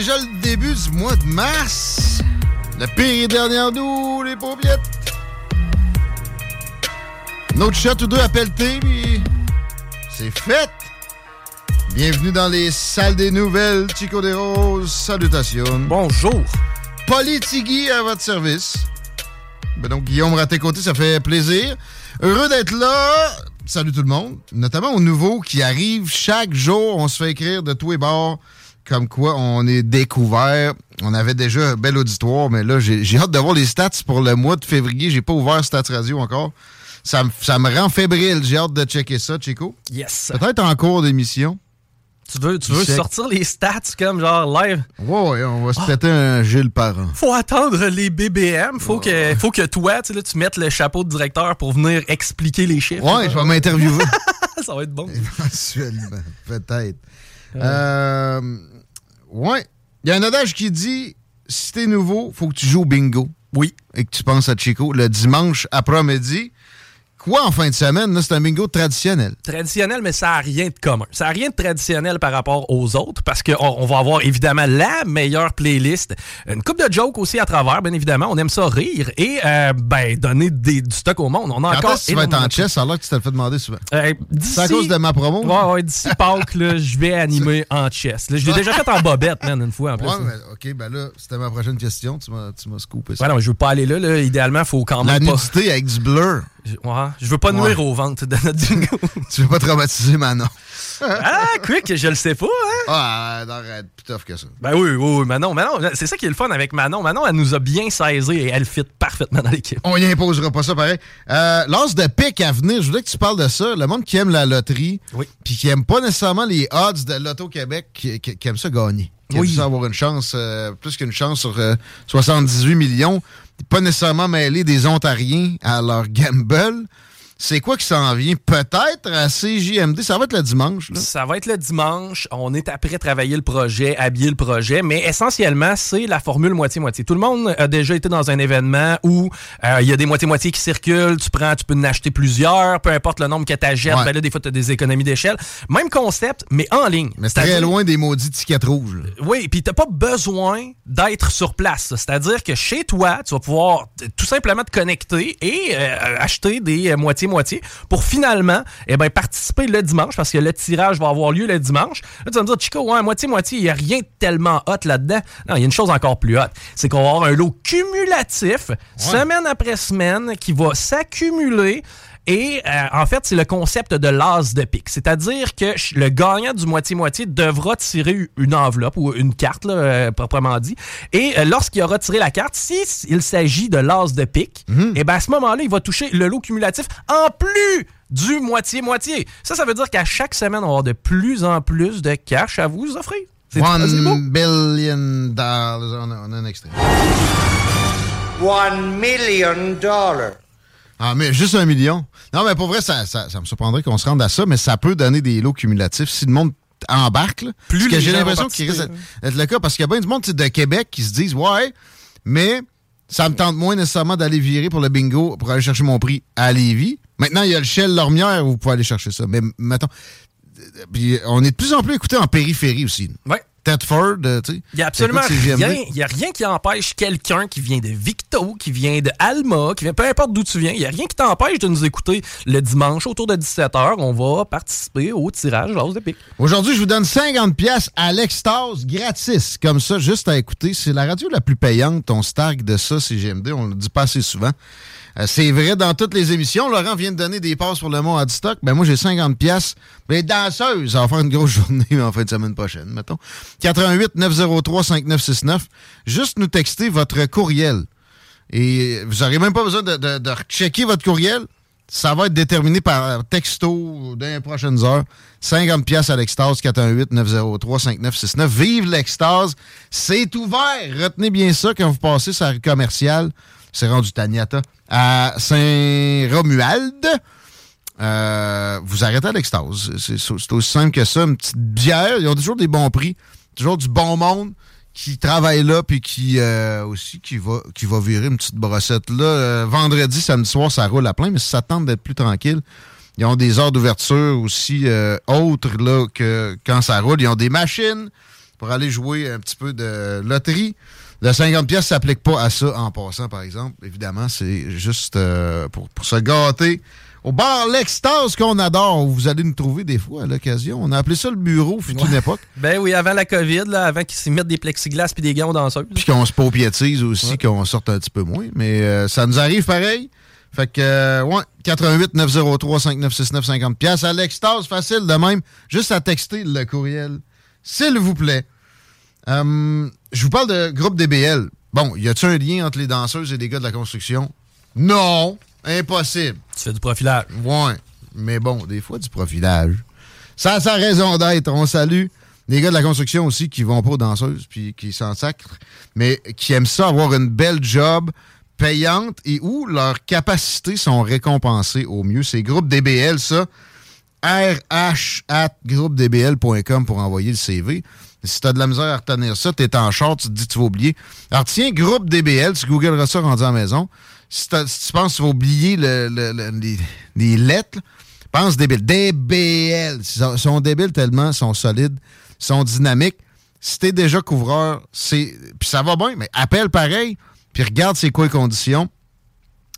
Déjà le début du mois de mars. La pire et dernière nous, les pauviettes. Notre shot ou deux à pelleter, puis c'est fait. Bienvenue dans les salles des nouvelles, Chico des Roses. Salutations. Bonjour. Politigui à votre service. Ben donc, Guillaume Raté-Côté, ça fait plaisir. Heureux d'être là. Salut tout le monde. Notamment aux nouveaux qui arrivent chaque jour. On se fait écrire de tous les bords comme quoi on est découvert. On avait déjà un bel auditoire, mais là, j'ai hâte de voir les stats pour le mois de février. J'ai pas ouvert Stats Radio encore. Ça, me- ça me rend fébrile. J'ai hâte de checker ça, Chico. Yes. Peut-être en cours d'émission. Tu veux, tu veux sortir les stats comme genre live? Ouais, on va se péter un Gilles par an. Faut attendre les BBM. Faut que, faut que toi, tu là, tu mettes le chapeau de directeur pour venir expliquer les chiffres. Ouais, je vais m'interviewer. Ça va être bon. Éventuellement, peut-être. Euh, ouais. Il y a un adage qui dit si t'es nouveau, faut que tu joues au bingo. Oui. Et que tu penses à Chico le dimanche après-midi. Quoi en fin de semaine? C'est un bingo traditionnel. Traditionnel, mais ça n'a rien de commun. Ça n'a rien de traditionnel par rapport aux autres parce qu'on on va avoir évidemment la meilleure playlist. Une coupe de jokes aussi à travers, bien évidemment. On aime ça rire et euh, ben, donner des- du stock au monde. On a Quand encore. est-ce que tu vas être en chess alors que tu te le fais demander souvent? Euh, C'est à cause de ma promo? Ouais, ouais, d'ici Pâques, je vais animer en chess. Là, je l'ai déjà fait en bobette, man, une fois en plus. Ouais, mais OK, ben là, c'était ma prochaine question. Tu m'as scoopé ça. Ouais, non, mais je veux pas aller là, là. Idéalement, faut quand La même pas. nudité avec du blur. Je- ouais, je veux pas nuire Ouais. aux ventes de notre bingo. Tu veux pas traumatiser Manon. ah, quick, je le sais pas, hein? Ah, arrête, plus tough que ça. Ben oui, oui, oui, Manon, Manon, c'est ça qui est le fun avec Manon. Manon, elle nous a bien saisi et elle fit parfaitement dans l'équipe. On y imposera pas ça pareil. Euh, L'as de pique à venir, je voudrais que tu parles de ça. Le monde qui aime la loterie, puis qui aime pas nécessairement les odds de Loto-Québec, qui, qui- qui aime ça gagner. Qui Oui. aime ça avoir une chance, euh, plus qu'une chance sur euh, 78 millions. Pas nécessairement mêler des Ontariens à leur gamble. C'est quoi qui s'en vient? Peut-être à CJMD. Ça va être le dimanche. Là. Ça va être le dimanche. On est après travailler le projet, habiller le projet, mais essentiellement, c'est la formule moitié-moitié. Tout le monde a déjà été dans un événement où euh, il y a des moitiés-moitiés qui circulent. Tu prends, tu peux en acheter plusieurs, peu importe le nombre que tu achètes. Ouais. Ben là, des fois, tu as des économies d'échelle. Même concept, mais en ligne. Mais c'est très loin des maudits tickets rouges. là. Oui, puis t'as pas besoin d'être sur place. C'est-à-dire que chez toi, tu vas pouvoir tout simplement te connecter et euh, acheter des euh, moitié-moitié pour finalement eh ben, participer le dimanche parce que le tirage va avoir lieu le dimanche. Là, tu vas me dire, Chico, ouais, moitié-moitié, il n'y a rien de tellement hot là-dedans. Non, il y a une chose encore plus hot. C'est qu'on va avoir un lot cumulatif, semaine après semaine, qui va s'accumuler. Et euh, en fait, c'est le concept de l'as de pique. C'est-à-dire que le gagnant du moitié-moitié devra tirer une enveloppe ou une carte, là, euh, proprement dit. Et euh, lorsqu'il aura tiré la carte, s'il s'agit de l'as de pique, et ben à ce moment-là, il va toucher le lot cumulatif en plus du moitié-moitié. Ça, ça veut dire qu'à chaque semaine, on va avoir de plus en plus de cash à vous offrir. C'est One billion dollars. On a, on a un extrait. One million dollars. Ah, mais juste un million. Non, mais pour vrai, ça, ça, ça me surprendrait qu'on se rende à ça, mais ça peut donner des lots cumulatifs si le monde embarque. Là. Plus Parce que j'ai l'impression qu'il risque d'être le cas parce qu'il y a bien du monde de Québec qui se disent Ouais, mais ça me tente moins nécessairement d'aller virer pour le bingo pour aller chercher mon prix à Lévis. Maintenant, il y a le Shell Lormière où vous pouvez aller chercher ça. Mais mettons. Puis on est de plus en plus écouté en périphérie aussi. Ouais. Tedford, euh, tu sais. Il n'y a absolument rien. Il y a rien qui empêche quelqu'un qui vient de Victo, qui vient de Alma, qui vient, peu importe d'où tu viens, il n'y a rien qui t'empêche de nous écouter le dimanche autour de 17h. On va participer au tirage l'os de pique. Aujourd'hui, je vous donne 50 pièces à l'extase gratis. Comme ça, juste à écouter. C'est la radio la plus payante. On se targue de ça, CGMD. On le dit pas assez souvent. Euh, c'est vrai dans toutes les émissions. Laurent vient de donner des passes pour le mot à du stock. Ben moi, j'ai 50 pièces. Les danseuses, ça va faire une grosse journée en fin de semaine prochaine, mettons. 88 903 5969. Juste nous texter votre courriel. Et vous n'aurez même pas besoin de, checker votre courriel. Ça va être déterminé par texto dans les prochaines heures. 50 pièces à l'extase, 418-903-5969. Vive l'extase. C'est ouvert. Retenez bien ça quand vous passez sur la rue commerciale. C'est rendu Taniata. À Saint-Romuald. Euh, vous arrêtez à l'extase. C'est aussi simple que ça. Une petite bière. Ils ont toujours des bons prix. Toujours du bon monde qui travaille là puis qui euh, aussi qui va qui va virer une petite brossette là Euh, vendredi samedi soir ça roule à plein mais ça tente d'être plus tranquille ils ont des heures d'ouverture aussi autres là que quand ça roule ils ont des machines pour aller jouer un petit peu de loterie le 50 pièces s'applique pas à ça en passant par exemple évidemment c'est juste euh, pour, pour se gâter au bar L'Extase qu'on adore, où vous allez nous trouver des fois à l'occasion. On a appelé ça le bureau, fut une époque. Ben oui, avant la COVID, là, avant qu'ils s'y mettent des plexiglas puis des gants danseuses. Puis qu'on se paupiétise aussi, qu'on sorte un petit peu moins. Mais euh, ça nous arrive pareil. Fait que, euh, ouais, 88 903 5969 50 pièces À l'extase, facile de même. Juste à texter le courriel. S'il vous plaît. Euh, je vous parle de groupe DBL. Bon, y a-t-il un lien entre les danseuses et les gars de la construction? Non. Impossible. Tu fais du profilage. Ouais. Mais bon, des fois, du profilage. Ça a sa raison d'être. On salue les gars de la construction aussi qui vont pas aux danseuses puis qui s'en sacrent, mais qui aiment ça avoir une belle job payante et où leurs capacités sont récompensées au mieux. C'est groupe DBL, ça. RH at groupedbl.com pour envoyer le CV. Si t'as de la misère à retenir ça, t'es en short, tu te dis tu vas oublier. Alors tiens, groupe DBL, tu googleras ça rendu à la maison. Si, tu penses que tu vas oublier le- le- le- les, lettres, pense DBL. DBL. Ils sont- débiles tellement, ils sont solides, ils sont dynamiques. Si t'es déjà couvreur, c'est. Puis ça va bien, mais appelle pareil, puis regarde c'est quoi les conditions.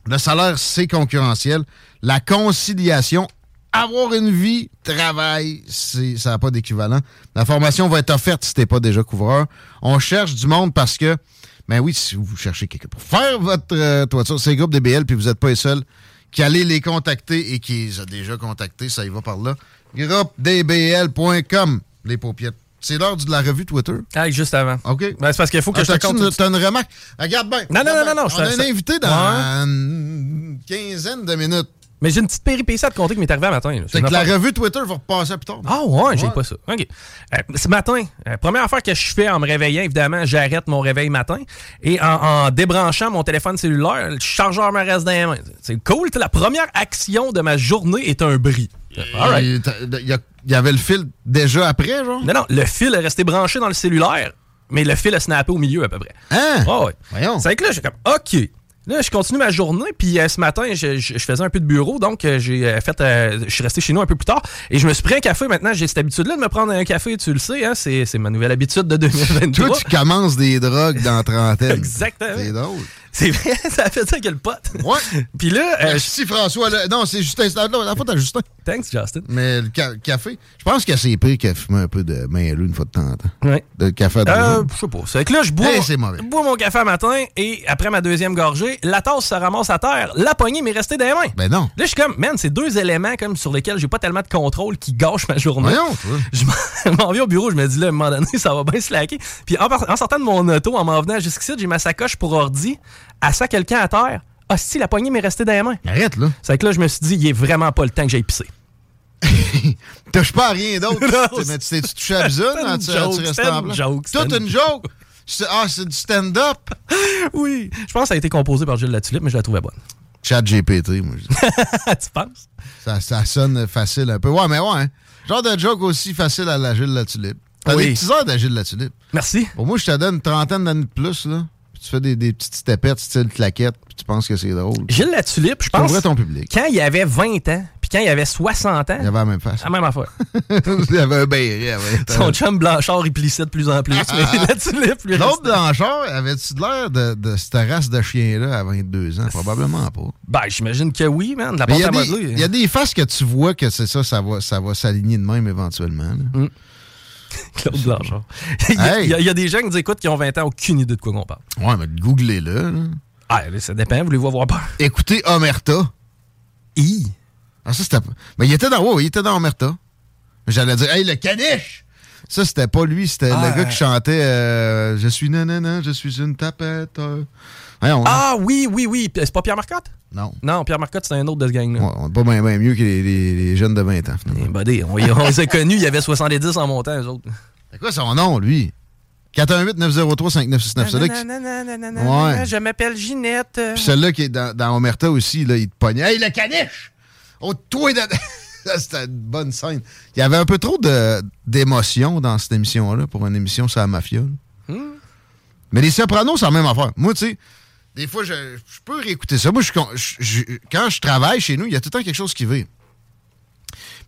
Le salaire, c'est concurrentiel. La conciliation, avoir une vie, travail, c'est- ça n'a pas d'équivalent. La formation va être offerte si t'es pas déjà couvreur. On cherche du monde parce que, ben oui, si vous cherchez quelqu'un pour faire votre euh, toiture, c'est le groupe DBL, puis vous n'êtes pas les seuls qui allez les contacter et qui les a déjà contactés, ça y va par là. GroupeDBL.com, les paupiètes. C'est l'heure de la revue Twitter. Ah, juste avant. OK. Ben, c'est parce qu'il faut que Ah, je te compte. tout T'as une remarque? Regarde bien. Non, non, non, non, non, On a ça- un invité dans Ouais. une quinzaine de minutes. Mais j'ai une petite péripétie à te compter qui m'est arrivée à matin. là. C'est que la revue Twitter va repasser plus tard. Ah ouais, j'ai pas ça. OK. Euh, ce matin, euh, première affaire que je fais en me réveillant, évidemment, j'arrête mon réveil matin et en, en débranchant mon téléphone cellulaire, le chargeur me reste dans les mains. C'est cool. La première action de ma journée est un bris. All right. Y, il y avait le fil déjà après, genre? Non, non, le fil est resté branché dans le cellulaire, mais le fil a snappé au milieu à peu près. Hein? Ah ouais. Voyons. C'est que là, j'ai comme, OK. Là, je continue ma journée, puis euh, ce matin, je, je- je faisais un peu de bureau, donc euh, j'ai euh, fait, euh, je suis resté chez nous un peu plus tard, et je me suis pris un café. Maintenant, j'ai cette habitude-là de me prendre un café, tu le sais, hein, c'est, c'est ma nouvelle habitude de 2023. Toi, tu commences des drogues dans trentaine. Exactement. C'est drôle. C'est vrai, ça a fait ça que le pote. Ouais. Puis là, euh, Merci, François. là. Non, c'est Justin. Non, la faute à Justin. thanks, Justin. Mais le ca- café, je pense que c'est pire qu'à fumer un peu de main une fois de temps en temps. Ouais. De café à Euh, je sais pas. C'est que là, je bois, Eh, c'est mauvais. je bois mon café à matin et après ma deuxième gorgée, la tasse se ramasse à terre, la poignée m'est restée dans les mains. Ben non. Là, je suis comme, man, c'est deux éléments comme sur lesquels j'ai pas tellement de contrôle qui gâchent ma journée. Voyons, toi. Je m'en- je m'en viens au bureau, je me dis là, à un moment donné, ça va bien slacker. Puis en sortant de mon auto, en m'en venant jusqu'ici, j'ai ma sacoche pour ordi. À ça, quelqu'un à terre. Ah, si, la poignée m'est restée dans les mains. Arrête, là. C'est que là, je me suis dit, il est vraiment pas le temps que j'aille pisser. Touche pas à rien d'autre? Mais tu t'es touché à besoin c'était quand une tu, tu c'était en blanc? joke, Toute une joke. Ah, c'est du stand-up. Oui. Je pense que ça a été composé par Gilles Latulippe, mais je la trouvais bonne. chat GPT, moi. je dis. tu penses? ça, ça sonne facile un peu. Ouais, mais ouais. hein. Genre de joke aussi facile à la Gilles La Tulipe. T'as Oui. des petits heures de Gilles La Tulipe. Merci. Pour moi, je te donne une trentaine d'années de plus, là. Tu fais des, des petites stepettes, style claquette, puis tu penses que c'est drôle. Gilles La Tulipe, je pense, ton public. quand il avait 20 ans, puis quand il avait 60 ans, Il avait la même face. la même affaire. il avait un béret. Son chum Blanchard, il plissait de plus en plus, mais La Tulipe, lui, L'autre Blanchard, avait-tu de l'air de, de cette race de chien-là à 22 ans? Probablement pas. Ben, j'imagine que oui, man. La il porte y, à a il y a des faces que tu vois que c'est ça, ça va, ça va s'aligner de même éventuellement. Claude Blanchard. il, y a, Hey. il y a- il y a des gens qui nous écoutent qui ont 20 ans, aucune idée de quoi qu'on parle. Ouais, mais googlez-le. là. Ah, ça dépend, voulez-vous avoir peur? Écoutez Omerta. I. Ah, ça, c'était pas. Mais il était dans. Ouais, il était dans Omerta. J'allais dire, hey, le caniche! Ça, c'était pas lui, c'était Ah, le gars euh. qui chantait euh, Je suis nanana, je suis une tapette. euh. Voyons, Ah oui, oui, oui. C'est pas Pierre Marcotte? Non. Non, Pierre Marcotte, c'est un autre de ce gang-là. Ouais, on est pas bien mieux que les, les- les jeunes de 20 ans, finalement. Eh, buddy, on, on les a connus, il y avait 70 en montant, eux autres. C'est quoi son nom, lui? 418-903-5969. Celui-là qui- Ouais. Je m'appelle Ginette. euh. Puis celui-là qui est dans, dans Omerta aussi, là, il te pognait. Hey, le caniche! Oh, toi, de... C'était une bonne scène. Il y avait un peu trop de- d'émotion dans cette émission-là pour une émission sur la mafia. Mais les Sopranos, c'est la même affaire. Moi, tu sais, des fois, je, je peux réécouter ça. Moi, je, quand je travaille chez nous, il y a tout le temps quelque chose qui vit.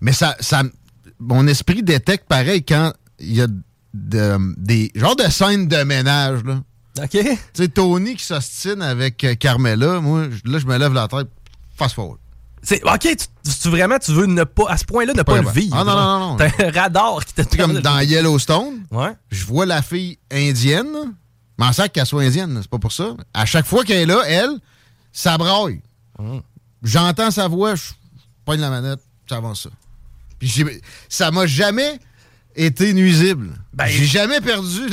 Mais ça, ça, mon esprit détecte pareil quand il y a de- des genres de scènes de ménage, là. OK. Tu sais, Tony qui s'ostine avec euh, Carmela, moi, là, je me lève la tête, fast forward. C'est, OK, tu, tu- vraiment, tu veux ne pas, à ce point-là, ne pas, Pas le grave. vivre. Ah, non, non, non, non. T'as un radar qui te C'est comme dans Yellowstone, Ouais. je vois la fille indienne, m'en sers qu'elle soit indienne, c'est pas pour ça. À chaque fois qu'elle est là, elle, ça braille. Mm. J'entends sa voix, je pogne la manette, ça avance ça. Puis ça m'a jamais été nuisible. Ben- j'ai jamais perdu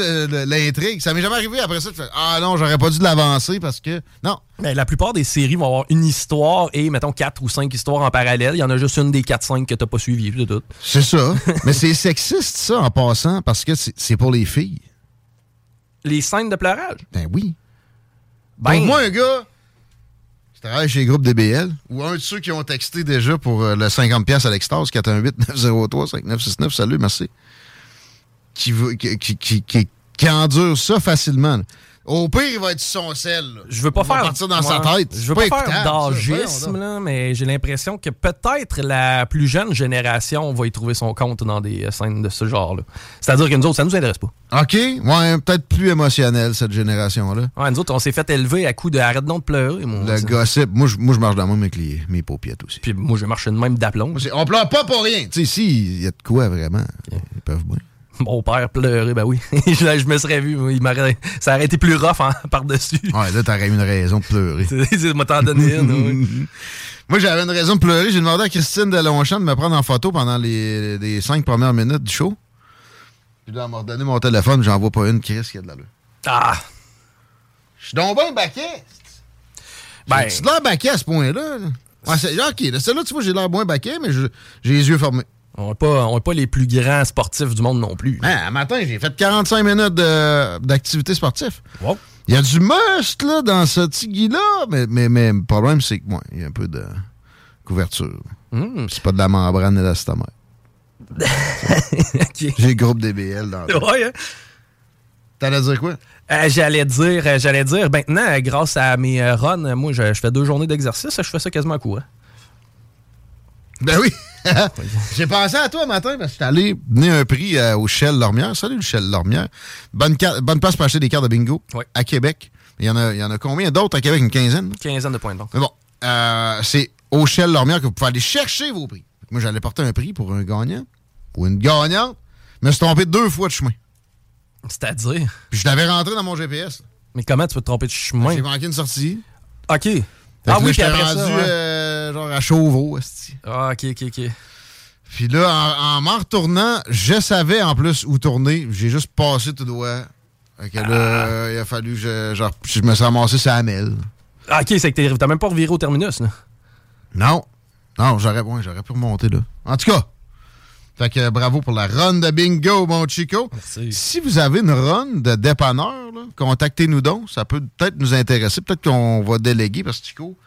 l'intrigue. Ça m'est jamais arrivé après ça Ah non, j'aurais pas dû l'avancer parce que. Non. Ben, la plupart des séries vont avoir une histoire et, mettons, quatre ou cinq histoires en parallèle. Il y en a juste une des quatre, cinq que t'as pas suivi, c'est tout. C'est ça. Mais c'est sexiste, ça, en passant, parce que c'est pour les filles. Les scènes de pleurage. Ben oui. Ben, Pour moi, un gars qui travaille chez Groupe DBL, ou un de ceux qui ont texté déjà pour euh, le 50$ à l'extase, 418-903-5969, salut, merci, qui, veut- qui, qui, qui, qui- qui endure ça facilement. Au pire, il va être sur son sel. là. Je veux pas faire. partir dans sa tête. Je veux pas, pas faire Voyons là, mais j'ai l'impression que peut-être la plus jeune génération va y trouver son compte dans des euh, scènes de ce genre-là. C'est-à-dire que nous autres, ça nous intéresse pas. OK, ouais, peut-être plus émotionnel, cette génération-là. Ouais, nous autres, on s'est fait élever à coup de arrête donc de pleurer, moi. Le gossip, moi, je moi, je marche dans même avec les- mes paupiètes aussi. Puis moi, je marche de même d'aplomb. Moi, On pleure pas pour rien. Tu sais, si, il y a de quoi vraiment. Ils peuvent bien. Mon père pleurait, ben oui. je, je me serais vu, il ça aurait été plus rough hein, par-dessus. Ouais, là, t'aurais eu une raison de pleurer. C'est m'a t'en donné une. ouais. Moi, j'avais une raison de pleurer. J'ai demandé à Christine de Longchamp de me prendre en photo pendant les, les cinq premières minutes du show. Puis là, elle m'a redonné mon téléphone, j'en vois pas une, Chris, qui a de l'allure. Ah! Je suis donc bien baquet. Ben, J'ai l'air baquet à ce point-là. là. Ouais, c'est- OK, là, celle-là, tu vois, j'ai l'air moins baquet, mais j'ai les yeux fermés. On n'est pas, on est pas les plus grands sportifs du monde non plus. Hein, un matin, j'ai fait 45 minutes d'activité sportive. Wow. Il y a du must là, dans ce tigui-là, mais, mais, mais le problème, c'est que ouais, il y a un peu de couverture. Hmm. C'est pas de la membrane et de l'estomac. Ok. J'ai le groupe DBL dans le... Ouais, hein? T'allais dire quoi? Euh, j'allais dire, euh, j'allais dire, maintenant, euh, grâce à mes runs, moi, je, je fais deux journées d'exercice, je fais ça quasiment à courant. Ben oui! J'ai pensé à toi matin parce que j'étais allé donner un prix euh, au Shell Lormière. Salut le Shell Lormière. Bonne, bonne place pour acheter des cartes de bingo Ouais. à Québec. Il y, en a, il y en a combien d'autres à Québec? Une quinzaine? Quinzaine de points de vente. Mais bon, euh, c'est au Shell Lormière que vous pouvez aller chercher vos prix. Moi, j'allais porter un prix pour un gagnant ou une gagnante. Je me suis trompé deux fois de chemin. C'est-à-dire, Puis je l'avais rentré dans mon GPS. mais comment tu peux te tromper de chemin? J'ai manqué une sortie. OK. Fait Ah oui, puis après rendu ça, ouais. euh, genre à Chauveau. Ah, OK, OK, OK. Puis là, en en m'en retournant, je savais en plus où tourner. J'ai juste passé tout droit. Fait que là, Ah. il a fallu que je, genre, je me suis ramassé sur la mêle. Ah, OK, c'est que t'es- t'as même pas reviré au terminus, là. Non. Non, j'aurais ouais, j'aurais pu remonter là. En tout cas. Fait que bravo pour la run de bingo, mon Chico. Merci. Si vous avez une run de dépanneur, contactez-nous donc. Ça peut peut-être nous intéresser. Peut-être qu'on va déléguer parce que Chico,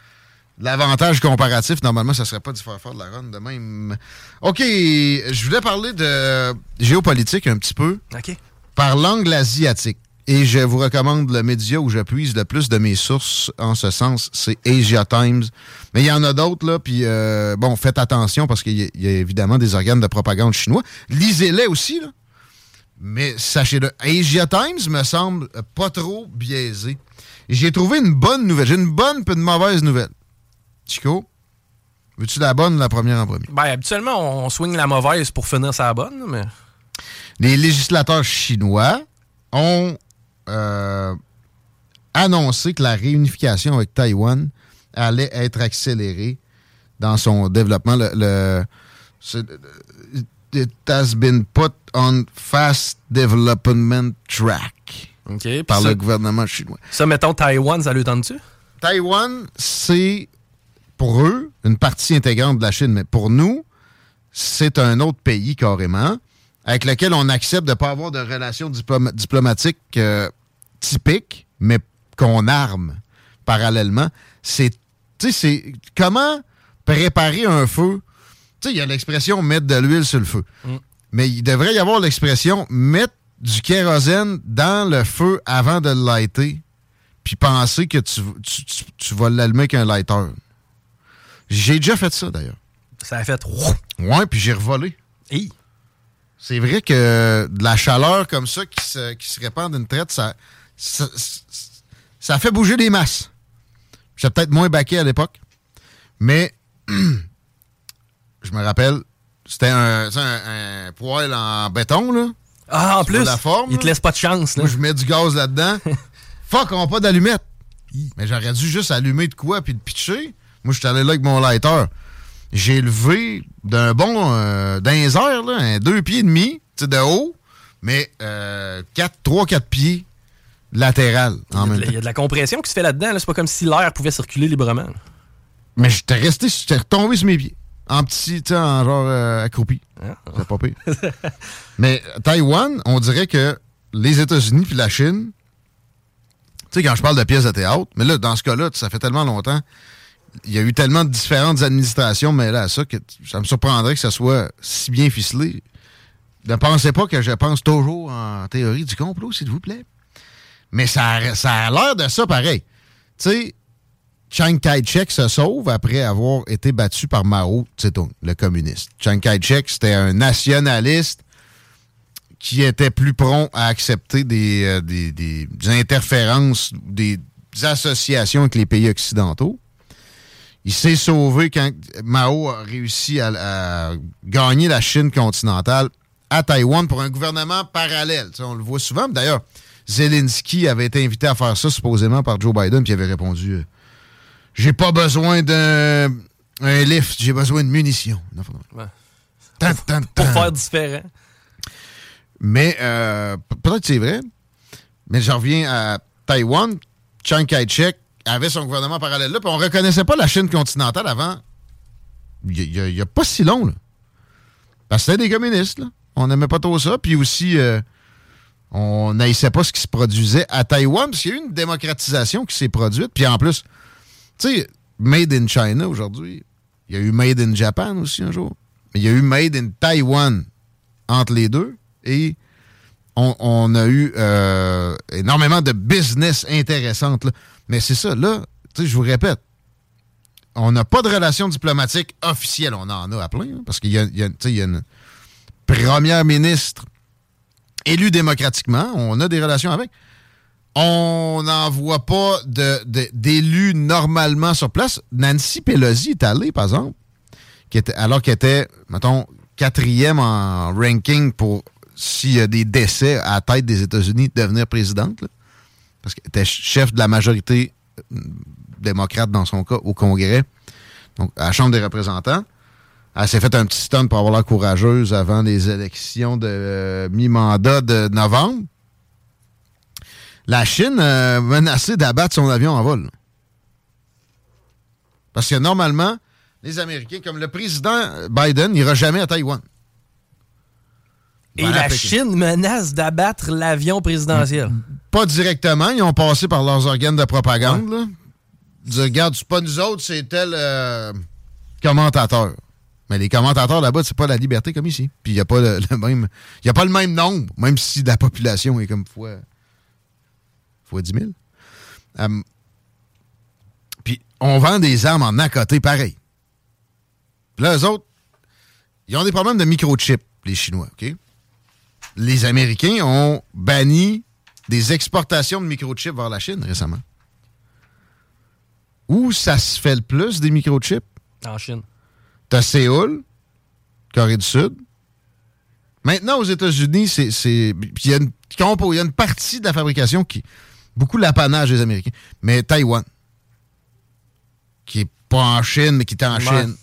l'avantage comparatif, normalement, ça serait pas d'y faire faire de la run de même. OK, je voulais parler de géopolitique un petit peu. OK. Par l'angle asiatique. Et je vous recommande le média où j'appuie le plus de mes sources en ce sens, c'est Asia Times. Mais il y en a d'autres, là, puis euh, bon, faites attention parce qu'il y, y, a évidemment des organes de propagande chinois. Lisez-les aussi, là. Mais sachez-le, Asia Times me semble pas trop biaisé. J'ai trouvé une bonne nouvelle. J'ai une bonne puis une mauvaise nouvelle. Chico, veux-tu la bonne ou la première en premier? Ben, habituellement, on swing la mauvaise pour finir sa bonne, mais. Les législateurs chinois ont euh, annoncé que la réunification avec Taïwan allait être accélérée dans son développement. Le, le it has been put on fast development track par le gouvernement chinois. Ça, mettons, Taïwan, ça lui tente-tu? Taïwan, c'est pour eux une partie intégrante de la Chine, mais pour nous, c'est un autre pays carrément avec lequel on accepte de ne pas avoir de relations diplom diplomatiques euh, typiques, mais qu'on arme parallèlement. C'est, comment préparer un feu? Tu sais, il y a l'expression mettre de l'huile sur le feu. Mm. Mais il devrait y avoir l'expression mettre du kérosène dans le feu avant de le lighter, puis penser que tu, tu, tu, tu vas l'allumer avec un lighter. J'ai déjà fait ça, d'ailleurs. Ça a fait. Ouais, puis j'ai revolé. Hey. C'est vrai que de la chaleur comme ça qui se, qui se répand d'une traite, ça, ça, ça fait bouger des masses. J'étais peut-être moins baqué à l'époque, mais je me rappelle, c'était un, un, un, poêle en béton, là. Ah, en plus, la forme, il te laisse pas de chance. Là. Moi, je mets du gaz là-dedans. Fuck, on n'a pas d'allumette. Mais j'aurais dû juste allumer de quoi puis de pitcher. Moi, je suis allé là avec mon lighter. J'ai levé d'un bon, euh, d'un là, un deux pieds et demi, de haut, mais euh, quatre, trois, quatre pieds latéral en il, y a de, il y a de la compression qui se fait là-dedans. Là. C'est pas comme si l'air pouvait circuler librement. Mais j'étais resté, j'étais retombé sur mes pieds. En petit, tu sais, en genre euh, accroupi. Ah. C'est pas pire. Mais Taïwan, on dirait que les États-Unis puis la Chine, tu sais, quand je parle de pièces de théâtre, mais là, dans ce cas-là, ça fait tellement longtemps, il y a eu tellement de différentes administrations mêlées à ça que ça me surprendrait que ça soit si bien ficelé. Ne pensez pas que je pense toujours en théorie du complot, s'il vous plaît. Mais ça ça a l'air de ça pareil. Tu sais, Chiang Kai-shek se sauve après avoir été battu par Mao Tse-tung, le communiste. Chiang Kai-shek, c'était un nationaliste qui était plus prompt à accepter des, euh, des, des interférences, des associations avec les pays occidentaux. Il s'est sauvé quand Mao a réussi à, à gagner la Chine continentale à Taïwan pour un gouvernement parallèle. On le voit souvent. D'ailleurs, Zelensky avait été invité à faire ça supposément par Joe Biden, puis il avait répondu euh, J'ai pas besoin d'un un lift, j'ai besoin de munitions. Ouais. Tan, tan, Pour faire différent. Mais euh, peut-être que c'est vrai. Mais je reviens à Taïwan. Chiang Kai-shek avait son gouvernement parallèle là, puis on reconnaissait pas la Chine continentale avant. Il n'y a, pas si long, là. Parce que c'était des communistes, là. On n'aimait pas trop ça. Puis aussi, euh, on n'haïssait pas ce qui se produisait à Taïwan, parce qu'il y a eu une démocratisation qui s'est produite. Puis en plus, tu sais, Made in China aujourd'hui, il y a eu Made in Japan aussi un jour. Mais il y a eu Made in Taiwan entre les deux. Et on, a eu euh, énormément de business intéressantes. là. Mais c'est ça, là, je vous répète, on n'a pas de relation diplomatique officielle. On en a à plein, hein, parce qu'il y a, une première ministre élue démocratiquement. On a des relations avec. On n'envoie pas d'élus normalement sur place. Nancy Pelosi est allée, par exemple, alors qu'elle était, mettons, quatrième en ranking pour s'il y a des décès à la tête des États-Unis, devenir présidente. Parce qu'elle était chef de la majorité euh, démocrate dans son cas au Congrès, donc à la Chambre des représentants. Elle s'est fait un petit stun pour avoir l'air courageuse avant les élections de euh, mi-mandat de novembre. La Chine euh, menaçait d'abattre son avion en vol. Parce que normalement, les Américains, comme le président Biden, n'ira jamais à Taïwan. Et la Pékin. Chine menace d'abattre l'avion présidentiel. Pas directement, ils ont passé par leurs organes de propagande. là. dire, regarde, c'est pas nous autres, c'est tel euh, commentateur. Mais les commentateurs là-bas, c'est pas la liberté comme ici. Puis il n'y a pas le, le même. Il a pas le même nombre, même si la population est comme fois. fois 10 000. Euh, puis on vend des armes en à côté pareil. Puis là, eux autres, ils ont des problèmes de microchip, les Chinois, OK? Les Américains ont banni des exportations de microchips vers la Chine récemment. Où ça se fait le plus des microchips? En Chine. T'as Séoul, Corée du Sud. Maintenant, aux États-Unis, c'est. Il y, a une compo- il y a une partie de la fabrication qui. Beaucoup l'apanage des Américains. Mais Taïwan. Qui est pas en Chine, mais qui est en Ouais. Chine.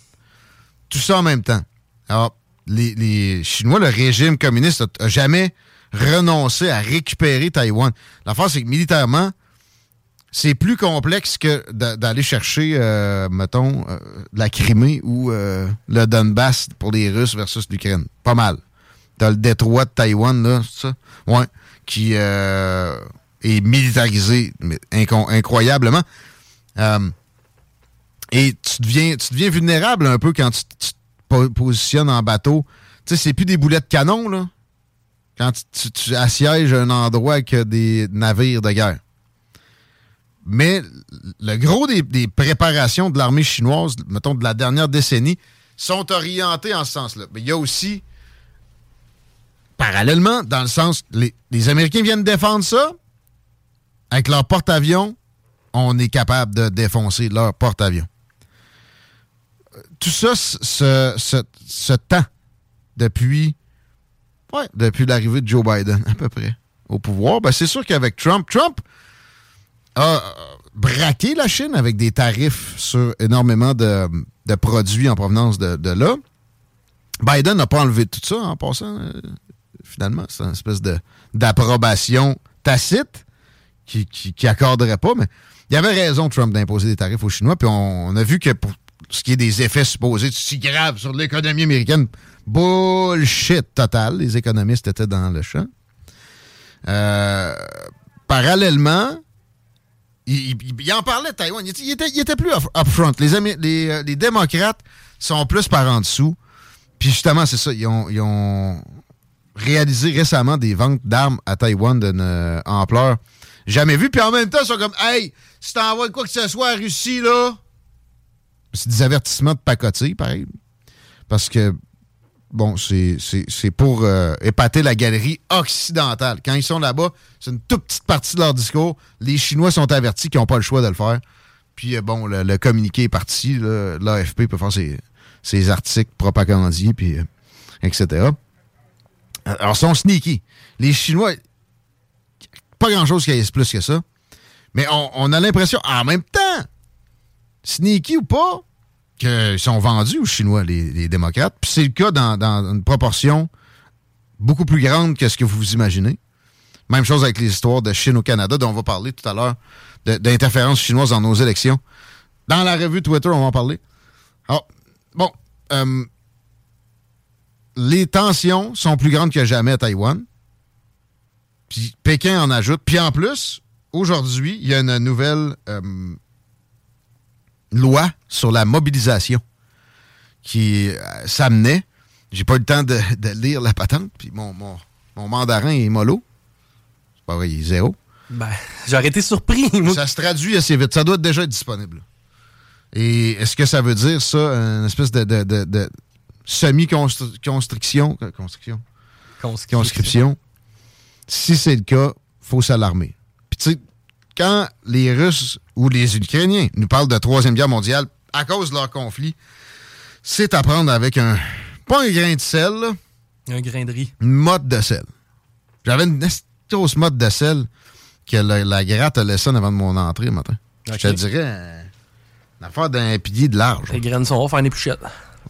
Tout ça en même temps. Alors, les, les Chinois, le régime communiste a, a jamais renoncé à récupérer Taïwan. L'affaire, c'est que militairement, c'est plus complexe que d'a- d'aller chercher, euh, mettons, euh, la Crimée ou euh, le Donbass pour les Russes versus l'Ukraine. Pas mal. T'as le détroit de Taïwan, là, c'est? Ouais. Qui est militarisé incroyablement. Et tu deviens, vulnérable un peu quand tu, tu te po- positionnes en bateau. Tu sais, c'est plus des boulets de canon, là. Quand tu, assièges un endroit avec des navires de guerre. Mais le gros des, préparations de l'armée chinoise, mettons de la dernière décennie, sont orientées en ce sens-là. Mais il y a aussi, parallèlement, dans le sens, les, les Américains viennent défendre ça. Avec leur porte-avions, on est capable de défoncer leur porte-avions. Tout ça se, se- se tend depuis, ouais, depuis l'arrivée de Joe Biden, à peu près, au pouvoir. Ben, c'est sûr qu'avec Trump, Trump a euh, braqué la Chine avec des tarifs sur énormément de, de produits en provenance de, de là. Biden n'a pas enlevé tout ça en passant, euh, finalement. C'est une espèce d'approbation tacite qui, qui, qui pas, mais il y avait raison, Trump, d'imposer des tarifs aux Chinois, puis on, on a vu que pour ce qui est des effets supposés si graves sur l'économie américaine, bullshit total. Les économistes étaient dans le champ. Euh, parallèlement, il, en parlait de Taïwan. Il il était- plus up- upfront. Les, les, euh, les démocrates sont plus par en dessous. Puis justement, c'est ça. Ils ont, ils ont réalisé récemment des ventes d'armes à Taïwan d'une euh, ampleur jamais vue. Puis en même temps, ils sont comme Hey, si t'envoies quoi que ce soit à Russie, là. C'est des avertissements de pacotille, pareil. Parce que, bon, c'est pour euh, épater la galerie occidentale. Quand ils sont là-bas, c'est une toute petite partie de leur discours. Les Chinois sont avertis qu'ils n'ont pas le choix de le faire. Puis, euh, bon, le, communiqué est parti. L'AFP peut faire ses, ses articles propagandiers, puis euh, etc. Alors, ils sont sneaky. Les Chinois, pas grand-chose qui aille plus que ça. Mais on a l'impression, en même temps, sneaky ou pas, qu'ils sont vendus aux Chinois, les, démocrates. Puis c'est le cas dans, dans une proportion beaucoup plus grande que ce que vous imaginez. Même chose avec les histoires de Chine au Canada, dont on va parler tout à l'heure, d'interférences chinoises dans nos élections. Dans la revue Twitter, on va en parler. Alors, bon, euh, les tensions sont plus grandes que jamais à Taïwan. Puis Pékin en ajoute. Puis en plus, aujourd'hui, il y a une nouvelle euh, loi sur la mobilisation qui euh, s'amenait. J'ai pas eu le temps de, de lire la patente, puis mon, mon, mon mandarin est mollo. C'est pas vrai, il est zéro. Ben, j'aurais été surpris. Ça se traduit assez vite. Ça doit déjà être disponible. Et est-ce que ça veut dire, ça, une espèce de, de, de- de semi-construction? Construction? conscription. Si c'est le cas, faut s'alarmer. Puis tu sais, quand les Russes ou les Ukrainiens nous parlent de Troisième Guerre mondiale à cause de leur conflit, c'est à prendre avec un... Pas un grain de sel, là, Un grain de riz. une motte de sel. J'avais une grosse motte de sel que la, la gratte a laissé en avant de mon entrée le matin. Je te dirais euh, une affaire d'un pilier de large. Les graines sont là, faire des pouchettes.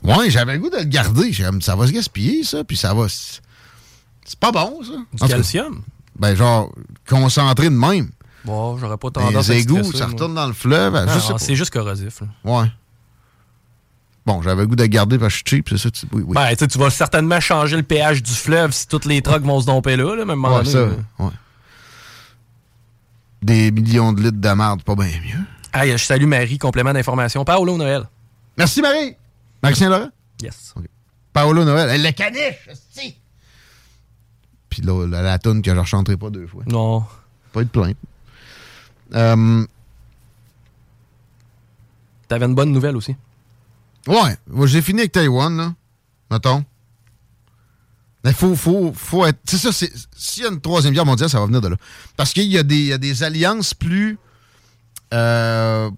Ouais, j'avais le goût de le garder. Ça va se gaspiller, ça, puis ça va... C'est pas bon, ça. En Du cas, calcium. Ben, genre, concentré de même. Bon, j'aurais pas tendance à Les égouts, stressé, ça moi. retourne dans le fleuve. Ah, c'est juste corrosif. là. Ouais. Bon, j'avais le goût de garder parce que je suis cheap, c'est ça? tu- Oui, oui. Ben, tu vas certainement changer le pH du fleuve si toutes les trucks vont se domper là, là, même ouais, ça, ouais. Des millions de litres de merde, pas bien mieux. Ah, je salue Marie, complément d'information. Paolo Noël. Merci, Marie. Marie-Saint-Laurent? Yes. Paolo Noël. Elle, le caniche, si. Puis là, la, la toune que je ne rechanterai pas deux fois. Non. Pas de plainte. Euh, T'avais une bonne nouvelle aussi. ouais, moi, j'ai fini avec Taïwan, là. Mettons. Il faut, faut, faut être. C'est ça, s'il y a une troisième guerre mondiale, ça va venir de là. Parce qu'il y, a des- il y a des alliances plus euh,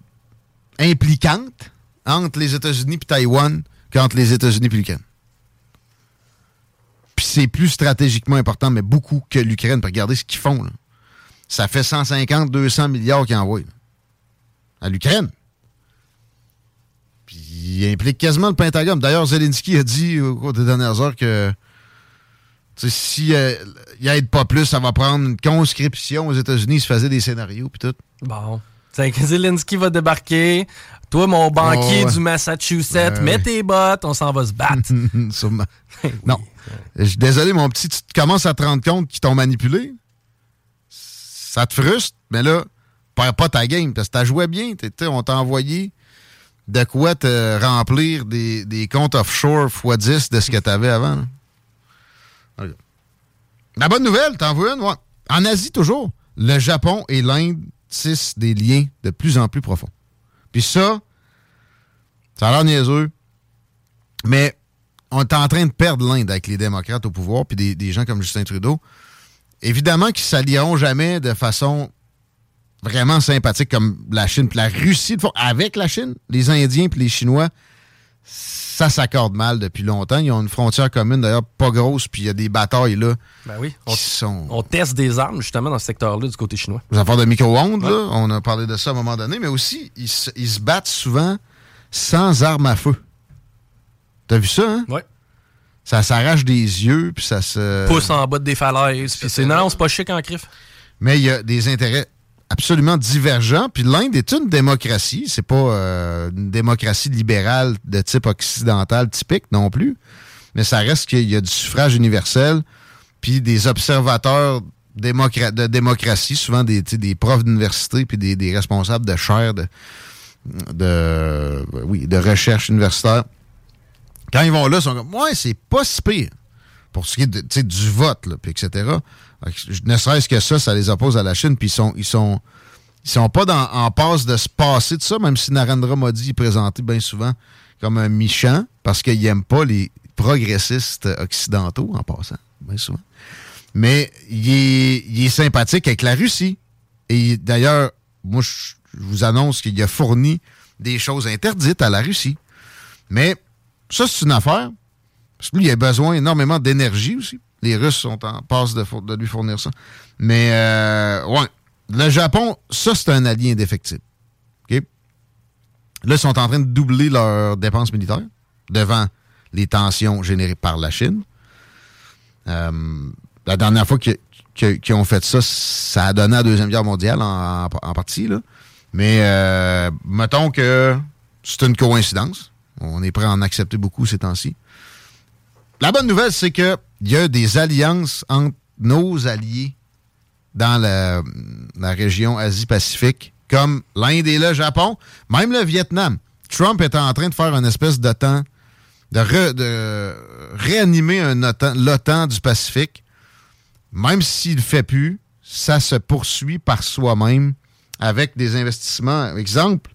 impliquantes entre les États-Unis et Taïwan qu'entre les États-Unis et l'Ukraine. Puis c'est plus stratégiquement important, mais beaucoup que l'Ukraine. Regardez ce qu'ils font. là. Ça fait 150, 200 milliards qu'ils envoient là, à l'Ukraine. Puis il implique quasiment le Pentagone. D'ailleurs, Zelensky a dit au cours des dernières heures que si euh, il aide pas plus, ça va prendre une conscription aux États-Unis. Il se faisait des scénarios puis tout. Bon. C'est que Zelensky va débarquer. Toi, mon banquier Oh, ouais. du Massachusetts, Ouais, mets ouais. tes bottes, on s'en va se battre. Sûrement. Non. Je suis désolé, mon petit, tu commences à te rendre compte qu'ils t'ont manipulé. Ça te frustre, mais là, perds pas ta game parce que t'as joué bien. On t'a envoyé de quoi te remplir des, des comptes offshore x10 de ce que t'avais avant. La bonne nouvelle, t'en veux une? En Asie, toujours, le Japon et l'Inde tissent des liens de plus en plus profonds. Puis ça, ça a l'air niaiseux, mais on est en train de perdre l'Inde avec les démocrates au pouvoir, puis des gens comme Justin Trudeau. Évidemment qu'ils ne s'allieront jamais de façon vraiment sympathique comme la Chine. Puis la Russie, de fond, avec la Chine, les Indiens puis les Chinois, ça s'accorde mal depuis longtemps. Ils ont une frontière commune, d'ailleurs, pas grosse, puis il y a des batailles là Ben oui. On, qui sont... on teste des armes, justement, dans ce secteur-là, du côté chinois. Les affaires de micro-ondes, là, on a parlé de ça à un moment donné, mais aussi, ils se, ils se battent souvent sans armes à feu. T'as vu ça, hein? Ouais. Ça s'arrache des yeux, puis ça se... Pousse en bas des falaises. Puis c'est non, c'est pas chic en crif. Mais il y a des intérêts absolument divergents. Puis l'Inde est une démocratie. C'est pas euh, une démocratie libérale de type occidental typique non plus. Mais ça reste qu'il y a du suffrage universel, puis des observateurs démocra- de démocratie, souvent des, des profs d'université, puis des, des responsables de chaires de, de, oui, de recherche universitaire. Quand ils vont là, ils sont comme, ouais, c'est pas si pire pour ce qui est de, du vote, là, etc. Ne serait-ce que ça, ça les oppose à la Chine, puis ils sont, ils sont, ils sont pas en passe de se passer de ça, même si Narendra Modi est présenté bien souvent comme un méchant, parce qu'il n'aime pas les progressistes occidentaux, en passant, bien souvent. Mais il est, il est sympathique avec la Russie. Et d'ailleurs, moi, je vous annonce qu'il a fourni des choses interdites à la Russie. Mais ça, c'est une affaire. Parce que lui, il a besoin énormément d'énergie aussi. Les Russes sont en passe de, lui fournir ça. Mais, euh, ouais. Le Japon, ça, c'est un allié indéfectible. OK? Là, ils sont en train de doubler leurs dépenses militaires devant les tensions générées par la Chine. Euh, la dernière fois qu'ils ont fait ça, ça a donné la Deuxième Guerre mondiale en, partie. Mais euh, mettons que c'est une coïncidence. On est prêt à en accepter beaucoup ces temps-ci. La bonne nouvelle, c'est qu'il y a des alliances entre nos alliés dans la, région Asie-Pacifique, comme l'Inde et le Japon, même le Vietnam. Trump est en train de faire une espèce d'OTAN, de, de réanimer l'OTAN du Pacifique. Même s'il ne fait plus, ça se poursuit par soi-même avec des investissements. Exemple,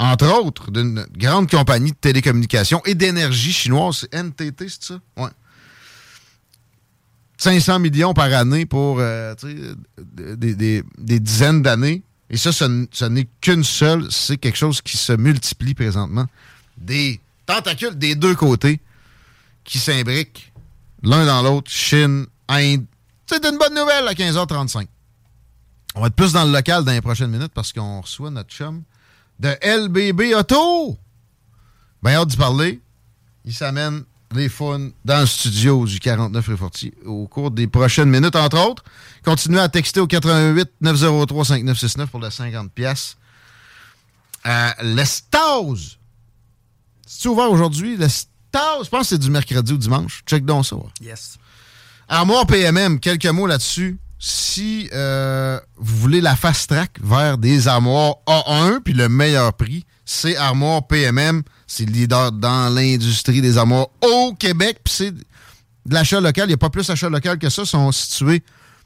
entre autres, d'une grande compagnie de télécommunications et d'énergie chinoise, c'est NTT, c'est ça? Ouais. 500 millions par année pour euh, des, dizaines d'années. Et ça, ce, ce n'est qu'une seule. C'est quelque chose qui se multiplie présentement. Des tentacules des deux côtés qui s'imbriquent l'un dans l'autre. Chine, Inde. C'est une bonne nouvelle à 15h35. On va être plus dans le local dans les prochaines minutes parce qu'on reçoit notre chum de LBB Auto. Ben, hâte d'y parler. Il s'amène les fun dans le studio du 49 rue Fortier au cours des prochaines minutes, entre autres. Continuez à texter au 88 903 5969 pour les 50 pièces. Euh, L'Estase. C'est ouvert aujourd'hui? L'Estase, je pense que c'est du mercredi ou dimanche. Check donc ça. ouais. Yes. Armoire PMM, quelques mots là-dessus. Si euh, vous voulez la fast track vers des armoires A1, puis le meilleur prix, c'est Armoire PMM. C'est le leader dans l'industrie des armoires au Québec, puis c'est de l'achat local. Il n'y a pas plus d'achat local que ça. Ils sont situés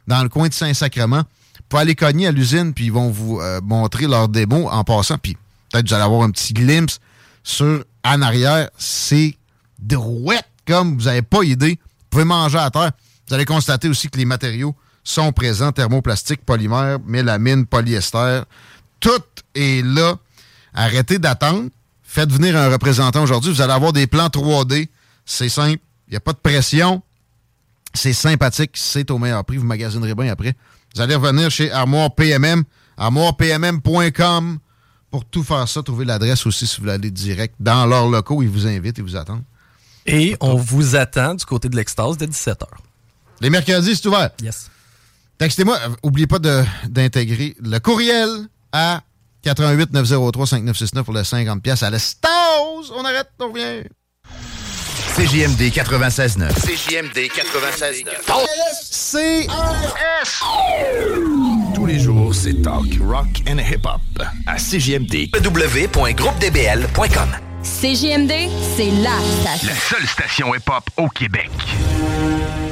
dans le coin de Saint-Sacrement. Vous pouvez aller cogner à l'usine, puis ils vont vous euh, montrer leur démo en passant. Puis peut-être vous allez avoir un petit glimpse sur en arrière. C'est drouette comme vous n'avez pas idée. Vous pouvez manger à terre. Vous allez constater aussi que les matériaux sont présents, thermoplastique, polymère, mélamine, polyester. Tout est là. Arrêtez d'attendre. Faites venir un représentant aujourd'hui. Vous allez avoir des plans 3D. C'est simple. Il n'y a pas de pression. C'est sympathique. C'est au meilleur prix. Vous magasinerez bien après. Vous allez revenir chez Armoire PMM, armoirepmm.com pour tout faire ça. Trouver l'adresse aussi si vous voulez aller direct dans leurs locaux. Ils vous invitent et vous attendent. Et on vous attend du côté de l'extase dès 17h. Les mercredis, c'est ouvert. Yes. Textez-moi. N'oubliez pas de- d'intégrer le courriel à 88 903 5969 pour les 50 pièces à l'estase. On arrête, on revient. CJMD 96.9. CJMD 96.9. C'est Tous les jours, c'est talk, rock and hip-hop. À CJMD. www.groupedbl.com. CJMD, c'est la station. La seule station hip-hop au Québec. «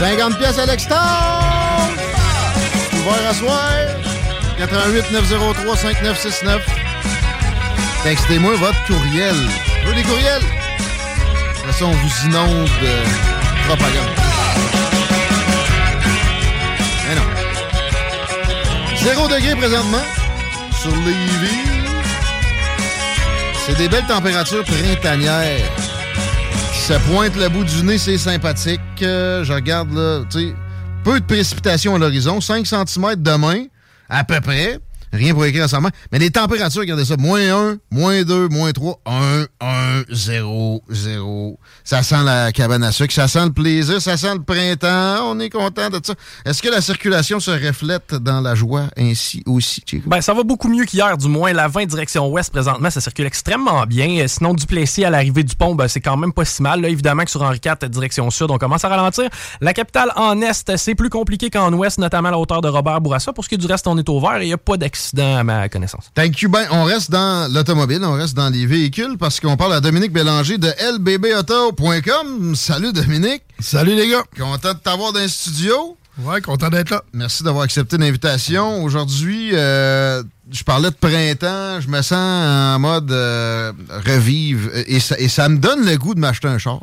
50 pièces à l'extase. Ouvert à soir. 88 903 5969. Textez-moi votre courriel. Je veux des courriels. De toute façon, on vous inonde de propagande. Mais non. Zéro degré présentement sur Lévis. C'est des belles températures printanières se pointent le bout du nez, c'est sympathique. Euh, je regarde là, tu sais, peu de précipitations à l'horizon, 5 cm demain, à peu près. Rien pour écrire ensemble. Mais les températures, regardez ça. Moins 1, moins 2, moins 3, 1, 1, 0, 0. Ça sent la cabane à sucre, ça sent le plaisir, ça sent le printemps. On est content de ça. Est-ce que la circulation se reflète dans la joie ainsi aussi, Chico? Ben, ça va beaucoup mieux qu'hier, du moins. La 20 direction ouest, présentement, ça circule extrêmement bien. Euh, Sinon, du Plessis à l'arrivée du pont, ben, c'est quand même pas si mal. Là, évidemment que sur Henri IV, direction sud, on commence à ralentir. La capitale en est, c'est plus compliqué qu'en ouest, notamment à la hauteur de Robert Bourassa. Pour ce qui est du reste, on est au vert et il n'y a pas d'accident à ma connaissance. Thank you. Ben, on reste dans l'automobile, on reste dans les véhicules parce qu'on parle à Dominique Bélanger de lbbauto.com. Salut Dominique. Salut les gars. Content de t'avoir dans le studio. Ouais, content d'être là. Merci d'avoir accepté l'invitation. Aujourd'hui, euh, je parlais de printemps, je me sens en mode euh, revive et ça, et ça me donne le goût de m'acheter un char.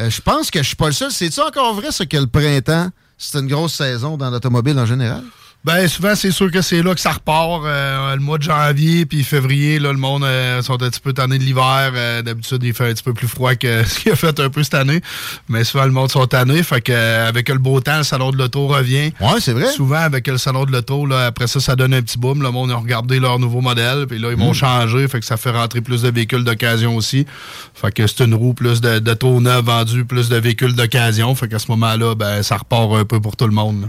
Euh, je pense que je suis pas le seul. C'est-tu encore vrai, ça, que le printemps, c'est une grosse saison dans l'automobile en général? Ben souvent c'est sûr que c'est là que ça repart euh, le mois de janvier puis février là le monde euh, sont un petit peu tannés de l'hiver. Euh, d'habitude il fait un petit peu plus froid que ce qu'il a fait un peu cette année. Mais souvent le monde sont tannés. Fait que euh, avec le beau temps le salon de l'auto revient. Ouais c'est vrai. Souvent avec le salon de l'auto là après ça ça donne un petit boom. Le monde a regardé leur nouveau modèle puis là ils vont Mm. changer. Fait que ça fait rentrer plus de véhicules d'occasion aussi. Fait que c'est une roue plus de, de taux neuf vendu plus de véhicules d'occasion. Fait qu'à ce moment là ben ça repart un peu pour tout le monde là.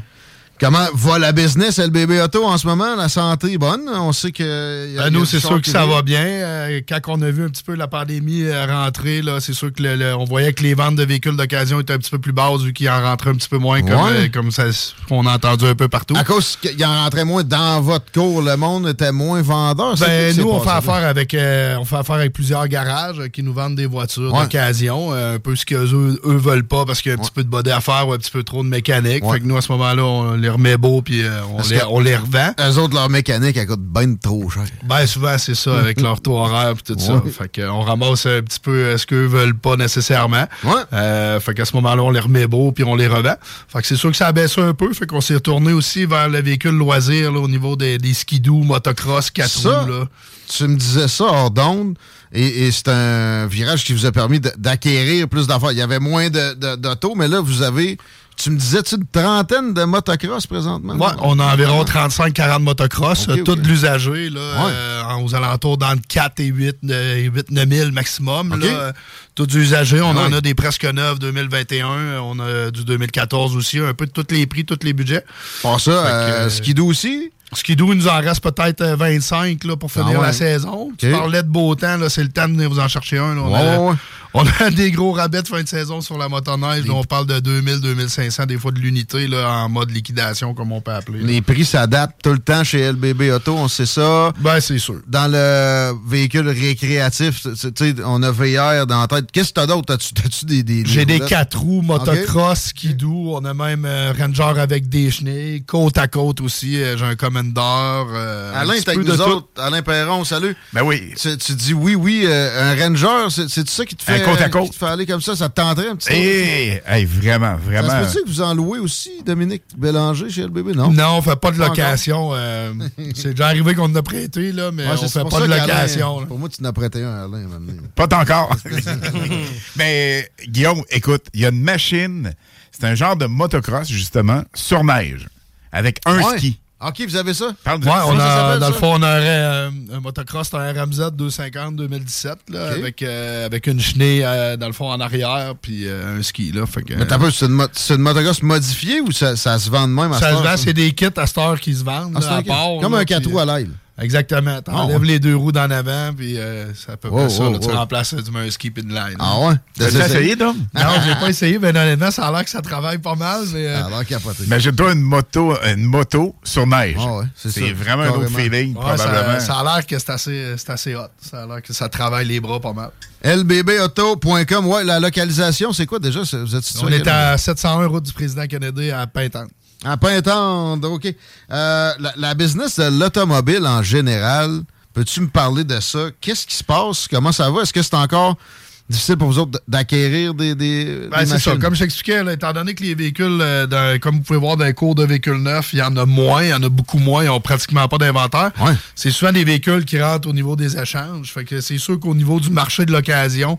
Comment va la business LBB Auto en ce moment? La santé est bonne. On sait que. y a- Ben, nous, c'est sûr que ça va bien. Euh, quand on a vu un petit peu la pandémie euh, rentrer, là, c'est sûr que le- le- on voyait que les ventes de véhicules d'occasion étaient un petit peu plus basses vu qu'ils en rentraient un petit peu moins comme, Ouais. comme ça on a entendu un peu partout. À cause qu'il en rentrait moins dans votre cours, le monde était moins vendeur. Ben, nous, on fait, affaire avec, euh, on fait affaire avec plusieurs garages euh, qui nous vendent des voitures Ouais. d'occasion, euh, un peu ce qu'eux eux, veulent pas parce qu'il y a un petit peu de body à faire ou un petit peu trop de mécanique. Fait que nous, à ce moment-là, on les remet beaux puis euh, on, les, que- on les revend. Eux autres, leur mécanique, elle coûte bien trop cher. Ben souvent c'est ça avec leur taux horaire et tout ça. Ouais. Fait que, on ramasse un petit peu euh, ce qu'eux veulent pas nécessairement. Euh, fait qu'à ce moment-là, on les remet beaux puis on les revend. Fait que c'est sûr que ça a baissé un peu. Fait qu'on s'est retourné aussi vers le véhicule loisir là, au niveau des, des skidoo, motocross, 4 Ça, roues. Là. tu me disais ça hors d'onde, et, et c'est un virage qui vous a permis de- d'acquérir plus d'affaires. Il y avait moins de- de- d'autos, mais là, vous avez Tu me disais-tu une trentaine de motocross présentement? Ouais, on a environ 35-40 motocross, euh, tout ok. de l'usager, là, Ouais. euh, aux alentours d'entre 4 et 8, 8 9 000 maximum. Ok. Là, euh, tout usagé. On Ah en oui. a des presque neufs 2021. euh, On a du 2014 aussi. Un peu de tous les prix, tous les budgets. Pour ça, euh, euh, Skidoo aussi? Skidoo, il nous en reste peut-être euh, 25 là, pour finir Ah ouais. la saison. Tu parlais de beau temps, là, c'est le temps de venir vous en chercher un. là. On, a. on a des gros rabais de fin de saison sur la motoneige. là. On parle de 2000, 2500, des fois de l'unité en mode liquidation, comme on peut appeler. là. Les prix s'adaptent tout le temps chez LBB Auto, on sait ça. Ben, c'est sûr. Dans le véhicule récréatif, tu on a VR dans la tête. Qu'est-ce que t'as d'autre? T'as-tu t'as-tu des, des, J'ai des? 4 roues, motocross, skidoo. On a même euh, Ranger avec des chenilles. Côte à côte aussi. euh, J'ai un Commander. euh, Alain, t'es avec nous tout. autres. Alain Perron, salut. Ben oui. Tu, tu dis oui, oui, euh, un Ranger, c'est ça qui te fait, côte à côte. te fait aller comme ça? Ça te tenterait un petit peu? Hey, hey, vraiment, vraiment. Ça se peut-tu que vous en louez aussi, Dominique Bélanger, chez LBB? Non? Non, on fait pas de location. euh, c'est déjà arrivé qu'on en a prêté, là, mais Ouais, on fait pas de location. Pour moi, tu n'as prêté un, Alain. Pas encore. Mais Guillaume, écoute, il y a une machine, c'est un genre de motocross, justement, sur neige, avec un Ouais. ski. OK, vous avez ça? Parle de Ouais, ça. on a, dans le fond, on aurait euh, un motocross, un RMZ 250 2017, là, avec, euh, avec une chenille, euh, dans le fond, en arrière, puis euh, un ski, là. Fait que, Mais t'as pas, c'est une, mo- c'est une motocross modifiée ou ça, ça se vend de même à ça se vend, c'est des kits à cette heure qui se vendent, Ah, là, c'est à un- part, Comme là, un puis, 4 roues à l'aile. Exactement. T'enlèves Ah, ouais. les deux roues d'en avant, puis euh, c'est à peu près Oh, ça. oh, là, tu oh. remplaces du un ski puis une line. Ah ouais? T'as T'as essayé, Dom? Non, j'ai pas essayé, mais honnêtement, ça a l'air que ça travaille pas mal. Mais, euh, Ça a l'air capoté. Imagine-toi une moto, une moto sur neige. Ah ouais, c'est ça. vraiment un autre feeling, ouais, ça, probablement. ça a l'air que c'est assez, c'est assez hot. Ça a l'air que ça travaille les bras pas mal. LBBauto.com, ouais, la localisation, c'est quoi déjà? C'est- Vous êtes situé On à est à 701 route du président Kennedy à Pintante. À Pintendre, OK. Euh, la, la business de l'automobile en général, peux-tu me parler de ça? Qu'est-ce qui se passe? Comment ça va? Est-ce que c'est encore difficile pour vous autres d'acquérir des, des, Ben, des c'est ça. Comme je t'expliquais, étant donné que les véhicules, euh, comme vous pouvez voir dans les cours de véhicules neufs, il y en a moins, il y en a beaucoup moins, ils n'ont pratiquement pas d'inventaire. Ouais. C'est souvent des véhicules qui rentrent au niveau des échanges. Fait que c'est sûr qu'au niveau du marché de l'occasion,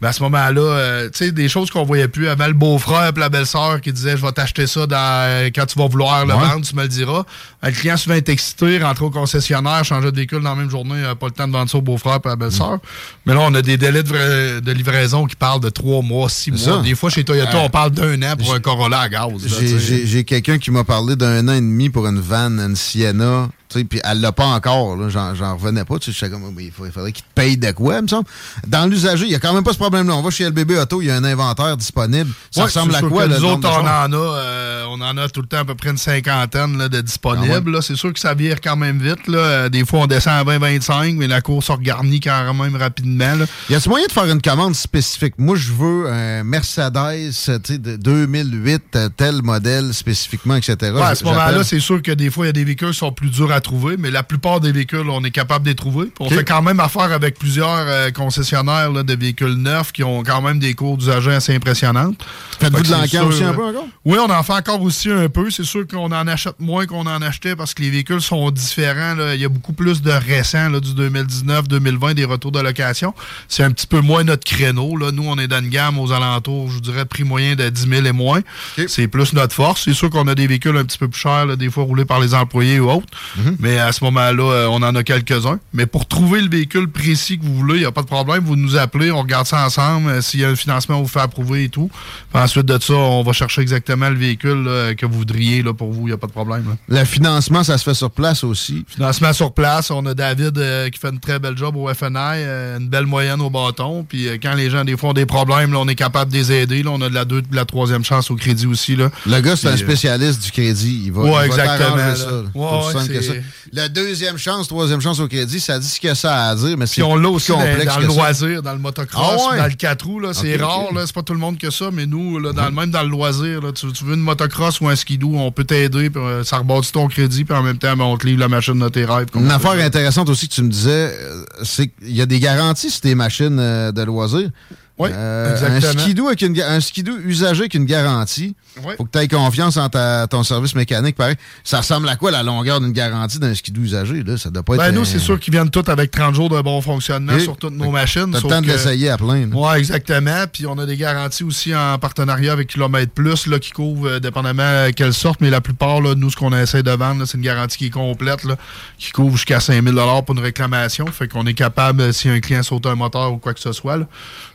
ben, à ce moment-là, euh, tu sais, des choses qu'on voyait plus. Avant le beau-frère et la belle-sœur qui disait Je vais t'acheter ça dans- quand tu vas vouloir le Ouais. vendre, tu me le diras. Le client souvent est excité, rentrer au concessionnaire, changer de véhicule dans la même journée, pas le temps de vendre ça au beau-frère et la belle-sœur. Mais là, on a des délais de, vra- de livraison qui parlent de trois mois, six mois. ça. Des fois, chez Toyota, on parle d'un an pour un Corolla à gaz. J'ai- quelqu'un qui m'a parlé d'un an et demi pour une van, une Sienna, tu sais, puis elle l'a pas encore, j'en revenais pas, tu sais, comme, mais il, faudrait qu'il te paye de quoi, il me semble. Dans l'usager, il y a quand même pas ce problème-là. On va chez LBB Auto, il y a un inventaire disponible. Ça Ouais, ressemble à quoi, Nous autres, on en a, euh, on en a tout le temps à peu près une cinquantaine là, de disponibles. Ah ouais? C'est sûr que ça vire quand même vite. Là. Euh, Des fois, on descend à 20-25, mais la course regarnit quand même rapidement. Là. Y a-t-il moyen de faire une commande spécifique? Moi, je veux un Mercedes de 2008, euh, tel modèle spécifiquement, etc. Ouais, à ce moment-là, c'est sûr que des fois, il y a des véhicules qui sont plus durs à trouver, mais la plupart des véhicules, on est capable de les trouver. On fait quand même affaire avec plusieurs euh, concessionnaires là, de véhicules neufs qui ont quand même des cours d'usagers assez impressionnantes. Faites-vous Fait de sûr, aussi un euh, peu encore? Oui, on en fait encore aussi un peu. C'est sûr qu'on en achète moins qu'on en achetait parce que les véhicules sont différents. là. Il y a beaucoup plus de récents là, du 2019-2020 des retours de location. C'est un petit peu moins notre créneau. Là. Nous, on est dans une gamme aux alentours, je dirais, de prix moyen de 10 000 et moins. C'est plus notre force. C'est sûr qu'on a des véhicules un petit peu plus chers, là, des fois roulés par les employés ou autres. Mais à ce moment-là, euh, on en a quelques-uns. Mais pour trouver le véhicule précis que vous voulez, il n'y a pas de problème. Vous nous appelez, on regarde ça ensemble. Euh, S'il y a un financement, on vous fait approuver et tout. Puis ensuite de ça, on va chercher exactement le véhicule là, que vous voudriez là, pour vous. Il n'y a pas de problème. là. Le financement, ça se fait sur place aussi. Financement sur place, on a David euh, qui fait une très belle job au FNI, euh, une belle moyenne au bâton. Puis euh, quand les gens des fois ont des problèmes, là, on est capable de les aider. Là, on a de la deux, de la troisième chance au crédit aussi. Là. Le gars, c'est un spécialiste du crédit. Il va, Ouais, il va exactement, ça. Ouais, ouais, que. La deuxième chance, troisième chance au crédit, ça dit ce que ça a à dire, mais c'est on l'a aussi dans, le loisir, dans le motocross, Ah ouais? Dans le 4 roues. là, C'est rare, là, c'est pas tout le monde que ça, mais nous, là, dans, même dans le loisir, là, tu, tu veux une motocross ou un skidoo, on peut t'aider, puis euh, ça rebâtit ton crédit, puis en même temps, ben, on te livre la machine de tes rêves. Une affaire intéressante aussi que tu me disais, euh, c'est qu'il y a des garanties sur tes machines euh, de loisirs. Euh, un exactement. skidoo, avec une, un skidoo usagé avec une garantie. Ouais. Faut que tu aies confiance en ta- ton service mécanique. Pareil. Ça ressemble à quoi la longueur d'une garantie d'un skidoo usagé? Là? Ça doit pas Ben, être. nous, c'est sûr qu'ils viennent tous avec 30 jours de bon fonctionnement Et- sur toutes nos machines. T'as le temps de que- l'essayer à plein. Ouais, exactement. Puis on a des garanties aussi en partenariat avec Kilomètre Plus là, qui couvrent euh, dépendamment quelle sorte, mais la plupart, là, nous, ce qu'on essaie de vendre, c'est une garantie qui est complète, là, qui couvre jusqu'à 5000 pour une réclamation. Fait qu'on est capable, euh, si un client saute un moteur ou quoi que ce soit, là,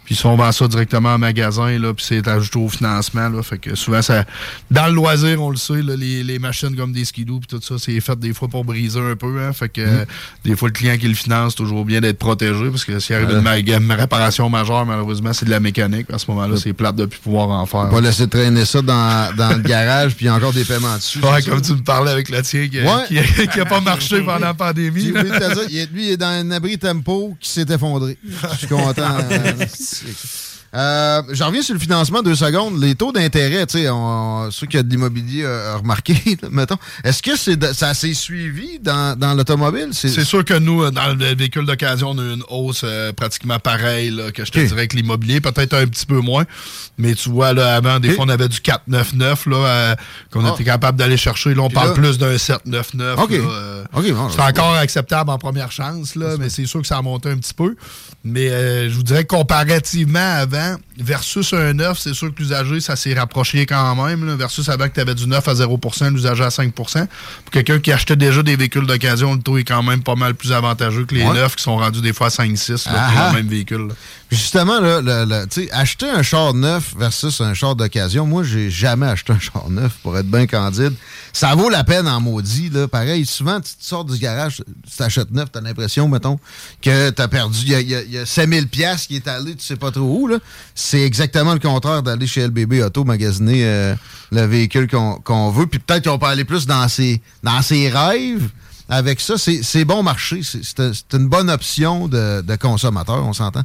puis si on vend ça directement en magasin, là, puis c'est ajouté au financement, là, fait que souvent, ça, dans le loisir, on le sait, là, les, les machines comme des skidoo puis tout ça, c'est fait des fois pour briser un peu, hein, fait que euh, des fois, le client qui le finance, toujours bien d'être protégé, parce que s'il arrive Ouais. une, ma- une réparation majeure, malheureusement, c'est de la mécanique. À ce moment-là, c'est plate de plus pouvoir en faire. Pas laisser traîner ça dans, dans le garage, puis encore des paiements dessus. Ouais, comme ça? tu me parlais avec le tien qui, Ouais. qui, qui a pas marché pendant la pandémie. Lui, il est dans un abri tempo qui s'est effondré. Je suis content. euh, J'en reviens sur le financement deux secondes. Les taux d'intérêt, tu sais, ceux qui ont de l'immobilier euh, remarqué, mettons. Est-ce que c'est ça s'est suivi dans, dans l'automobile? C'est sûr que nous, euh, dans le véhicule d'occasion, on a eu une hausse euh, pratiquement pareille là, que je te dirais que l'immobilier, peut-être un petit peu moins. Mais tu vois, là, avant, des fois, on avait du 499 là, euh, qu'on Ah. était capable d'aller chercher. Là, on Puis parle là- plus d'un 799. Ok. là, Ok, bon, c'est encore acceptable en première chance, là, mais c'est sûr que ça a monté un petit peu. Mais euh, je vous dirais comparativement avant, versus un 9, c'est sûr que l'usager, ça s'est rapproché quand même. là, versus avant que tu avais du 9 à 0% l'usager à 5% Pour quelqu'un qui achetait déjà des véhicules d'occasion, le taux est quand même pas mal plus avantageux que les Ouais. neufs qui sont rendus des fois à 5-6 là, Ah pour le même véhicule. là. Justement, là, tu sais, acheter un char neuf versus un char d'occasion, moi, j'ai jamais acheté un char neuf, pour être bien candide. Ça vaut la peine en maudit. Là. Pareil, souvent, tu sors du garage, tu t'achètes neuf, tu as l'impression, mettons, que tu as perdu. Il y a, y a- y a 5000 pièces qui est allé, tu sais pas trop où. là. C'est exactement le contraire d'aller chez LBB Auto magasiner euh, le véhicule qu'on qu'on veut. Puis peut-être qu'on peut aller plus dans ses, dans ses rêves. Avec ça, c'est bon marché. C'est une bonne option de, de consommateur, on s'entend?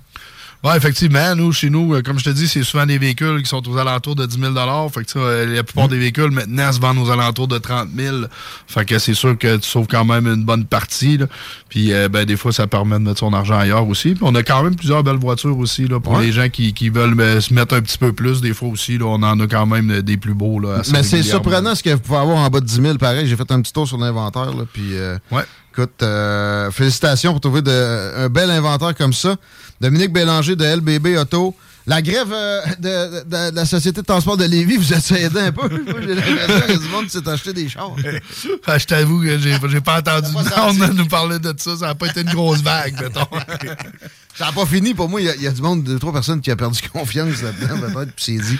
Oui, effectivement. Nous, chez nous, euh, comme je te dis, c'est souvent des véhicules qui sont aux alentours de 10 000 Fait que ça, euh, la plupart des véhicules, maintenant, se vendent aux alentours de 30 000 Fait que c'est sûr que tu sauves quand même une bonne partie. là. Puis, euh, ben, des fois, ça permet de mettre son argent ailleurs aussi. Puis, on a quand même plusieurs belles voitures aussi là, pour Ouais. les gens qui, qui veulent euh, se mettre un petit peu plus. Des fois aussi, là, on en a quand même des plus beaux. Là, Mais c'est surprenant ce que vous pouvez avoir en bas de 10 000. Pareil, j'ai fait un petit tour sur l'inventaire. Puis, euh, Ouais. écoute, euh, félicitations pour trouver de- un bel inventaire comme ça. Dominique Bélanger de LBB Auto. La grève euh, de, de- de la Société de transport de Lévis, vous êtes aidé un peu? J'ai l'impression a du monde s'est acheté des chars. Ah, je t'avoue que j'ai j'ai pas entendu pas monde nous parler de ça. Ça n'a pas été une grosse vague, mettons. Ça n'a pas fini. Pour moi, il y a- y, a du monde, deux, trois personnes qui a perdu confiance là-dedans, peut-être, puis s'est dit.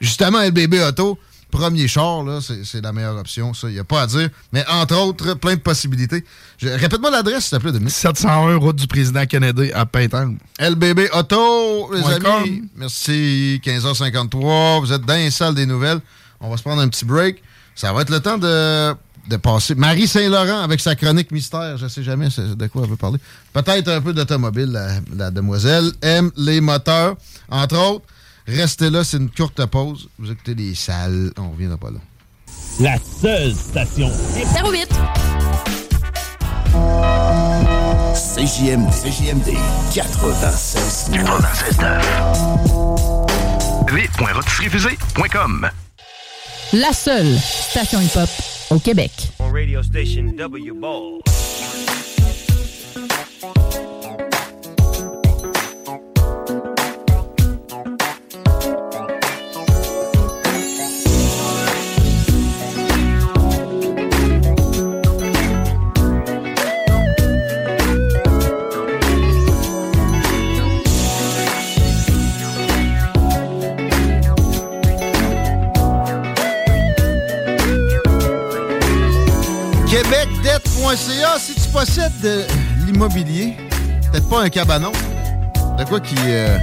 Justement, LBB Auto, premier char, là, c'est la meilleure option. Ça, il n'y a pas à dire. Mais entre autres, plein de possibilités. Répète-moi l'adresse, s'il te plaît, Dominique. 701 route du président Kennedy à Pintan. LBB Auto, les amis. com. Merci. 15h53. Vous êtes dans les salles des nouvelles. On va se prendre un petit break. Ça va être le temps de, de passer. Marie Saint-Laurent avec sa chronique mystère. Je ne sais jamais de quoi elle veut parler. Peut-être un peu d'automobile, la, la demoiselle. Aime les moteurs, entre autres. Restez là, c'est une courte pause. Vous écoutez les salles. On reviendra pas là. La seule station. 08. CJMD. CJMD 96 www.rotisseriefusée.com La seule station hip-hop au Québec. On radio station W Ball. québecdebt.ca si tu possèdes de l'immobilier, peut-être pas un cabanon, de quoi qui euh,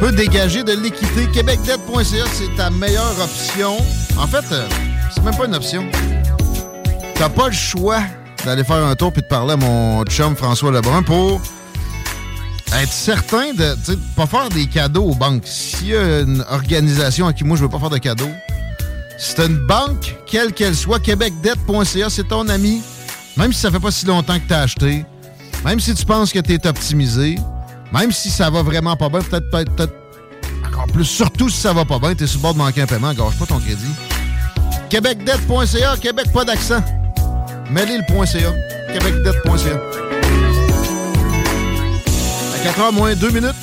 peut dégager de l'équité. Québecdebt.ca, c'est ta meilleure option. En fait, euh, c'est même pas une option. T'as pas le choix d'aller faire un tour puis de parler à mon chum François Lebrun pour être certain de sais, pas faire des cadeaux aux banques. S'il y a une organisation à qui moi je veux pas faire de cadeaux, c'est une banque, quelle qu'elle soit, québecdebt.ca, c'est ton ami. Même si ça fait pas si longtemps que tu as acheté, même si tu penses que tu es optimisé, Même si ça va vraiment pas bien, peut-être peut-être peut-être encore plus, surtout si ça va pas bien, t'es sur le bord de manquer un paiement, gâche pas ton crédit. Québecdebt.ca, Québec pas d'accent. Mêlez le .ca, québecdebt.ca. À 4 h moins 2 minutes.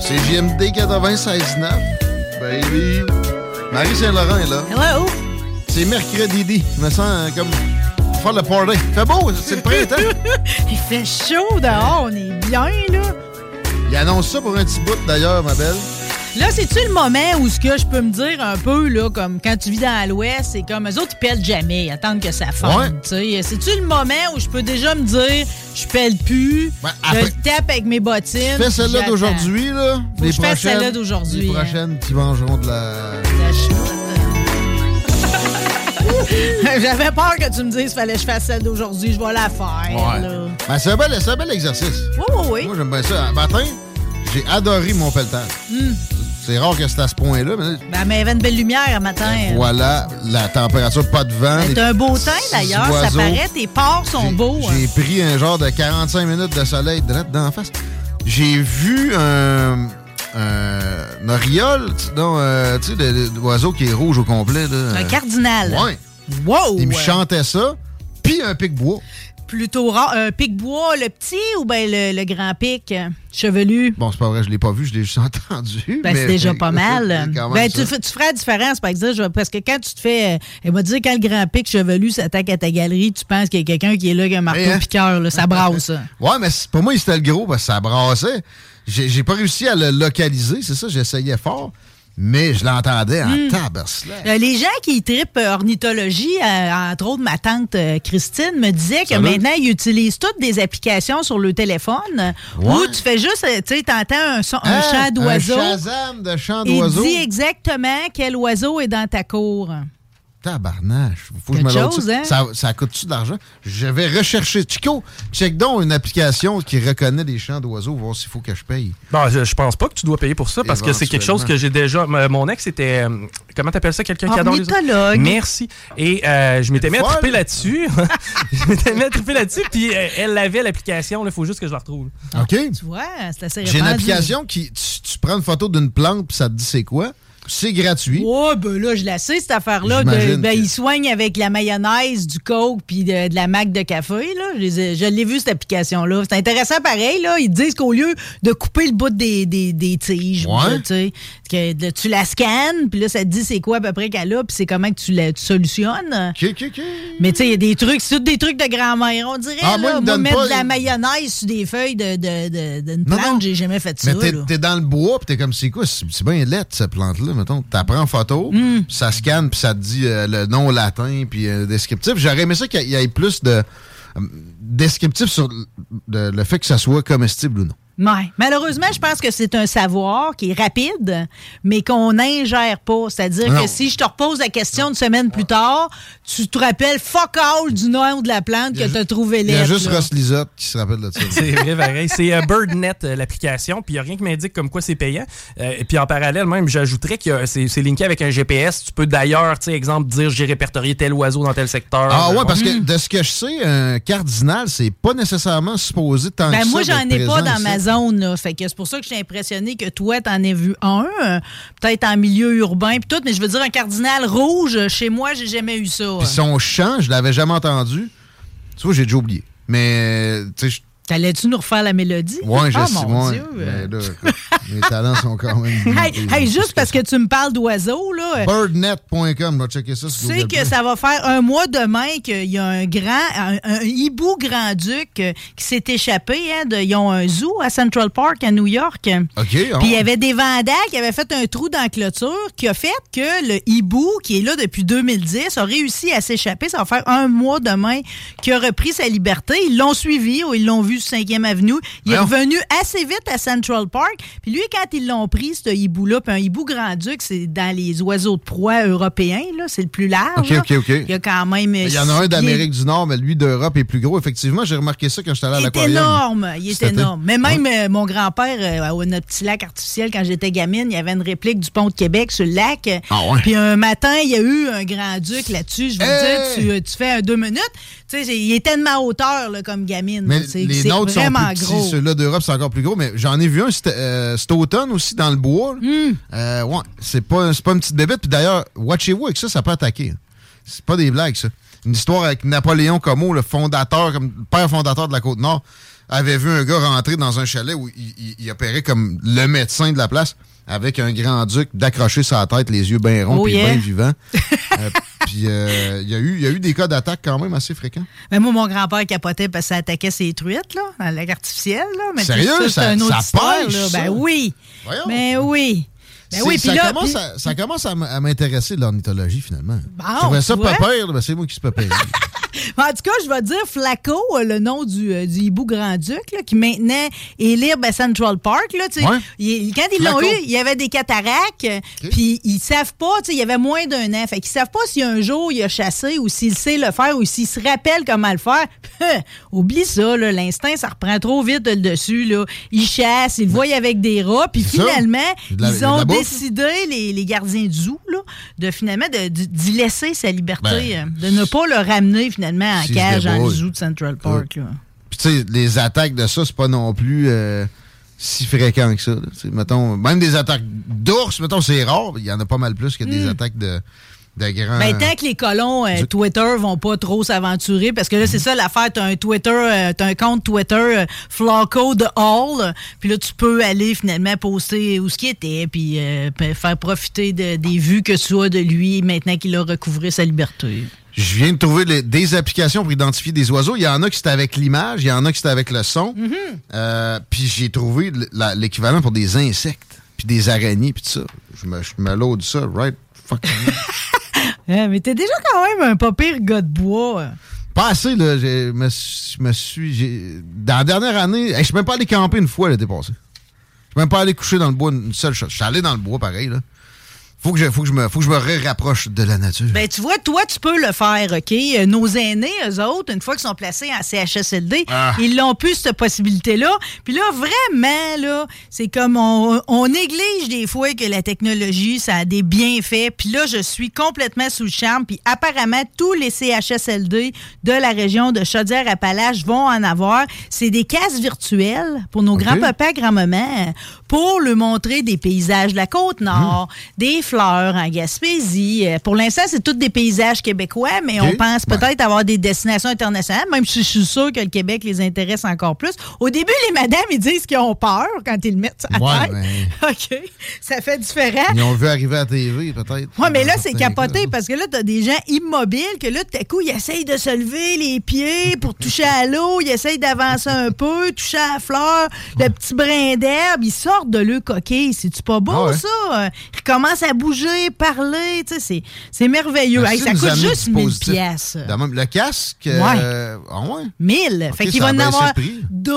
C'est JMD 96.9. Baby. Marie Saint-Laurent est là. Hello. C'est mercredi. Je me sens euh, comme faire le party. Fait beau, c'est le printemps. Il fait chaud dehors, on est bien, là. Il annonce ça pour un petit bout d'ailleurs, ma belle. Là, c'est-tu le moment où ce que je peux me dire un peu, là, comme quand tu vis dans l'Ouest, c'est comme eux autres, ils pèlent jamais, ils attendent que ça fonde. Ouais. C'est-tu le moment où je peux déjà me dire, je pèle plus, je après- le tape avec mes bottines. Fais celle-là d'aujourd'hui, là. Faut je fasse celle-là d'aujourd'hui, Les hein. prochaines qui vengeront de la. J'avais peur que tu me dises fallait que je fasse celle d'aujourd'hui, je vais la faire. Ouais. là. Ben, c'est un, bel, c'est un bel exercice. Oui, oui, oui. Moi, j'aime bien ça. Un matin, j'ai adoré mon pelletage. Hmm. C'est rare que c'est à ce point-là, mais Ben, mais il y avait une belle lumière un matin. voilà, la température, pas de vent. C'est les un beau teint petits d'ailleurs, ça oiseaux. paraît, tes pores sont beaux. hein. J'ai pris un genre de 45 minutes de soleil direct la face. J'ai vu un, un oriole, tu non, euh, tu sais, le- le- l'oiseau qui est rouge au complet. Là. Un cardinal. Ouais. Wow! Il me chantait ça, puis un pic-bois. Plutôt rare. Un pic-bois, le petit ou ben le, le grand pic euh, chevelu? Bon, c'est pas vrai, je l'ai pas vu, je l'ai juste entendu. Ben, mais- c'est déjà pas mal. Ben, tu, tu feras la différence, par exemple, parce que quand tu te fais. euh, elle m'a dit quand le grand pic chevelu s'attaque à ta galerie, tu penses qu'il y a quelqu'un qui est là avec un marteau hein? piqueur, là, ça brasse. ça. Ouais, mais pour moi, c'était le gros parce que ça brassait. J'ai pas réussi à le localiser, c'est ça, j'essayais fort, mais je l'entendais en. Euh, les gens qui tripent euh, ornithologie, euh, entre autres ma tante euh, Christine, me disait que maintenant, ils utilisent toutes des applications sur le téléphone où Ouais. tu fais juste, tu sais, t'entends un, son- un Hein? chant d'oiseau. Un de chant Il d'oiseau. dit exactement quel oiseau est dans ta cour. Tabarnache. Faut que je me chose, ça. hein? ça. Ça coûte-tu de l'argent? Je vais rechercher. Chico, check donc une application qui reconnaît les chants d'oiseaux, voir s'il faut que je paye. Bon, je, je pense pas que tu dois payer pour ça parce que c'est quelque chose que j'ai déjà. Mon ex était. euh, Comment t'appelles ça Quelqu'un qui adore les Ornithologue. Merci. Et euh, je m'étais mis à triper là-dessus. je m'étais mis à triper là-dessus, puis euh, elle avait l'application. Il faut juste que je la retrouve. OK? Tu vois, c'est assez J'ai une application qui. Tu, tu prends une photo d'une plante, puis ça te dit c'est quoi? C'est gratuit. Ouais, ben là, je la sais, cette affaire-là. Ben, que- ils soignent avec la mayonnaise, du coke puis de, de la mac de café. Là. Je, je l'ai vu, cette application-là. C'est intéressant pareil. Là. Ils disent qu'au lieu de couper le bout des, des, des tiges, Ouais. tu sais, que de- tu la scannes, puis là, ça te dit c'est quoi à peu près qu'elle a, puis c'est comment que tu la tu solutionnes. Mais tu sais, il y a des trucs, c'est tous des trucs de grand-mère, on dirait. Ah, moi, là, moi, mettre de la mayonnaise sur des feuilles de, de, de- d'une Non, plante, j'ai jamais fait ça. Mais t'es, dans le bois, puis t'es comme, c'est quoi? C'est, bien laid, cette plante-là, mettons. T'apprends en photo, Hmm. ça scanne, puis ça te dit euh, le nom latin, puis euh, descriptif. J'aurais aimé ça qu'il y ait plus de euh, descriptif sur le, le fait que ça soit comestible ou non. Ouais. Malheureusement, je pense que c'est un savoir qui est rapide, mais qu'on n'ingère pas. C'est-à-dire que si je te repose la question une semaine plus tard, tu te rappelles fuck all du nom de la plante que tu as trouvé Il y a juste là. Ross Lisotte qui se rappelle de ça. C'est vrai, pareil. C'est euh, BirdNet, euh, l'application, puis il n'y a rien qui m'indique comme quoi c'est payant. Euh, et puis en parallèle, même, j'ajouterais que c'est linké avec un GPS. Tu peux d'ailleurs, tu sais, exemple, dire j'ai répertorié tel oiseau dans tel secteur. Ah ouais, parce que de ce que je sais, un cardinal, c'est pas nécessairement supposé tant Ben que moi, j'en ai pas dans ma ici. Zone. Là. Fait que c'est pour ça que je suis impressionné que toi, t'en aies vu un, euh, peut-être en milieu urbain puis tout, mais je veux dire, un cardinal rouge, euh, chez moi, j'ai jamais eu ça. Puis son chant, je l'avais jamais entendu. Tu vois, j'ai déjà oublié. Mais, tu sais, je- T'allais-tu nous refaire la mélodie? ouais, je Ah, sais, mon ouais. Dieu. Mais là, écoute, mes talents sont quand même. Hey, juste parce que tu me parles d'oiseaux, là. Birdnet.com, va checker ça Tu sais que ça va faire un mois demain qu'il y a un grand, un, un hibou grand-duc euh, qui s'est échappé. Hein, de- ils ont un zoo à Central Park à New York. OK. Puis ah. il y avait des vandales qui avaient fait un trou dans la clôture qui a fait que le hibou, qui est là depuis 2010, a réussi à s'échapper. Ça va faire un mois demain qu'il a repris sa liberté. Ils l'ont suivi, ou ils l'ont vu 5e Avenue. Il est revenu assez vite à Central Park. Puis lui, quand ils l'ont pris, ce hibou-là, puis un hibou grand-duc, c'est dans les oiseaux de proie européens, là, c'est le plus large. OK. OK, OK. Il y a quand même... Il y en a un d'Amérique du Nord, mais lui d'Europe est plus gros. Effectivement, j'ai remarqué ça quand j'étais allé à Il est l'aquarium. énorme, il est énorme. Mais même euh, mon grand-père, euh, au notre petit lac artificiel, quand j'étais gamine, il y avait une réplique du pont de Québec sur le lac. Ah ouais? Puis un matin, il y a eu un grand-duc là-dessus. Je veux Hey! dire, tu, euh, tu fais un deux minutes. Tu sais, il était de ma hauteur là, comme gamine. C'est- nôtres sont petits. Ceux-là d'Europe, c'est encore plus gros. Mais j'en ai vu un cet, euh, automne aussi dans le bois. Hmm. Euh, ouais, c'est pas, pas une petite bébête. Puis d'ailleurs, watchez-vous avec ça, ça peut attaquer. C'est pas des blagues, ça. Une histoire avec Napoléon Como, le fondateur, comme le père fondateur de la Côte-Nord, avait vu un gars rentrer dans un chalet où il, il- il opérait comme le médecin de la place avec un grand-duc d'accrocher sa tête, les yeux bien ronds Oh puis yeah. bien vivants. Euh, puis euh, il y, a eu- il y a eu des cas d'attaque quand même assez fréquents. Mais moi, mon grand-père capotait parce que ça attaquait ses truites, là, dans le lac artificiel, là. Mais Sérieux? Ça- c'est une autre ça histoire, pêche, là. ça? Ben oui. Voyons. Ben oui. Ben oui, ça, là. commence à, ça commence à m'intéresser, l'ornithologie, finalement. Bon, ça pas ben c'est moi qui se pas pire. En tout cas, je vais dire Flaco, euh, le nom du, euh, du hibou grand-duc, qui maintenant est libre à Central Park. Là, tu sais. Ouais. Il- quand ils l'ont eu, il y avait des cataractes, euh, puis ils savent pas, il y avait moins d'un an. Fait qu'ils savent pas si un jour il a chassé ou s'il sait le faire ou s'il se rappelle comment le faire. Oublie ça, l'instinct, ça reprend trop vite le dessus. Là. Ils chassent, ils le voient avec des rats, puis finalement, de la- ils de ont la bouffe. Décidé, les, les gardiens du zoo, là, de finalement d'y laisser sa liberté, Ben, euh, de ne pas le ramener finalement en cage dans le zoo de Central Park. là. Puis tu sais, les attaques de ça, c'est pas non plus euh, si fréquent que ça. mettons, même des attaques d'ours, mettons, c'est rare. Il y en a pas mal plus que des Mm. attaques de, de grands... Ben, tant que les colons euh, Du- Twitter vont pas trop s'aventurer, parce que là, c'est ça l'affaire, t'as un Twitter, euh, t'as un compte Twitter euh, Flacco de Hall, puis là, tu peux aller finalement poster où ce qui était, puis euh, faire profiter de- des vues que tu as de lui maintenant qu'il a recouvré sa liberté. Je viens de trouver les- des applications pour identifier des oiseaux. Il y en a qui c'est avec l'image, il y en a qui c'est avec le son. Mm-hmm. Euh, puis j'ai trouvé l'équivalent pour des insectes, puis des araignées, puis tout ça. Je me, je me load ça, right? Fuck. Hein, mais t'es déjà quand même un pas pire gars de bois. Pas assez, là. Je me, suis- Dans la dernière année, je suis même pas allé camper une fois l'été passé. Je suis même pas allé coucher dans le bois une seule chose. Je suis allé dans le bois, pareil, là. Faut que je, faut que je me, faut que je me rapproche de la nature. Ben, tu vois, toi, tu peux le faire, OK? Euh, Nos aînés, eux autres, une fois qu'ils sont placés en CHSLD, Ah. ils l'ont plus, cette possibilité-là. Puis là, vraiment, là, c'est comme on, on néglige des fois que la technologie, ça a des bienfaits. Puis là, je suis complètement sous le charme. Puis apparemment, tous les CHSLD de la région de Chaudière-Appalaches vont en avoir. C'est des cases virtuelles pour nos grands-papas, grand-mamans, pour leur montrer des paysages de la Côte-Nord, des fleurs en Gaspésie. Euh, Pour l'instant, c'est tous des paysages québécois, mais on pense peut-être avoir des destinations internationales, même si je suis sûr que le Québec les intéresse encore plus. Au début, les madames, ils disent qu'ils ont peur quand ils le mettent à Ouais, tête. mais- OK. Ça fait différent. Ils ont vu arriver à la TV, peut-être. Ouais, mais là, c'est capoté parce que là, t'as des gens immobiles que là, tout à coup, ils essayent de se lever les pieds pour toucher à l'eau, ils essayent d'avancer un peu, toucher à la fleur, le petit brin d'herbe, ils sortent de le coquille. C'est-tu pas beau, Ah ouais. ça? Ils commencent à bouger, parler, tu sais, c'est- merveilleux. Hey, ça coûte juste du 1000 positif. piastres. De même, le casque. Ouais. euh, ah ouais? 1000. Ok, fait qu'il va en avoir deux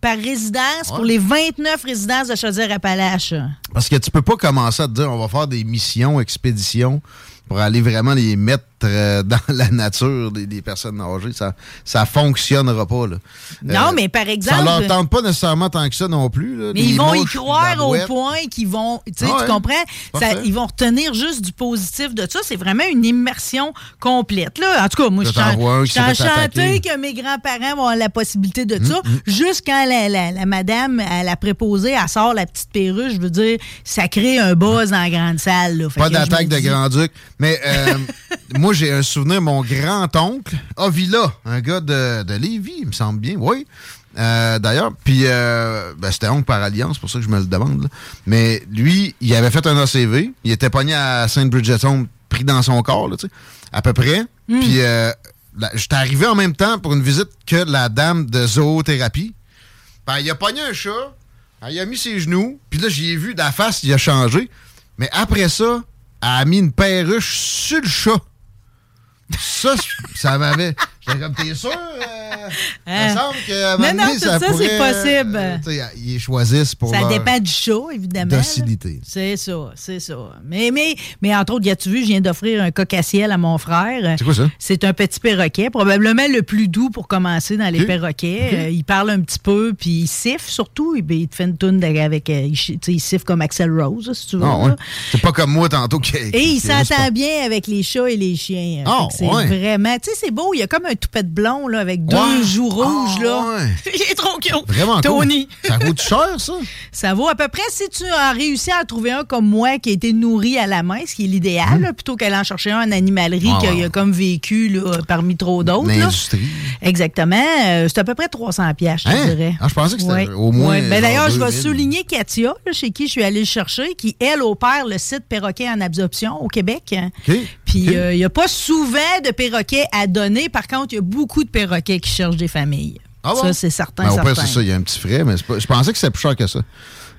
par résidence pour les 29 résidences de Chaudière-Appalaches. Parce que tu peux pas commencer à te dire on va faire des missions, expéditions pour aller vraiment les mettre euh, dans la nature des, des personnes âgées. Ça ça fonctionnera pas. Là. Non, Euh, mais par exemple- Ça leur tente pas nécessairement tant que ça non plus. là. Mais ils vont y croire la au point qu'ils vont. Tu sais, Ah tu ouais. comprends? Ça- ils vont retenir juste du positif de ça. C'est vraiment une immersion complète. Là. En tout cas, moi, Je suis enchantée que mes grands-parents vont avoir la possibilité de ça. mm. Juste quand la, la- la madame, à la préposée, elle sort la petite perruche, je veux dire, ça crée un buzz en grande salle. là. Pas d'attaque de Grand-Duc. Mais euh, moi, j'ai un souvenir, mon grand-oncle, Avila, un gars de, de Lévis, il me semble bien, oui. Euh, D'ailleurs, puis euh, ben, c'était oncle par alliance, c'est pour ça que je me le demande. là. Mais lui, il avait fait un ACV, il était pogné à Saint-Bridgeton, pris dans son corps, là, tu sais, à peu près. Puis euh, j'étais arrivé en même temps pour une visite que la dame de zoothérapie. Ben, il a pogné un chat, elle y a mis ses genoux, puis là, j'y ai vu, la face, il a changé. Mais après ça, elle a mis une perruche sur le chat. Ça, ça m'avait. J'étais comme, t'es sûr? Euh, Il Hein? me semble un Non, non, tout ça, c'est possible. euh, ils choisissent pour Ça leur dépend du chat, évidemment. docilité. C'est ça, c'est ça. Mais, mais, mais entre autres, as-tu vu, je viens d'offrir un coq à ciel à mon frère. C'est quoi ça? C'est un petit perroquet, probablement le plus doux pour commencer dans les perroquets. Euh, il parle un petit peu, puis il siffle surtout. Il, il te fait une toune avec. il, chi- tu sais, il siffle comme Axel Rose, si tu veux. Ah, ouais. C'est pas comme moi tantôt qui. Et il s'entend bien avec les chats et les chiens. Que c'est ouais. vraiment. Tu sais, c'est beau. Il y a comme un toupette blond là, avec deux Ouais. joues rouges. Ah, là. ouais. Il est trop cute. Vraiment Tony. cool. Ça coûte cher, ça? Ça vaut à peu près si tu as réussi à en trouver un comme moi qui a été nourri à la main, ce qui est l'idéal, là, plutôt qu'aller en chercher un en animalerie Ah, qui a- comme vécu là, parmi trop d'autres. là. L'industrie. Exactement. Euh, c'est à peu près 300 pièces, je te Hein? dirais. Ah, je pensais que c'était Ouais. au moins. Ben, D'ailleurs, je vais 2000. souligner Katia, là, chez qui je suis allée le chercher, qui, elle, opère le site Perroquet en absorption au Québec. OK. Puis, euh, il n'y a pas souvent de perroquets à donner. Par contre, il y a beaucoup de perroquets qui cherchent des familles. Ah bon? Ça, c'est certain. Ben, au certain. c'est ça, il y a un petit frais, mais pas- je pensais que c'était plus cher que ça.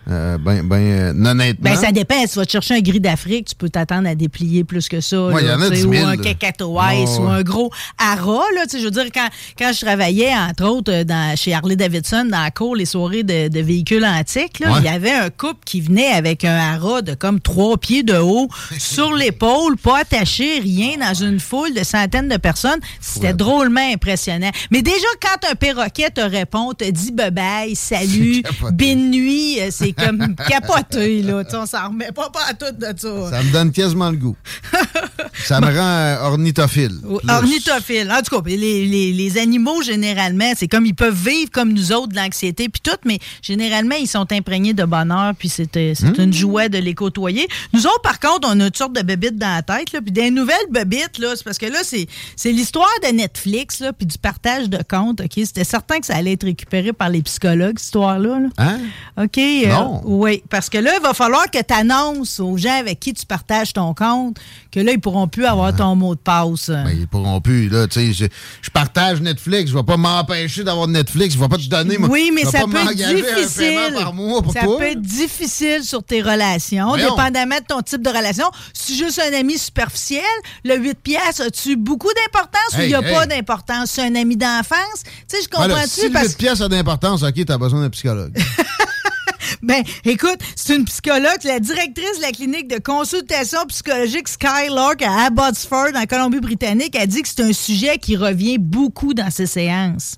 Euh, ben, ben, euh, honnêtement. Ben, ça dépend. Si tu vas te chercher un gris d'Afrique, tu peux t'attendre à déplier plus que ça. Ouais, là, il y en a tu sais, 10 000, Ou un cacatoès, Ouais, ou un gros ara. Là, tu sais, je veux dire, quand, quand je travaillais, entre autres, euh, dans, chez Harley Davidson, dans la cour, les soirées de, de véhicules antiques, Ouais. il y avait un couple qui venait avec un ara de comme trois pieds de haut, sur l'épaule, pas attaché, rien, dans une foule de centaines de personnes. C'était drôlement impressionnant. Mais déjà, quand un perroquet te répond, te dit bye-bye, salut, bonne nuit, c'est comme capoté, là. Tu sais, on s'en remet pas, pas à tout de ça. Ça me donne quasiment le goût. ça me rend euh, ornithophile. Plus. Ornithophile. En tout cas, les, les- les animaux, généralement, c'est comme ils peuvent vivre comme nous autres de l'anxiété puis tout, mais généralement, ils sont imprégnés de bonheur puis c'est Hmm. une joie de les côtoyer. Nous autres, par contre, on a une sorte de bébites dans la tête, là, puis des nouvelles bébites, là, c'est parce que là, c'est c'est l'histoire de Netflix, là, puis du partage de comptes, OK? C'était certain que ça allait être récupéré par les psychologues, cette histoire-là. là. Hein? OK. euh, Oui, parce que là, il va falloir que tu annonces aux gens avec qui tu partages ton compte que là, ils pourront plus avoir ton mot de passe. Ben, ils pourront plus, là. Tu sais, je, je partage Netflix. Je vais pas m'empêcher d'avoir Netflix. Je vais pas te donner. moi. Oui, mais ça peut être difficile. paiement par mois pour ça toi. peut être difficile sur tes relations, Voyons. dépendamment de ton type de relation. Si juste un ami superficiel, le 8 piastres, as-tu beaucoup d'importance ou il n'y a hey. pas d'importance? C'est un ami d'enfance? Tu sais, je Voilà, comprends-tu? si le parce 8 pièces a d'importance, OK, t'as besoin d'un psychologue. Ben, écoute, c'est une psychologue, la directrice de la clinique de consultation psychologique Skylark à Abbotsford, en Colombie-Britannique, a dit que c'est un sujet qui revient beaucoup dans ses séances.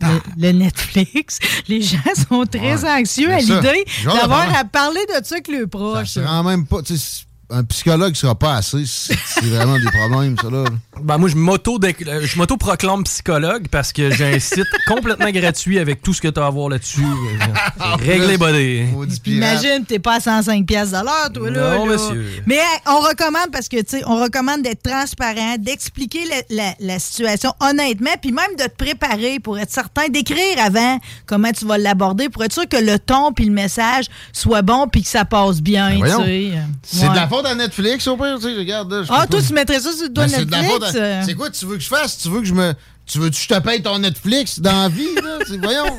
Le, le Netflix, les gens sont très Ouais. anxieux à l'idée d'avoir à parler de ça avec le proche. Ça rend même pas. tu sais, Un psychologue sera pas assez. si C'est vraiment des problèmes, ça, là. Ben, moi, je m'auto je m'auto-proclame psychologue parce que j'ai un site complètement gratuit avec tout ce que tu as à voir là-dessus. Plus, buddy. Imagine, t'es pas à 105 pièces l'heure, toi, là. Non, là. monsieur. Mais hey, on recommande, parce que, tu sais, on recommande d'être transparent, d'expliquer la, la- la situation honnêtement, puis même de te préparer pour être certain, d'écrire avant comment tu vas l'aborder, pour être sûr que le ton puis le message soit bon puis que ça passe bien, Ben tu voyons. sais. C'est Ouais. de la faute à Netflix, au pire, tu sais, regarde. Ah, toi, tu mettrais ça sur le doigt Ben, Netflix? à- euh? C'est quoi tu veux que je fasse? Tu veux que je me. Tu veux que je te paye ton Netflix dans la vie, là? Voyons.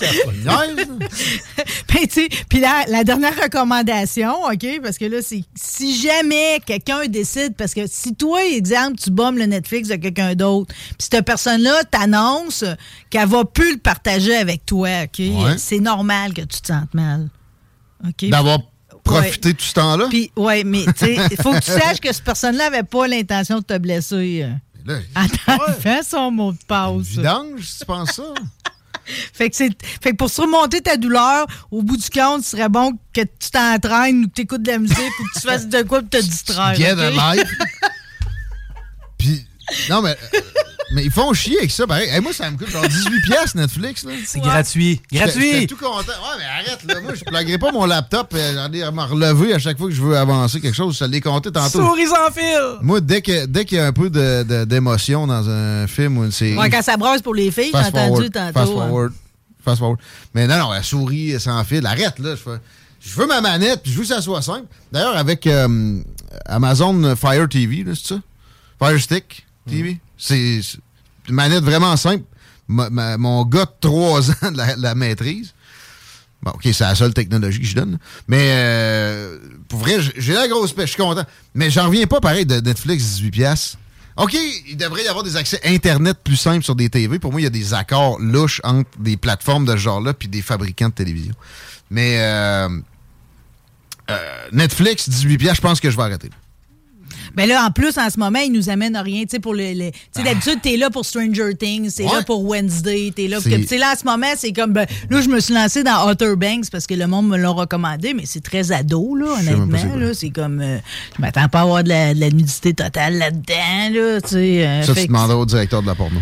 Ben, tu Puis la, la dernière recommandation, OK, parce que là, c'est si jamais quelqu'un décide, parce que si toi, exemple, tu bommes le Netflix de quelqu'un d'autre, puis cette personne-là t'annonce qu'elle va plus le partager avec toi, OK, Ouais. c'est normal que tu te sentes mal. OK? D'avoir profité tout ce temps-là? Puis, ouais, mais tu sais, il faut que tu saches que cette personne-là avait pas l'intention de te blesser. euh, Là, En t'enlevant son mot de passe. vidange, si tu penses ça. Fait que, c'est, fait que pour surmonter ta douleur, au bout du compte, ce serait bon que tu t'entraînes ou que tu écoutes de la musique ou que tu fasses de quoi pour te distraire. Get ok? non, mais, euh, mais ils font chier avec ça. pareil. Hey, moi, ça me coûte genre 18 pièces Netflix. là. C'est gratuit. Gratuit. J'étais tout content. Ouais, mais arrête, là. Moi, je plaguerai pas mon laptop et j'en ai à me relever à chaque fois que je veux avancer quelque chose. Je te l'ai compté tantôt. Souris sans fil. Moi, dès que- dès qu'il y a un peu de- de- d'émotion dans un film ou une série. Ouais, quand ça brasse pour les filles, j'ai entendu forward, tantôt. Fast hein. forward. Fast forward. Mais non, non, la souris sans fil. Arrête, là. Je, fais- je veux ma manette, puis je veux que ça soit simple. D'ailleurs, avec euh, Amazon Fire TV, là, c'est ça? Fire Stick TV. C'est une manette vraiment simple. Mon gars de 3 ans la, la maîtrise. Bon, OK, c'est la seule technologie que je donne. Mais euh, pour vrai, j'ai- la grosse pêche, je suis content. Mais j'en reviens pas pareil de Netflix 18$. piastres. OK, il devrait y avoir des accès Internet plus simples sur des TV. Pour moi, il y a des accords louches entre des plateformes de ce genre-là puis des fabricants de télévision. Mais euh, euh, Netflix, 18$, piastres, je pense que je vais arrêter. Ben là, en plus, en ce moment, ils nous amènent à rien. Tu sais, pour le. le- tu sais, d'habitude, t'es là pour Stranger Things, t'es Ouais. là pour Wednesday, t'es là. Tu sais, là, en ce moment, c'est comme. ben, là, je me suis lancé dans Outer Banks parce que le monde me l'a recommandé, mais c'est très ado, là, honnêtement. là. C'est comme. euh, je m'attends pas à avoir de la, de la nudité totale là-dedans, là. Tu sais. euh, Ça, tu demanderas au directeur de la porno.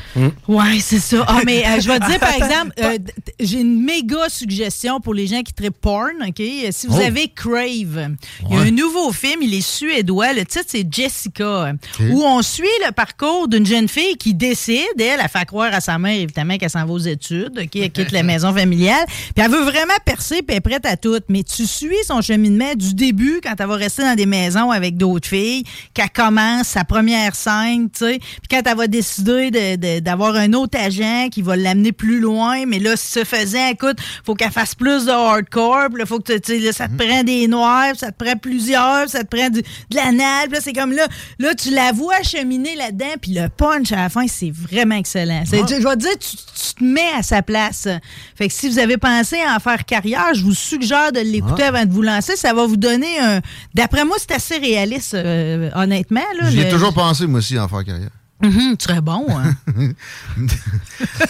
Ouais, c'est ça. Ah, mais euh, je vais te dire, par exemple, euh, j'ai une méga suggestion pour les gens qui trippent porn, OK? Si vous Oh. avez Crave, il y a un nouveau film, il est suédois. Le titre, c'est Jessica, où on suit le parcours d'une jeune fille qui décide, elle, elle fait croire à sa mère, évidemment, qu'elle s'en va aux études, OK? Elle quitte la maison familiale. Puis elle veut vraiment percer, puis elle est prête à tout. Mais tu suis son cheminement du début, quand elle va rester dans des maisons avec d'autres filles, qu'elle commence sa première scène, tu sais. Puis quand elle va décider de- de- d'avoir un autre agent qui va l'amener plus loin, mais là, ce faisant, écoute, faut qu'elle fasse plus de hardcore, puis là, faut que tu- sais, ça te prend des noirs, ça te prend plusieurs, ça te prend du- de l'anal, puis là, c'est comme là, là, tu la vois cheminer là-dedans, puis le punch à la fin, c'est vraiment excellent. C'est- Je vais te dire, tu, tu te mets à sa place. Fait que si vous avez pensé à en faire carrière, je vous suggère de l'écouter Ah. avant de vous lancer. Ça va vous donner un. D'après moi, c'est assez réaliste, euh, honnêtement. Là, J'y ai Le- toujours pensé, moi aussi, en faire carrière. Mhm, tu serais bon, hein?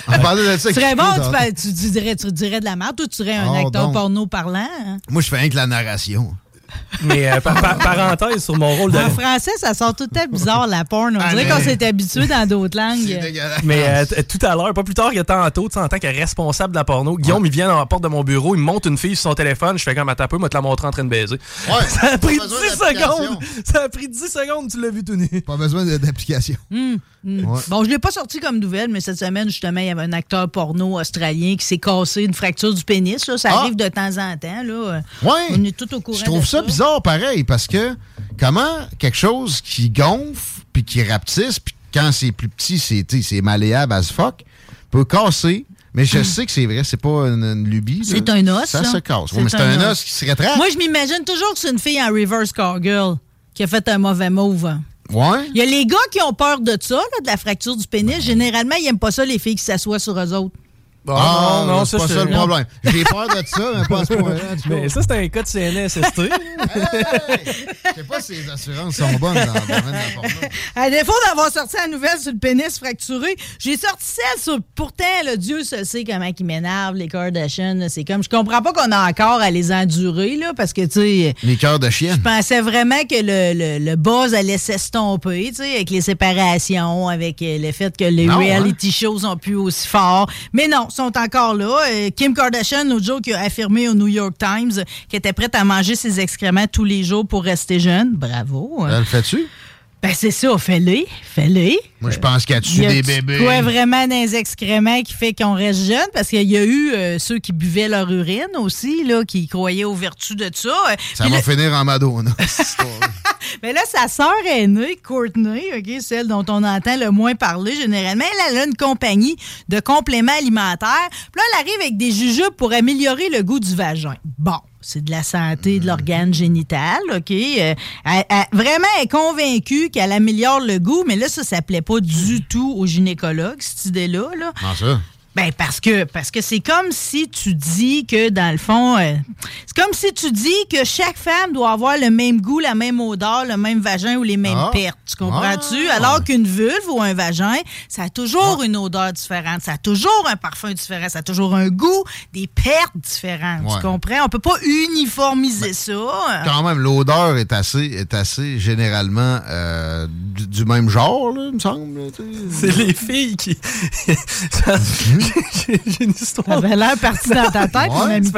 On parlait de ça tu serais bon, tu, dirais, tu dirais de la merde ou tu serais un Oh, acteur donc. porno parlant? hein? Moi, je fais rien que la narration. Mais euh, par- par- parenthèse sur mon rôle de. En français, ça sort tout le temps bizarre, la porn. On dirait qu'on s'est habitué dans d'autres langues. Mais euh, tout à l'heure, pas plus tard que tantôt, tu sais, en tant que responsable de la porno, Guillaume, il vient dans la porte de mon bureau, il me monte une fille sur son téléphone, je fais comme un peu, moi te la montrer en train de baiser. Ouais, Ça a pris pas 10 besoin d'application. secondes! Ça a pris 10 secondes, tu l'as vu tout nu. Pas besoin d'application. Hum, Ouais. Bon, je l'ai pas sorti comme nouvelle, mais cette semaine, justement, il y avait un acteur porno australien qui s'est cassé une fracture du pénis. là. Ça Ah. arrive de temps en temps. Là. Ouais. On est tout au courant Je trouve de ça bizarre pareil parce que comment quelque chose qui gonfle puis qui rapetisse puis quand c'est plus petit, c'est malléable as fuck, peut casser. Mais je sais que c'est vrai, c'est pas une, une lubie. C'est un os. Ça là. se casse. Ouais, c'est un, os qui se rétracte. Moi, je m'imagine toujours que c'est une fille en reverse cowgirl qui a fait un mauvais move. Ouais. Il y a les gars qui ont peur de ça, là, de la fracture du pénis. Généralement, ils n'aiment pas ça, les filles qui s'assoient sur eux autres. Ah, non, c'est pas ça le non. problème. J'ai peur de ça, mais pas à ce point-là. Mais ça, c'est un cas de CNSST. Je sais pas si les assurances sont bonnes dans le domaine de la. À défaut d'avoir sorti la nouvelle sur le pénis fracturé, j'ai sorti celle sur. Pourtant, le Dieu se sait comment ils m'énervent, les Kardashians. là. C'est comme. Je comprends pas qu'on a encore à les endurer, là, parce que, tu sais. Les cœurs de chienne. Je pensais vraiment que le, le, le buzz allait s'estomper, tu sais, avec les séparations, avec euh, le fait que les Non, reality shows sont plus aussi forts. Mais non, sont encore là. Euh, Kim Kardashian, l'autre jour, qui a affirmé au New York Times qu'elle était prête à manger ses excréments tous les jours pour rester jeune. Bravo. hein. Elle le fait-tu? Ben, c'est ça, fais-le, fais-le. Moi, je pense qu'elle tue Il y a des du bébés. Quoi vraiment dans les excréments qui fait qu'on reste jeune? Parce qu'il y a eu euh, ceux qui buvaient leur urine aussi, là, qui croyaient aux vertus de ça. Euh, Ça puis va finir en Madonna, cette histoire-là. mais là, sa sœur aînée, Courtney, OK, celle dont on entend le moins parler généralement, elle, elle a une compagnie de compléments alimentaires. Puis là, elle arrive avec des jujubes pour améliorer le goût du vagin. Bon. C'est de la santé de l'organe génital, OK? Euh, vraiment, elle est convaincue qu'elle améliore le goût, mais là, ça, ça plaît pas du tout aux gynécologues, cette idée-là. Là. Ben parce que parce que c'est comme si tu dis que dans le fond euh, c'est comme si tu dis que chaque femme doit avoir le même goût, la même odeur, le même vagin ou les mêmes Ah. pertes. Tu comprends-tu? Ah. Alors qu'une vulve ou un vagin, ça a toujours une odeur différente, ça a toujours un parfum différent, ça a toujours un goût, des pertes différentes. Ouais. Tu comprends? On peut pas uniformiser ça. Quand même, l'odeur est assez, est assez généralement euh, du, du même genre, là, il me semble. C'est les filles qui. J'ai une histoire. Ça avait l'air parti dans ta tête, mon ami.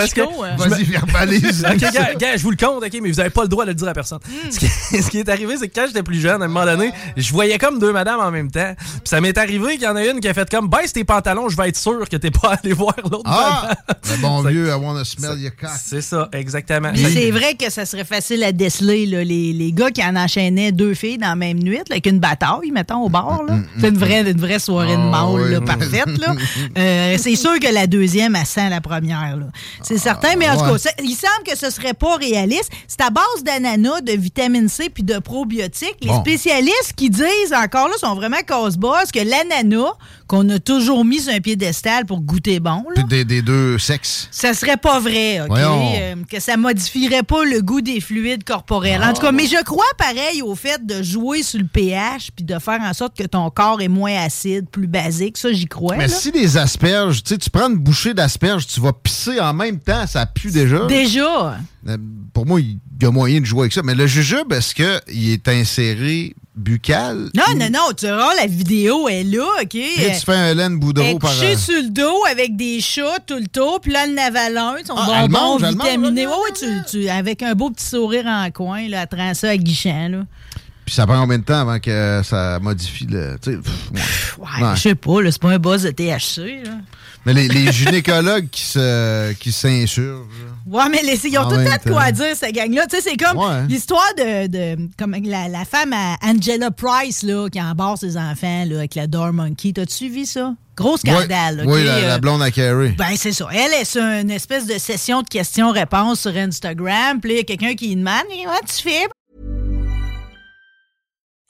Vas-y, verbalise. Ok, gars, gars, je vous le compte, ok, mais vous n'avez pas le droit de le dire à personne. Ce, qui, ce qui est arrivé, c'est que quand j'étais plus jeune, à un moment donné, je voyais comme deux madames en même temps. Puis ça m'est arrivé qu'il y en a une qui a fait comme baisse tes pantalons, je vais être sûr que t'es pas allé voir l'autre Ah! Le bon vieux I wanna smell your cock. C'est ça, exactement. C'est vrai que ça serait facile à déceler, là, les, les gars qui en enchaînaient deux filles dans la même nuit, là, avec une bataille, mettons, au bar. là. C'est une vraie, une vraie soirée de Ah, mâle, oui. parfaite. Là. Euh, c'est sûr que la deuxième, elle sent la première. C'est certain, mais en tout ouais. cas, il semble que ce serait pas réaliste. C'est à base d'ananas, de vitamine C puis de probiotiques. Les spécialistes qui disent encore là sont vraiment casse-boss que l'ananas, qu'on a toujours mis sur un piédestal pour goûter bon, là, des, des deux sexes. ça serait pas vrai, OK? Euh, que ça modifierait pas le goût des fluides corporels. En tout cas, mais je crois pareil au fait de jouer sur le pH puis de faire en sorte que ton corps est moins acide, plus basique. Ça, j'y crois. Mais là. si les tu sais, tu prends une bouchée d'asperges, tu vas pisser en même temps, ça pue déjà. Déjà. Euh, Pour moi, il y a moyen de jouer avec ça. Mais le jujube, est-ce qu'il est inséré buccal? Non, non, non, tu verras, la vidéo est là, OK? Là, tu fais un laine Elle boudreau est par... couchée euh, sur le dos avec des chats tout le tour, puis là, elle en avale un, son Ah, elle bonbon elle vitaminé. Ouais, tu, tu- avec un beau petit sourire en coin, là, elle rend ça aguichant, là. Puis ça prend combien de temps avant que ça modifie le... tu sais, pff, ouais. Ouais, je sais pas, c'est pas un buzz de THC, là. Mais les, les gynécologues qui se qui s'insurgent... Ouais, mais les, ils ont En tout de quoi dire, cette gang-là. Tu sais, c'est comme Ouais. l'histoire de, de comme la, la femme à Angela Price, là, qui embarque ses enfants, là, avec la Door Monkey. T'as-tu suivi ça? Gros scandale, Oui, la, la Euh, blonde à Carrie. Ben, c'est ça. Elle est sur une espèce de session de questions-réponses sur Instagram. Puis il y a quelqu'un qui demande Hey, tu fais?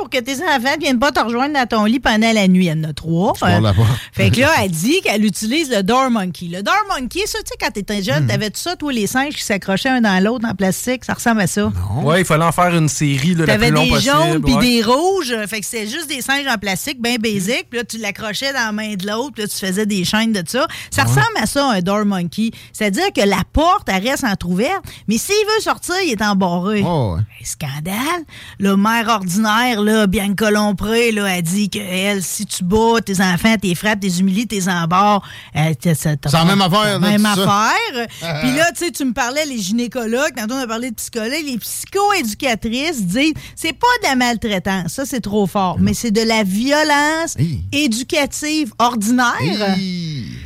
Pour que tes enfants viennent pas te rejoindre dans ton lit pendant la nuit. Il y en a trois. Là-bas. Fait que là, elle dit qu'elle utilise le Door Monkey. Le Door Monkey, ça, tu sais, quand t'étais jeune, t'avais tout ça, toi, les singes qui s'accrochaient un dans l'autre en plastique? Ça ressemble à ça. Ouais, il fallait en faire une série là, la T'avais des possible. jaunes puis ouais. des rouges. Fait que c'était juste des singes en plastique, bien basic. Puis là, tu l'accrochais dans la main de l'autre. Puis là, tu faisais des chaînes de ça. Ça ressemble à ça, un door monkey. C'est-à-dire que la porte, elle reste entrouverte. Mais s'il veut sortir, il est embarré. Oh, ouais. Un Scandale. Le maire ordinaire, là, Bianca Lompré, là, a dit que elle, si tu bats tes enfants, tes frappes, tes humilies, tes embarres, euh, C'est la même affaire, là, Même affaire. Puis là, tu sais, tu me parlais les gynécologues, tantôt on a parlé de psychologues, les psychoéducatrices disent c'est pas de la maltraitance, ça c'est trop fort, mais c'est de la violence éducative ordinaire.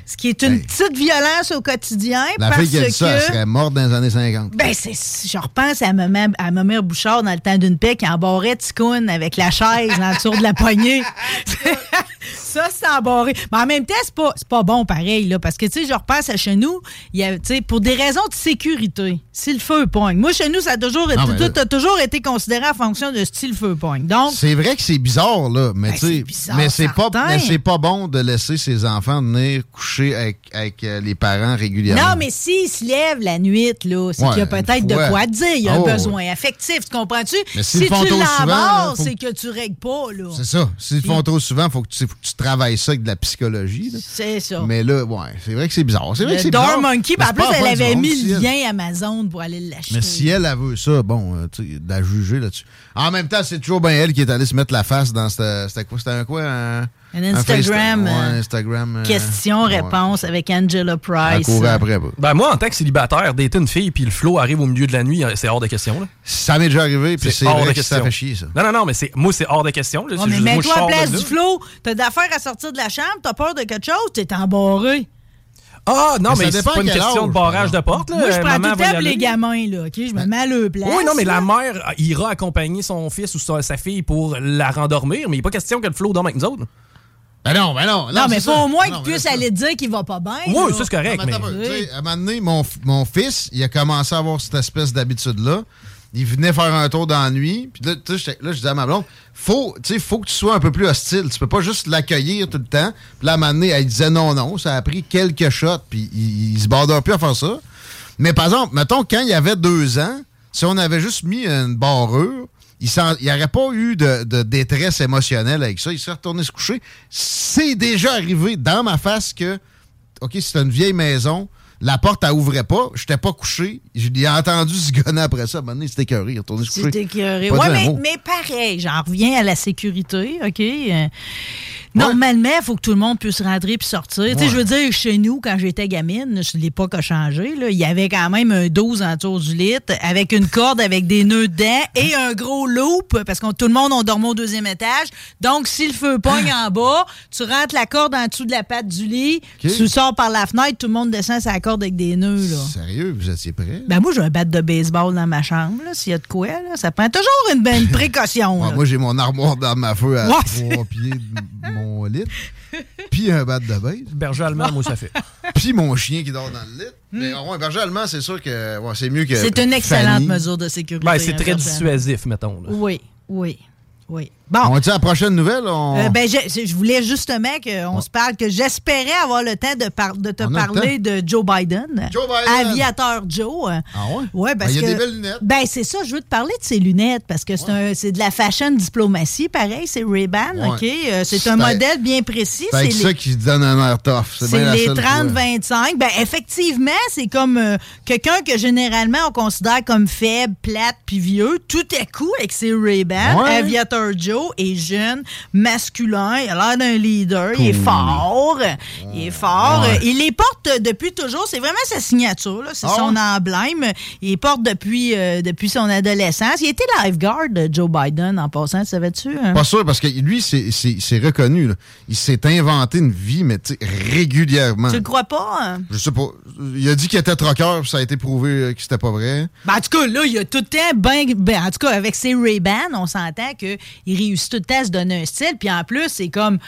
Ce qui est une petite violence au quotidien La parce fille qui a dit ça, elle que serait morte dans les années 50. ben, c'est, je repense à maman, à ma mère Bouchard dans le temps d'une paix qui embarrait Ticoun avec la chaise en dessous de la poignée. ça, c'est embarré. Mais en même temps, c'est pas, c'est pas bon pareil, là, parce que, tu sais, je repense à chez nous, y a, pour des raisons de sécurité, si le feu pogne. Moi, chez nous, ça a toujours été, Non, tout a toujours été considéré en fonction de si le feu pogne. Donc, C'est vrai que c'est bizarre, là, mais Ben, tu sais, c'est bizarre, mais c'est pas, mais pas bon de laisser ses enfants venir coucher avec, avec euh, les parents régulièrement. Non, mais s'il se lève la nuit, là, c'est Ouais, qu'il y a peut-être de quoi dire. Il y a un ouais, besoin affectif, tu comprends-tu? Mais s'ils si font tu l'embarres, faut- c'est que tu règles pas, là. C'est ça. S'ils le font trop souvent, faut que tu, faut que tu travailles ça avec de la psychologie. C'est ça. Mais là, ouais, c'est vrai que c'est bizarre. C'est vrai que c'est bizarre. Monkey, en plus, elle avait mis le lien Amazon pour aller l'acheter. Mais si elle a vu ça, bon, euh, tu sais, de la juger là-dessus. En même temps, c'est toujours bien elle qui est allée se mettre la face dans cette. C'était quoi? C'était un quoi? Un, Un Instagram, ouais, euh, Instagram. euh, Question-réponse avec Angela Price. courait après. bah. Ben moi, en tant que célibataire, dater une fille puis le flow arrive au milieu de la nuit, euh, c'est hors de question. Là. Ça m'est déjà arrivé, puis c'est hors vrai de que ça question. fait chier, ça. Non, non, non, mais c'est moi, c'est hors de question. là. Ouais, C'est mais je mets-toi en place du flow. T'as d'affaires à sortir de la chambre, t'as peur de quelque chose, t'es embarré. Ah, non, Mais mais, c'est pas une question âge, de barrage de porte. Là. Moi, je prends tout maman le va y temps pour aller. les gamins, là, OK? Je me mets à leur place. Oui, non, mais là. la mère ira accompagner son fils ou sa, sa fille pour la rendormir, mais il n'est pas question que le flow dorme avec nous autres. Ben non, ben non. Non, mais c'est faut ça. au moins Non, qu'il mais puisse aller dire qu'il va pas bien. Oui, ça, c'est correct, Non, mais mais... À un moment donné, mon, mon fils, il a commencé à avoir cette espèce d'habitude-là. il venait faire un tour dans la nuit. Puis là, tu sais, j'étais- là, je disais à ma blonde, faut, tu sais, faut que tu sois un peu plus hostile. Tu peux pas juste l'accueillir tout le temps. Puis là, à un moment donné, elle disait non, non. Ça a pris quelques shots, puis il, il se bordait plus à faire ça. Mais par exemple, mettons, quand il y avait deux ans, si on avait juste mis une barrure, il n'y aurait pas eu de, de détresse émotionnelle avec ça. Il serait retourné se coucher. C'est déjà arrivé dans ma face que, OK, c'est une vieille maison, la porte, elle ouvrait pas, je n'étais pas couché. Je l'ai entendu se gonner après ça. À un moment donné, c'était écœuré, il est retourné se coucher. C'est écœuré. Ouais, mais, mais pareil, j'en reviens à la sécurité, OK? Normalement, il faut que tout le monde puisse rentrer puis sortir. Tu sais. Je veux dire, chez nous, quand j'étais gamine, je l'époque a changé. Là, il y avait quand même un 12 autour du lit avec une corde avec des nœuds dedans et un gros loop parce que tout le monde, on dormait au deuxième étage. Donc, si le feu pogne en bas, tu rentres la corde en dessous de la patte du lit, tu sors par la fenêtre, tout le monde descend sa corde avec des nœuds. Là. Sérieux, vous étiez prêts? Ben moi, j'ai un bat de baseball dans ma chambre, s'il y a de quoi. Là. Ça prend toujours une, bonne précaution. Ouais, moi, j'ai mon armoire d'armes à feu à Ouais. trois pieds de mon lit. Puis un bat de base. Berger allemand, moi, ça fait. Puis mon chien qui dort dans le lit. Mais ouais, berger allemand, c'est sûr que ouais, c'est mieux que. Hmm. C'est une excellente Fanny. mesure de sécurité. Ben, c'est hein, très certaine. dissuasif, mettons. là. Oui, oui, oui. Bon. On dit à la prochaine nouvelle? On... Euh, ben, je, je voulais justement qu'on se parle, que j'espérais avoir le temps de, par- de te parler de Joe Biden. Joe Biden. Aviateur Joe. Ah ouais? Ouais, parce Ben, il y a que- des belles lunettes. Ben, c'est ça, je veux te parler de ses lunettes parce que c'est de la fashion diplomatie, pareil, c'est Ray-Ban, Ouais. OK? Euh, c'est un modèle bien précis. C'est ça qui donne un air tough. C'est les seule fois. 30-25. Ben, effectivement, c'est comme euh, quelqu'un que généralement on considère comme faible, plate puis vieux. Tout à coup, avec ses Ray-Ban, Ouais. Aviator Joe est jeune, masculin, il a l'air d'un leader, il est fort, il est fort. Ouais. Il les porte depuis toujours, c'est vraiment sa signature, c'est Ah son emblème. Il les porte depuis, euh, depuis son adolescence. Il était lifeguard, Joe Biden, en passant, savais-tu? hein? Pas sûr, parce que lui, c'est- reconnu. là. Il s'est inventé une vie, mais régulièrement. Tu le crois pas? hein? Je sais pas. Il a dit qu'il était troqueur, puis ça a été prouvé euh, que c'était pas vrai. Ben, en tout cas, là, il a tout le temps ben, ben, en tout cas, avec ses Ray-Ban, on s'entend qu'il réussit tout le temps à se donner un style. Puis en plus, c'est comme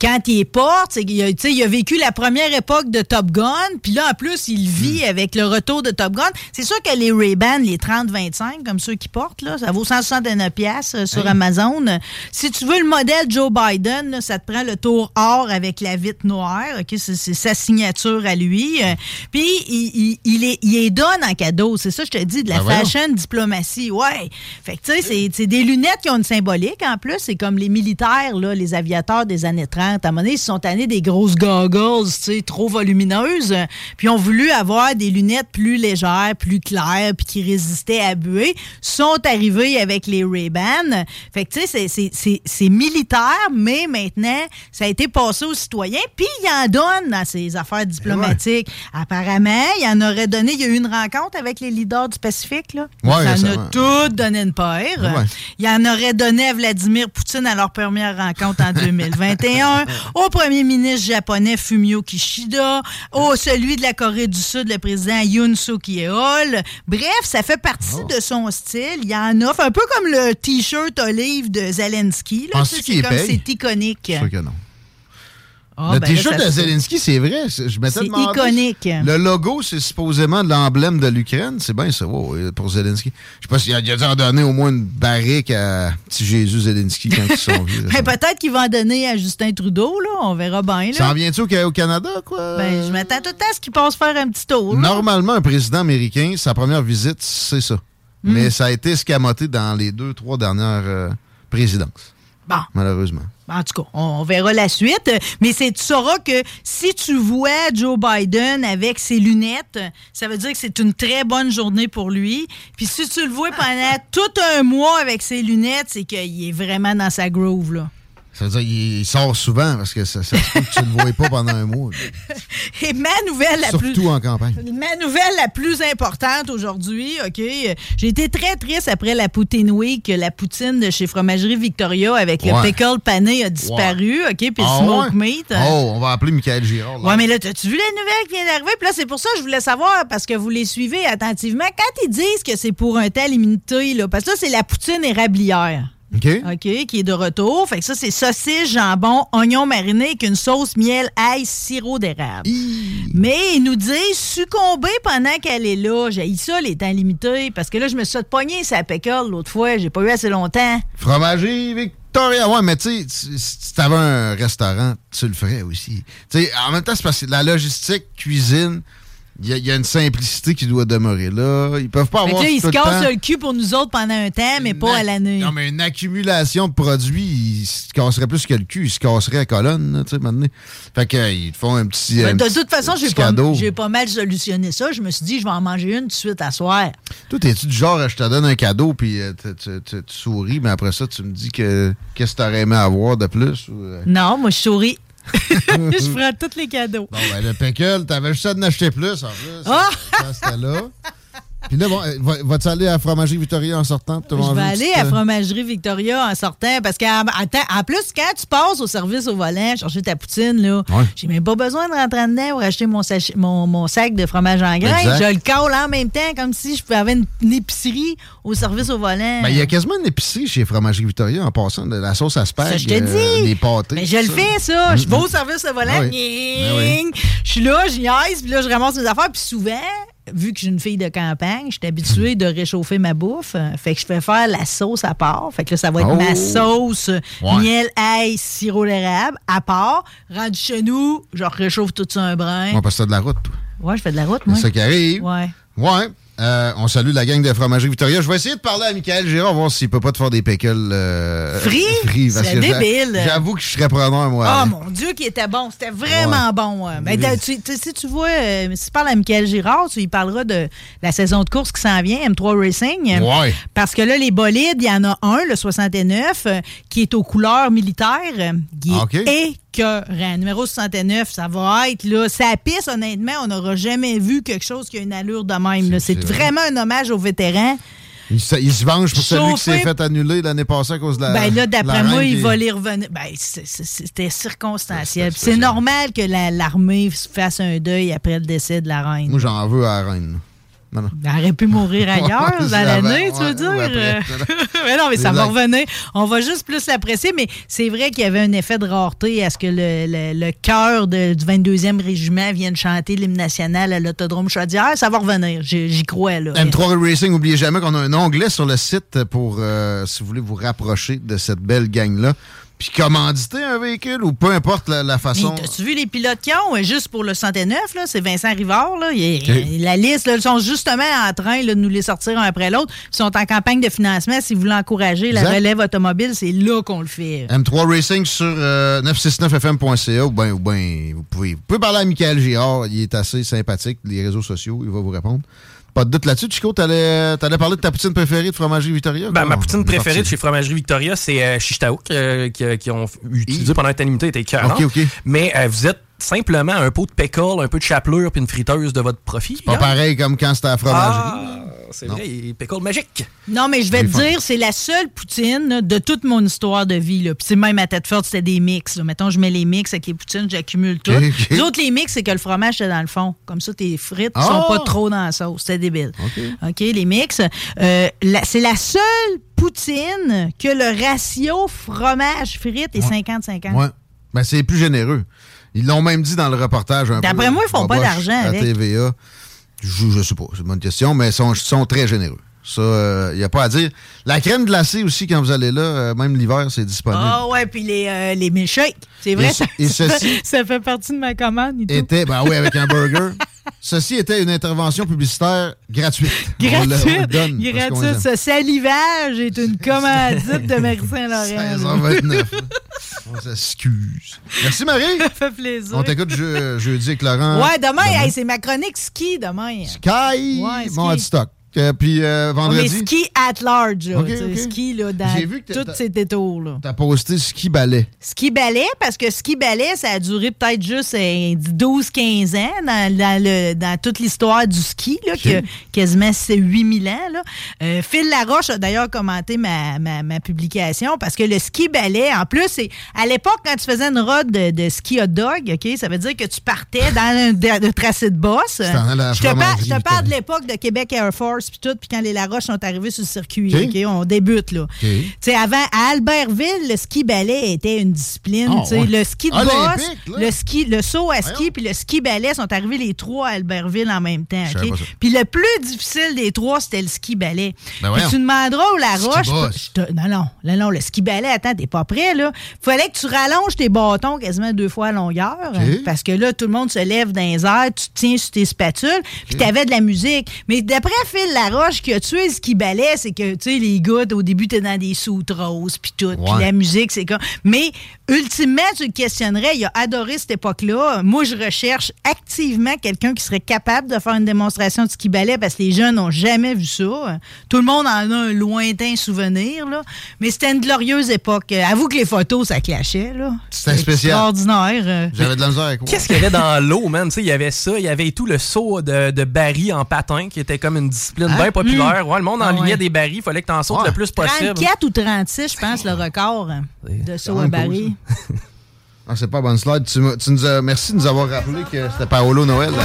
quand il est porte, c'est qu'il a, il a vécu la première époque de Top Gun. Puis là, en plus, il vit avec le retour de Top Gun. C'est sûr que les Ray-Ban, les 30-25, comme ceux qui portent, là, ça vaut 169$ piastres, euh, sur. Amazon. Si tu veux le modèle Joe Biden, là, ça te prend le tour or avec la vitre noire. ok? C'est sa signature à lui. Euh, Puis il, il, il les, il donne en cadeau. C'est ça, je te dis, de la Ben voyons. fashion diplomatie. Ouais. Fait que tu sais, c'est- c'est des lunettes qui ont une symbolique en plus. C'est comme les militaires, là, les aviateurs des années 30. À un moment donné, ils se sont tannés des grosses goggles, tu sais, trop volumineuses. Puis ont voulu avoir des lunettes plus légères, plus claires, puis qui résistaient à buée. Sont arrivés avec les Ray-Ban. Fait que tu sais, c'est- militaire, mais maintenant, ça a été passé aux citoyens. Puis il en donne dans ses affaires diplomatiques. Apparemment, il en aurait donné. Il y a eu une rencontre avec les leaders du Pacifique, là. Ouais, ça récemment. a tout donné une paire. Ouais. Il en aurait donné à Vladimir Poutine à leur première rencontre en 2021, au premier ministre japonais Fumio Kishida, au celui de la Corée du Sud, le président Yoon Suk Yeol. Bref, ça fait partie Oh. de son style. Il y en offre un peu comme le t-shirt olive de Zelensky. là. Tu sais, C'est est comme c'est iconique. Sûr que non. Ah, le ben t-shirt de Zelensky, c'est vrai. c'est- Je m'étais demandé. iconique. Le logo, c'est supposément l'emblème de l'Ukraine. C'est bien ça, pour Zelensky. Je sais pas s'il a, dû en donner au moins une barrique à petit Jésus Zelensky quand ils sont. Ben, Peut-être qu'il va en donner à Justin Trudeau, là. On verra bien. là. Ça en vient-tu au, au Canada, quoi? Ben, je m'attends tout le temps à ce qu'il passe faire un petit tour. là. Normalement, un président américain, sa première visite, c'est ça. Hmm. Mais ça a été escamoté dans les deux, trois dernières euh, présidences. Bon. Malheureusement. En tout cas, on, verra la suite. Mais c'est, tu sauras que si tu vois Joe Biden avec ses lunettes, ça veut dire que c'est une très bonne journée pour lui. Puis si tu le vois pendant tout un mois avec ses lunettes, c'est qu'il est vraiment dans sa groove, là. Ça veut dire qu'il sort souvent parce que ça, ça se peut que tu ne le vois pas pendant un mois. Et ma nouvelle la plus... Surtout en campagne. Ma nouvelle la plus importante aujourd'hui, OK? J'ai été très triste après la Poutine Week, que la poutine de chez Fromagerie Victoria avec le pickle pané a disparu, OK? Puis le Ah smoke ouais? meat. euh, Oh, on va appeler Michael Girard. là. Ouais, mais là, as-tu vu la nouvelle qui vient d'arriver? Puis là, c'est pour ça que je voulais savoir, parce que vous les suivez attentivement. Quand ils disent que c'est pour un tel immunité, là, parce que là, c'est la poutine érablière. OK. qui est de retour. Fait que ça, c'est saucisse, jambon, oignon mariné avec une sauce miel, ail, sirop d'érable. Mais il nous dit succomber pendant qu'elle est là. J'ai ça, les temps limités, parce que là, je me suis pogner sa pécole l'autre fois. J'ai pas eu assez longtemps. Fromager Victoria. Ouais, mais tu sais, si si t'avais un restaurant, tu le ferais aussi. Tu sais, en même temps, c'est parce que la logistique, cuisine, il y, a- il y a une simplicité qui doit demeurer là. Ils peuvent pas Fait avoir là, ils se cassent le cul pour nous autres pendant un temps, mais pas à l'année. Non, mais une accumulation de produits, ils se casseraient plus que le cul. Ils se casseraient à colonne, tu sais, maintenant. Fait que, ils te font un petit. Mais un de petit- toute façon, j'ai pas, j'ai pas mal solutionné ça. Je me suis dit, je vais en manger une tout de suite à soir. Toi, t'es-tu du genre, je te donne un cadeau, puis euh, tu- souris, mais après ça, tu me dis que qu'est-ce que t'aurais aimé avoir de plus? Ou, euh? Non, moi, je souris. je prends tous les cadeaux. Bon, ben, le pickle, t'avais juste à en acheter plus, en plus. Ah! C'était là. Puis là, bon, euh, va- vas-tu aller à fromagerie Victoria en sortant? Je vais aller petite, à euh, Fromagerie Victoria en sortant parce qu'en en, en plus, quand tu passes au service au volant, chercher ta poutine, là, Ouais. j'ai même pas besoin de rentrer dedans pour acheter mon, mon, mon sac de fromage en. Exact. Je le cale en même temps comme si je pouvais avoir une, une épicerie au service au volant. Ben, il y a quasiment une épicerie chez Fromagerie Victoria en passant de la sauce à spag, Ça, je te euh, dis. les pâtés. Mais je le fais, ça. Je Mm, vais mm. au service au volant. Ah oui. ning. Je suis là, je niaise, puis là, je ramasse mes affaires. Puis souvent, vu que j'ai une fille de campagne, je suis habituée de réchauffer ma bouffe. Fait que je fais faire la sauce à part. Fait que là, ça va être Oh. ma sauce Ouais. miel, ail, sirop d'érable à part. Rendu chez nous, je réchauffe tout ça un brin. Ouais, parce que t'as de la route, toi. Ouais, je fais de la route, C'est moi. ça qui arrive. Ouais. Ouais. Euh, on salue la gang de Fromagerie Victoria. Je vais essayer de parler à Michael Girard, voir s'il peut pas te faire des pickles euh, Free? parce C'est débile. J'avoue que je serais preneur, moi. Ah, hein. mon Dieu, qui était bon. C'était vraiment Ouais. bon. Ben, tu- tu- si tu vois, euh, si tu parles à Michael Girard, tu lui parleras de la saison de course qui s'en vient, M3 Racing. Ouais. Parce que là, les bolides, il y en a un, le 69, euh, qui est aux couleurs militaires, euh, qui Ah, OK. Est écœurant. Numéro 69, ça va être, là, sa piste, honnêtement, on n'aura jamais vu quelque chose qui a une allure de même. C'est c'est vrai. vraiment un hommage aux vétérans. Il, se- il se venge pour celui qui s'est fait annuler l'année passée à cause de la. Ben là, d'après moi, il va les revenir. Ben, c'était circonstanciel. C'est normal que la- l'armée fasse un deuil après le décès de la reine. Moi, j'en veux à la reine. Non, non. Elle aurait pu mourir ailleurs Ouais, dans l'année, tu veux dire? après. mais non, mais ça va revenir. On va juste plus l'apprécier, mais c'est vrai qu'il y avait un effet de rareté à ce que le, le, le cœur du 22e régiment vienne chanter l'hymne national à l'autodrome Chaudière. Ça va revenir, j'y j'y crois, là. M3 Racing, n'oubliez jamais qu'on a un onglet sur le site pour, euh, si vous voulez vous rapprocher de cette belle gang-là. Puis commanditer un véhicule ou peu importe la, la façon. As-tu vu les pilotes qui ont? euh, Juste pour le 109, là, c'est Vincent Rivard. Là, il. La liste, là, ils sont justement en train là, de nous les sortir un après l'autre. Ils sont en campagne de financement. Si vous voulez encourager la relève automobile, c'est là qu'on le fait. M3 Racing sur euh, 969fm.ca ou bien ou ben, vous, pouvez, vous pouvez parler à Michael Girard. Il est assez sympathique. Les réseaux sociaux, il va vous répondre. Pas de doute là-dessus. Chico, t'allais allais parler de ta poutine préférée de fromagerie Victoria? Ben, ma poutine préférée de chez Fromagerie Victoria, c'est euh, Chichtaouk, euh, qui, qui ont utilisé pendant un temps limité, était écœurant. OK, OK. Mais euh, vous êtes simplement un pot de pickle, un peu de chapelure puis une friteuse de votre profit. Pas pareil comme quand c'était à la fromagerie. Ah, c'est vrai, il- pickle magique. Non, mais je vais te fun. dire, c'est la seule poutine là, de toute mon histoire de vie. Là. Puis c'est même à tête forte, c'était des mix. là. Mettons, je mets les mix avec les poutines, j'accumule tout. OK, OK. Les autres, les mix, c'est que le fromage, c'est dans le fond. Comme ça, tes frites Ah! sont pas trop dans la sauce. C'est débile. OK. OK, les mix. Euh, c'est la seule poutine que le ratio fromage-frites est 50-50. Ouais. Ben, c'est plus généreux. Ils l'ont même dit dans le reportage un peu. D'après moi, ils font pas d'argent à avec. TVA. Je, je sais pas, c'est une bonne question, mais ils sont, sont très généreux. Ça, il n'y a pas à dire. La crème glacée aussi, quand vous allez là, euh, même l'hiver, c'est disponible. Ah ouais, puis les, euh, les milkshakes. C'est vrai, Et- ça, et ceci- fait, ça fait partie de ma commande et tout. Était, ben oui, avec un burger. Ceci était une intervention publicitaire gratuite. Gratuite. Gratuite. Ce salivage est une commandite de Marie-Saint-Laurent. 16h29. On s'excuse. Merci Marie. Ça fait plaisir. On t'écoute je, jeudi avec Laurent. Ouais, demain, hey, c'est ma chronique ski demain. Sky, Ouais, mon stock. Euh, puis euh, Mais vendredi, ski at large, là, ski là, dans tous ces détours. Là. t'as posté ski ballet. Ski ballet, parce que ski ballet, ça a duré peut-être juste 12-15 ans dans, dans le- dans toute l'histoire du ski, là, a quasiment 8000 ans. Là. Euh, Phil Laroche a d'ailleurs commenté ma, ma- ma publication parce que le ski ballet, en plus, c'est à l'époque, quand tu faisais une rode de, de ski hot dog, OK, ça veut dire que tu partais dans un, de- de tracé de la Je te, je parle de l'époque de Québec Air Force Puis tout, puis quand les Laroche sont arrivés sur le circuit. OK. On débute, là. Tu sais, avant, à Albertville, le ski balai était une discipline. Ah, ouais. Le ski de Olympique, boss, là. le, ski, le saut à ski puis le ski balai sont arrivés les trois à Albertville en même temps. Je savais OK? pas ça. Puis le plus difficile des trois, c'était le ski balai. Ben Puis tu demanderas au Laroche. Non, non, non, non, le ski balai, attends, t'es pas prêt, là. Fallait que tu rallonges tes bâtons quasiment deux fois à longueur. Parce que là, tout le monde se lève dans les airs, tu te tiens sur tes spatules, puis t'avais de la musique. Mais d'après Phil Laroche, qui a tué le ski balai, c'est que, tu sais, les gars, au début, t'es dans des soutes roses, puis tout. Puis la musique, c'est comme. Mais, ultimement, tu le questionnerais, il a adoré cette époque-là. Moi, je recherche activement quelqu'un qui serait capable de faire une démonstration de ski balai parce que les jeunes n'ont jamais vu ça. Tout le monde en a un lointain souvenir, là. Mais c'était une glorieuse époque. Avoue que les photos, ça clashait, là. C'était spécial. Extraordinaire. euh. J'avais de la misère avec quoi. Qu'est-ce qu'il y avait dans l'eau, man? Tu sais, Il y avait ça, il y avait tout le saut de, de barils en patin qui était comme une discipline Hein? bien populaire. Ouais, le monde Ah enlignait ouais. des barils, il fallait que tu en sautes le plus possible. 34 ou 36, je pense, le record hein, de saut à baril. Ah, c'est pas bonne slide. Tu, nous as, merci de nous avoir rappelé que c'était Paolo Noël. là.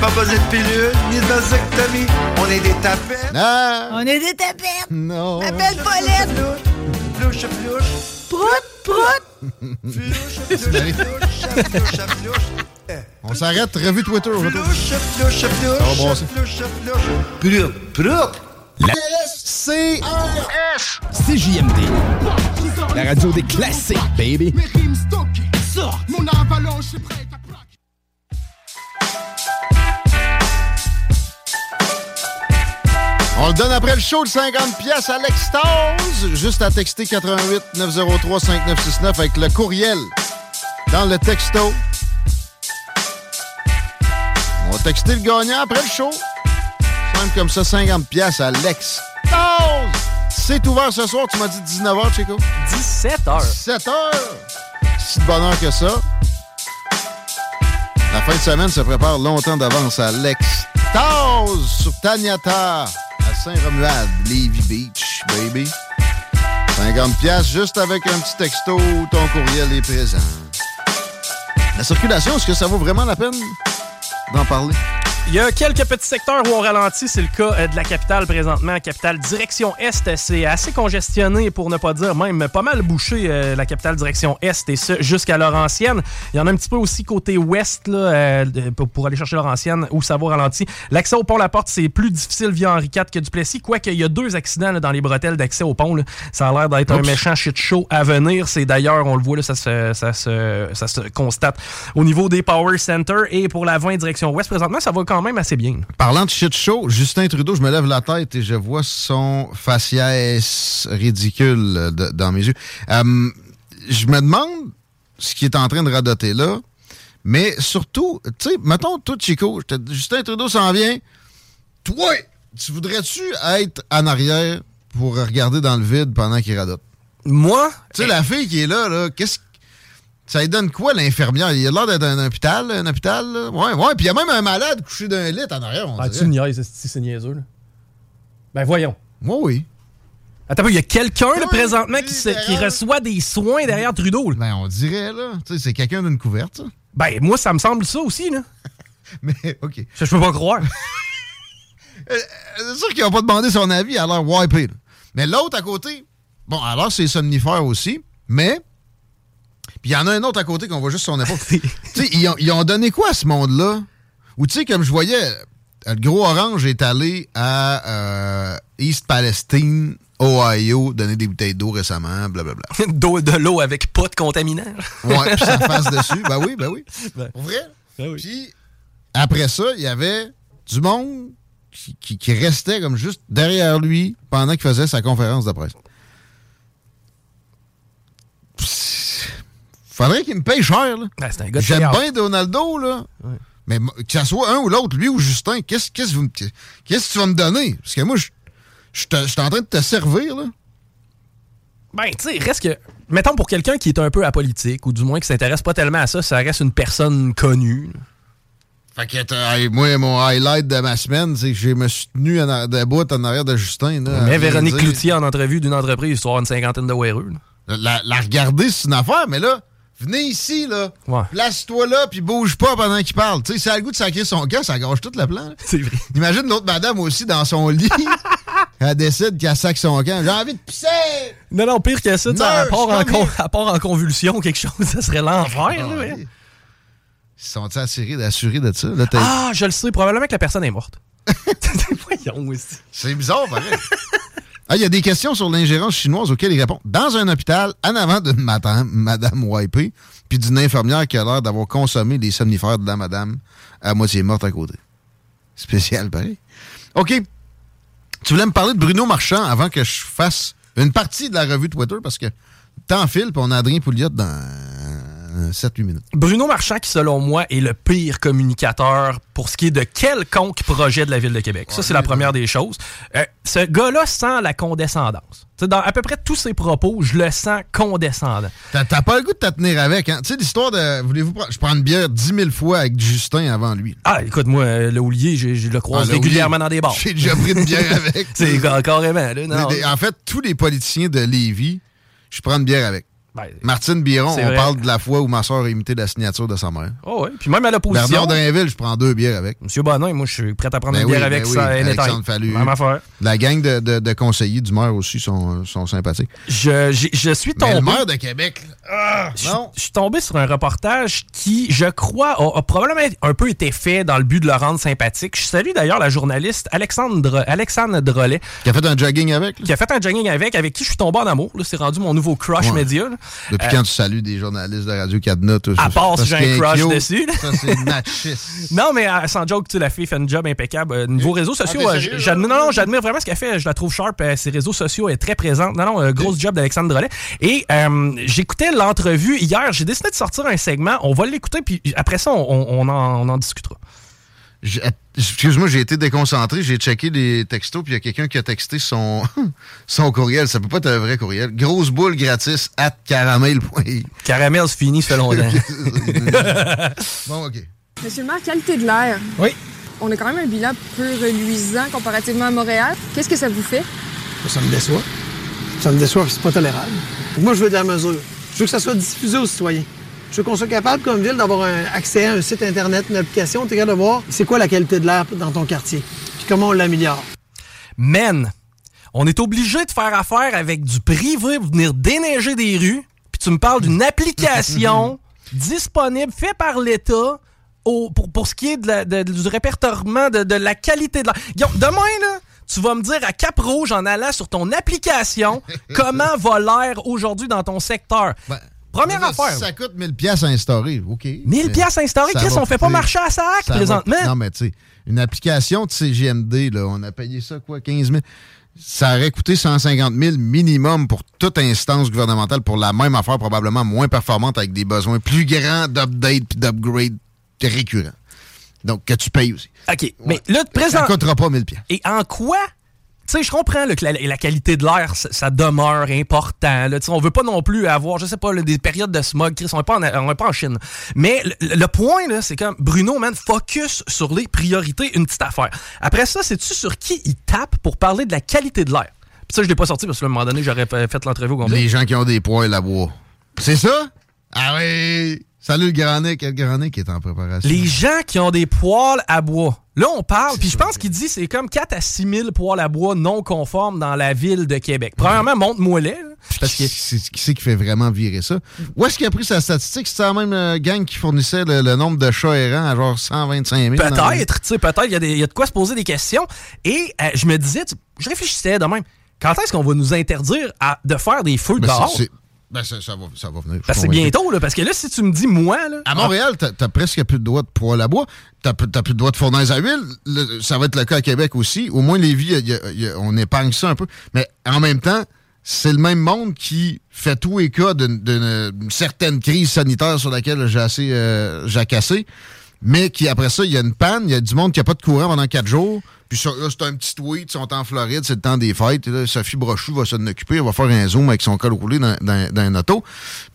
Pas besoin de pilule ni de vasectomie. On est des tapettes. Non. On est des tapettes. Non. Appelle Paulette. Flouche, flouche. Prout, prout. Flouche, flouche, flouche, flouche, flouche. On s'arrête. Revue Twitter. Ça va prout. C'est CJMD. La radio des classiques, baby. Mon avalanche est prête à plaquer. On le donne après le show de 50 pièces à l'extase. Juste à texter 88 903 5969 avec le courriel dans le texto. On va texter le gagnant après le show. Simple comme ça, 50 pièces à l'extase. C'est ouvert ce soir, tu m'as dit 19h, Chico? 17h. 17h! Si de bonheur que ça. La fin de semaine se prépare longtemps d'avance à l'extase sur Taniata à Saint-Romuald, Levy Beach, baby. 50 pièces juste avec un petit texto, ton courriel est présent. La circulation, est-ce que ça vaut vraiment la peine? D'en parler? Il y a quelques petits secteurs où on ralentit. C'est le cas euh, de la capitale présentement. Capitale direction Est, c'est assez congestionné, pour ne pas dire même pas mal bouché, euh, la capitale direction Est, et ce, jusqu'à Laurentienne. Il y en a un petit peu aussi côté Ouest, là, euh, pour, aller chercher Laurentienne, où ça va ralenti. L'accès au pont La Porte, c'est plus difficile via Henri IV que Duplessis, quoique il y a deux accidents là, dans les bretelles d'accès au pont. là. Ça a l'air d'être un méchant shit show à venir. C'est d'ailleurs, on le voit, là, ça, se, ça, se, ça se constate au niveau des Power Center. Et pour la 20 direction Ouest, présentement, ça va quand même assez bien. Parlant de shit show, Justin Trudeau, je me lève la tête et je vois son faciès ridicule euh, de- dans mes yeux. Euh, je me demande ce qu'il est en train de radoter là, mais surtout, tu sais, mettons, toi, Chico, Justin Trudeau s'en vient. Toi, tu voudrais-tu être en arrière pour regarder dans le vide pendant qu'il radote? Moi? Tu sais, la fille qui est là, là, qu'est-ce ça lui donne quoi, l'infirmière? Il a l'air d'être un hôpital, un hôpital, là? Ouais, ouais, puis il y a même un malade couché d'un lit en arrière, on Ah, dirait. tu niaises, c'est- niaiseux, là. Ben voyons. Moi, oui. Attends, il y a quelqu'un là, Oui, présentement qui, se- reçoit des soins derrière Trudeau. là. Ben, on dirait, là. Tu sais, c'est quelqu'un d'une couverte, ça. Ben, moi, ça me semble ça aussi, là. Mais, OK. Je, je peux pas croire. C'est sûr qu'il va pas demandé son avis, a l'air wipé. là. Mais l'autre à côté, bon, alors c'est somnifère aussi, mais. Puis il y en a un autre à côté qu'on voit juste son épaule. tu sais, ils ont, ils ont donné quoi à ce monde-là? Ou tu sais, comme je voyais, euh, le gros orange est allé à euh, East Palestine, Ohio, donner des bouteilles d'eau récemment, blablabla. D'eau- de l'eau avec pas de contaminant. Ouais, puis ça passe dessus. Ben oui, ben oui. Ben, Pour vrai? ben oui. Puis après ça, il y avait du monde qui, qui- qui restait comme juste derrière lui pendant qu'il faisait sa conférence de presse. Psst. Faudrait qu'il me paye cher, là. Ben, c'est un gars de J'aime bien Donaldo, là. Mais que ça soit un ou l'autre, lui ou Justin, qu'est-ce que tu vas me donner? Parce que moi, je suis en train de te servir, là. Ben, tu sais, reste que. Mettons pour quelqu'un qui est un peu apolitique, ou du moins qui s'intéresse pas tellement à ça, ça reste une personne connue. là. Fait que moi, mon highlight de ma semaine, c'est que je me suis tenu en debout en arrière de Justin. Là, Mais Véronique. Cloutier en entrevue d'une entreprise, avoir une cinquantaine de. La, la regarder, c'est une affaire, mais là, Venez ici, là. Ouais. Place-toi là, puis bouge pas pendant qu'il parle. Tu sais, ça a le goût de sacrer son camp, ça gâche tout le plan. C'est vrai. Imagine l'autre madame aussi dans son lit. elle décide qu'elle sac son camp. J'ai envie de pisser! Non, non, pire que ça, à part, en con- à part en convulsion ou quelque chose, ça serait l'enfer. là, ouais. Ils sont assurés, assurés de ça? Là, Ah, je le sais, probablement que la personne est morte. Voyons aussi. C'est bizarre, pareil. Ah, Il y a des questions sur l'ingérence chinoise auxquelles il répond. Dans un hôpital, en avant d'une madame, madame puis d'une infirmière qui a l'air d'avoir consommé les somnifères de la madame à moitié morte à côté. Spécial, pareil. OK. Tu voulais me parler de Bruno Marchand avant que je fasse une partie de la revue Twitter parce que temps file, puis on a Adrien Pouliot dans 7-8 minutes. Bruno Marchand, qui selon moi est le pire communicateur pour ce qui est de quelconque projet de la Ville de Québec. Ça, c'est la première des choses. Euh, ce gars-là sent la condescendance. Dans à peu près tous ses propos, je le sens condescendant. T'as pas le goût de te tenir avec, hein? Tu sais, l'histoire de. Voulez-vous prendre. Je prends une bière 10 000 fois avec Justin avant lui. Ah, écoute, moi, euh, le Houlier, je, je le croise Ah, régulièrement dans des bars. J'ai déjà pris une bière avec. c'est ca- carrément, là. non. En fait, tous les politiciens de Lévis, je prends une bière avec. Ben, Martine Biron, on vrai. parle de la fois où ma soeur a imité la signature de sa mère. Oh, ouais. Puis même à l'opposition. Bernard Drainville, je prends deux bières avec. Monsieur Bonin, moi, je suis prêt à prendre Ben une bière oui, avec ben ça. oui. Alexandre Fallu. Même affaire. La gang de, de- de conseillers du maire aussi sont, sont sympathiques. Je, suis Mais tombé. le maire de Québec, ah, Je non. je suis tombé sur un reportage qui, je crois, a, a probablement un peu été fait dans le but de le rendre sympathique. Je salue d'ailleurs la journaliste Alexandre, Alexandre Drolet. Qui a fait un jogging avec. là. Qui a fait un jogging avec, avec qui je suis tombé en amour. C'est rendu mon nouveau crush Ouais. média. là. Depuis Euh, quand tu salues des journalistes de Radio Cadena, tout À part si j'ai un crush dessus. Ça, c'est machiste. Non, mais euh, sans joke, tu la fille fait un job impeccable. Euh, niveau réseaux sociaux, Ah, sérieux, j'admire, non, non, j'admire vraiment ce qu'elle fait. Je la trouve sharp. ses réseaux sociaux, elle est très présente. Non, non, grosse job d'Alexandre Drolet. Et euh, j'écoutais l'entrevue hier. J'ai décidé de sortir un segment. On va l'écouter, puis après ça, on, on en, on en discutera. Excuse-moi, j'ai été déconcentré, j'ai checké les textos, puis il y a quelqu'un qui a texté son, son courriel. Ça peut pas être un vrai courriel. Grosse boule gratis at caramel.i. Caramel, c'est fini, ça fait longtemps. bon, OK. Monsieur le maire, qualité de l'air. Oui. On a quand même un bilan peu reluisant comparativement à Montréal. Qu'est-ce que ça vous fait? Ça me déçoit. Ça me déçoit, c'est pas tolérable. Moi, je veux de la mesure. Je veux que ça soit diffusé aux citoyens. Je veux qu'on soit capable, comme ville, d'avoir un accès à un site Internet, une application, t'es capable de voir c'est quoi la qualité de l'air dans ton quartier, puis comment on l'améliore. Men, on est obligé de faire affaire avec du privé pour venir déneiger des rues, puis tu me parles d'une application disponible, faite par l'État, au- pour, pour ce qui est de la- de- du répertoriement de, de la qualité de l'air. Demain, là, tu vas me dire à Cap Rouge, en allant sur ton application, comment va l'air aujourd'hui dans ton secteur. Première affaire. Ça coûte 1000 pièces à instaurer, OK. 1000 piastres à instaurer? Va qu'on fait pas marcher à sac ça va- présentement? Non, mais tu sais, une application de CGMD, là, on a payé ça, quoi, 15 000? Ça aurait coûté 150 000 minimum pour toute instance gouvernementale pour la même affaire, probablement moins performante, avec des besoins plus grands d'update puis d'upgrade récurrents. Donc, que tu payes aussi. OK, mais là, présent... Ça coûtera pas 1000 pièces. Et en quoi? Tu sais, je comprends là, que la, la qualité de l'air, ça, ça demeure important. Là. On veut pas non plus avoir, je sais pas, là, des périodes de smog. Chris, on n'est pas, en- on est pas en Chine. Mais le, le point, là, c'est comme Bruno, man, focus sur les priorités, une petite affaire. Après ça, c'est-tu sur qui il tape pour parler de la qualité de l'air? Puis ça, je l'ai pas sorti parce qu'à un moment donné, j'aurais fait l'entrevue au. Les gens qui ont des poils à bois. C'est ça? Ah oui! Salut le Grand Nick, le Grand Nick est en préparation? Les gens qui ont des poils à bois. Là, on parle, puis je pense qu'il dit c'est comme 4 à 6 000 poils à bois non conformes dans la ville de Québec. Premièrement, montre-moi les. Parce que Qui c'est qui fait vraiment virer ça? Où est-ce qu'il a pris sa statistique? C'est la même euh, gang qui fournissait le, le nombre de chats errants à genre 125 000? dans- Peut-être, tu sais, peut-être, il y, a y de quoi se poser des questions. Et euh, je me disais, je réfléchissais de même, quand est-ce qu'on va nous interdire à- de faire des feux Ben, dehors? Ben, ça, ça va, ça va venir. que c'est bientôt, là, parce que là, si tu me dis moi, là, À Montréal, t'as t'as presque plus de droit de poêle à bois. T'as plus de droit de fournaise à huile. Le- ça va être le cas à Québec aussi. Au moins, les vies, on épargne ça un peu. Mais en même temps, c'est le même monde qui fait tous les cas d'une d'une certaine crise sanitaire sur laquelle j'ai assez euh, jacassé. Mais qui, après ça, il y a une panne, il y a du monde qui n'a pas de courant pendant quatre jours. Puis ça, là, c'est un petit tweet, ils sont en Floride, c'est le temps des fêtes. Sophie Brochu va s'en occuper, elle va faire un zoom avec son col roulé dans, dans, un auto.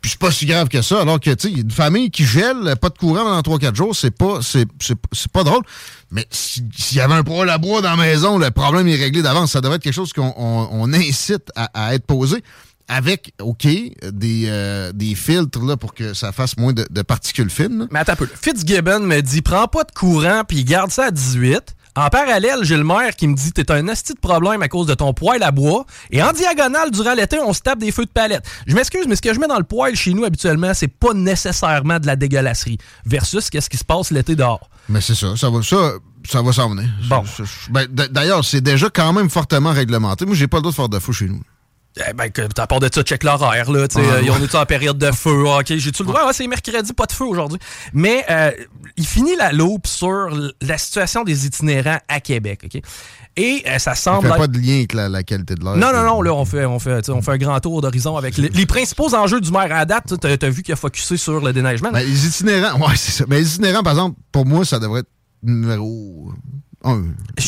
Puis c'est pas si grave que ça, alors que, tu sais, il y a une famille qui gèle, pas de courant pendant 3-4 jours, c'est pas, c'est, c'est, pas drôle. Mais si- s'il y avait un poêle à bois dans la maison, le problème est réglé d'avance. Ça devrait être quelque chose qu'on on, on incite à être posé. Avec, OK, des, euh, des filtres là, pour que ça fasse moins de, de particules fines. là. Mais attends un peu. Fitzgibbon me dit prends pas de courant puis garde ça à 18. En parallèle, j'ai le maire qui me dit t'es un asti de problème à cause de ton poêle à bois. Et en diagonale, durant l'été, on se tape des feux de palette. Je m'excuse, mais ce que je mets dans le poêle chez nous habituellement, c'est pas nécessairement de la dégueulasserie. Versus qu'est-ce qui se passe l'été dehors? Mais c'est ça, ça va, ça, ça va s'en venir. Bon. Ben, D'ailleurs, c'est déjà quand même fortement réglementé. Moi, j'ai pas le droit de faire de fou chez nous. Eh ben, à part de ça, check l'horaire, là. sais, Ah, euh, ouais. on est en période de feu. Ah, OK, j'ai-tu le droit? Ouais, c'est mercredi, pas de feu aujourd'hui. Mais euh, il finit la loupe sur la situation des itinérants à Québec, OK? Et euh, ça semble. fait pas de lien avec la, la qualité de l'air. Non, non, non, là, on fait, on fait, on fait un grand tour d'horizon avec les, les principaux enjeux du maire à date. Tu as, vu qu'il a focusé sur le déneigement. Ben, les itinérants, ouais, c'est ça. Mais les itinérants, par exemple, pour moi, ça devrait être numéro.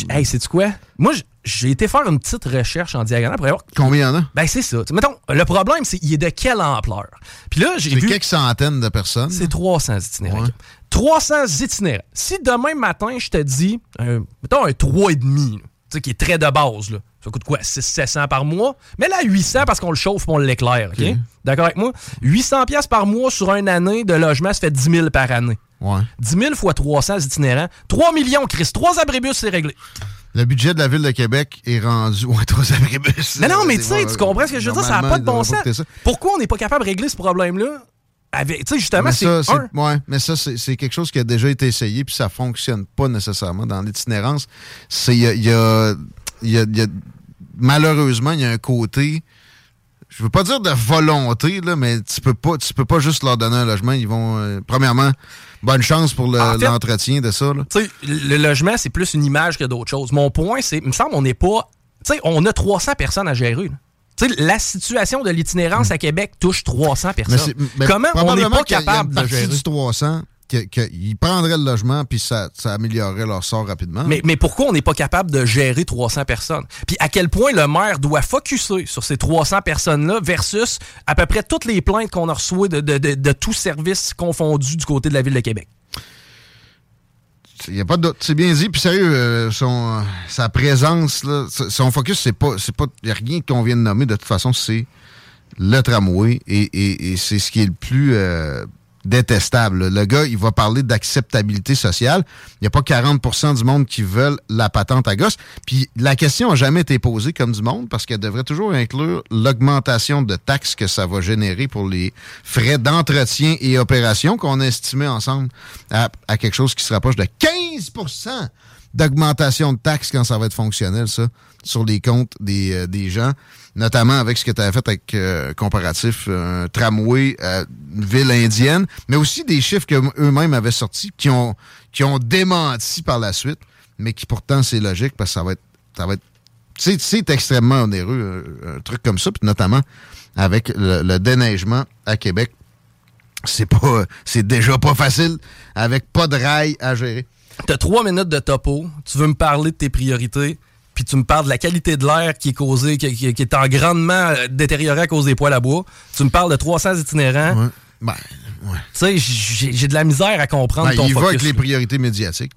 Hey, sais-tu quoi? Moi, j'ai été faire une petite recherche en diagonale pour voir. Combien il y en a? Ben, c'est ça. Mettons, le problème, c'est il est de quelle ampleur? Puis là, j'ai C'est vu. quelques centaines de personnes. C'est 300 itinérants. 300 itinérants. Si demain matin, je te dis, mettons un 3,5, là, tu sais, qui est très de base, là, ça coûte quoi? 600-700 par mois? Mais là, 800 parce qu'on le chauffe et on l'éclaire, OK? D'accord avec moi? 800 pièces par mois sur une année de logement, ça fait 10 000 par année. Ouais. 10 000 fois 300 itinérants. 3 millions, Chris. 3 abribus, c'est réglé. Le budget de la ville de Québec est rendu. Ouais, trois abribus. Mais non, mais tu sais, tu comprends ce que je veux dire? Ça n'a pas de bon sens. Pourquoi on n'est pas capable de régler ce problème-là? Avec, justement, Mais c'est ça, un. ouais, mais ça, c'est quelque chose qui a déjà été essayé, puis ça fonctionne pas nécessairement. Dans l'itinérance, c'est il y a, il y a- il y a- il y a- malheureusement, il y a un côté. Je veux pas dire de volonté, là, mais tu peux pas, tu peux pas juste leur donner un logement. Ils vont. euh, premièrement, bonne chance pour le- En fait- l'entretien de ça. là. Le logement, c'est plus une image que d'autres choses. Mon point, c'est, il me semble, on n'est pas. Tu sais, on a 300 personnes à gérer. Tu sais, la situation de l'itinérance à Québec touche 300 Hmm. Mais personnes. mais Comment on n'est pas qu'il y a- capable une de gérer? du 300 que- que ils prendraient le logement, puis ça, ça améliorerait leur sort rapidement. Mais, mais pourquoi on n'est pas capable de gérer 300 personnes? Puis à quel point le maire doit focuser sur ces 300 personnes-là versus à peu près toutes les plaintes qu'on a reçues de, de, de, de tous services confondus du côté de la Ville de Québec? Il y a pas de doute. C'est bien dit. Puis sérieux, euh, son, sa présence, là, son focus, c'est pas. c'est pas. Il n'y a rien qu'on vient de nommer. De toute façon, c'est le tramway. Et, et- et c'est ce qui est le plus euh, détestable. Le gars, il va parler d'acceptabilité sociale. Il n'y a pas 40% du monde qui veulent la patente à gosse. Puis la question n'a jamais été posée comme du monde parce qu'elle devrait toujours inclure l'augmentation de taxes que ça va générer pour les frais d'entretien et opération qu'on a estimé ensemble à, à quelque chose qui se rapproche de 15% d'augmentation de taxes quand ça va être fonctionnel, ça, sur les comptes des, euh, des gens, notamment avec ce que tu avais fait avec euh, comparatif, euh, un tramway, euh, une ville indienne, mais aussi des chiffres qu'eux-mêmes avaient sortis, qui ont, qui ont démenti par la suite, mais qui pourtant c'est logique parce que ça va être, ça va être c'est, extrêmement onéreux, un, un truc comme ça, puis notamment avec le, le déneigement à Québec. C'est pas, c'est déjà pas facile avec pas de rails à gérer. T'as trois minutes de topo, tu veux me parler de tes priorités, puis tu me parles de la qualité de l'air qui est causée, qui, qui- qui est en grandement euh, détériorée à cause des poêles à bois. Tu me parles de 300 itinérants. Ben, Tu sais, j'ai de la misère à comprendre Ben, ton il va avec les priorités médiatiques.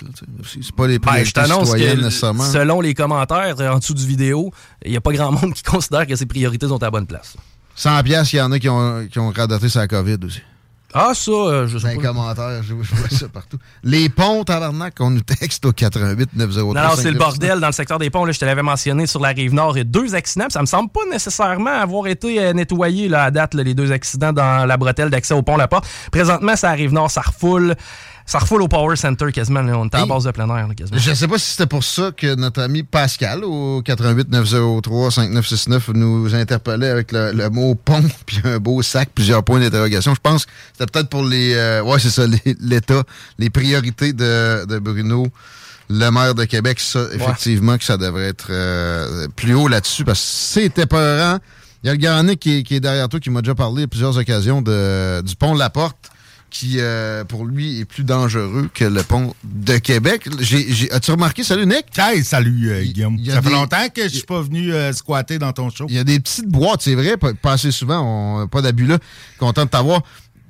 c'est pas les Ben, priorités je t'annonce citoyennes nécessairement. selon les commentaires euh, en dessous du vidéo, il n'y a pas grand monde qui considère que ses priorités sont à la bonne place. 100 pièces, il y en a qui ont, qui ont radoté sa COVID aussi. Ah, ça, euh, je sais Dans les pas. commentaires, je, je vois ça partout. Les ponts, tabarnak, on nous texte au 88 903 Non, non, c'est le bordel dans le secteur des ponts. Là, je te l'avais mentionné sur la rive nord. Il y a deux accidents. Ça me semble pas nécessairement avoir été euh, nettoyé là, à date, là, les deux accidents dans la bretelle d'accès au pont La Porte. Présentement, ça rive nord, ça refoule. Ça refoule au Power Center quasiment. là. On est à la base de plein air là, quasiment. Je sais pas si c'était pour ça que notre ami Pascal au 88 903 5969 nous interpellait avec le, le mot pont puis un beau sac, plusieurs points d'interrogation. Je pense que c'était peut-être pour les euh, ouais, c'est ça l'État, les priorités de, de Bruno le maire de Québec, ça, effectivement, que ça devrait être euh, plus haut là-dessus, parce que c'était peurant. Il y a le Nick qui est, qui est derrière toi, qui m'a déjà parlé à plusieurs occasions de, du pont de la Porte, qui, euh, pour lui, est plus dangereux que le pont de Québec. As-tu remarqué? Salut, Nick! Hey, salut, euh, Guillaume. y Ça fait des- longtemps que je suis pas venu euh, squatter dans ton show. Il y a des petites boîtes, c'est vrai, pas, assez souvent, on, pas d'abus là. Content de t'avoir.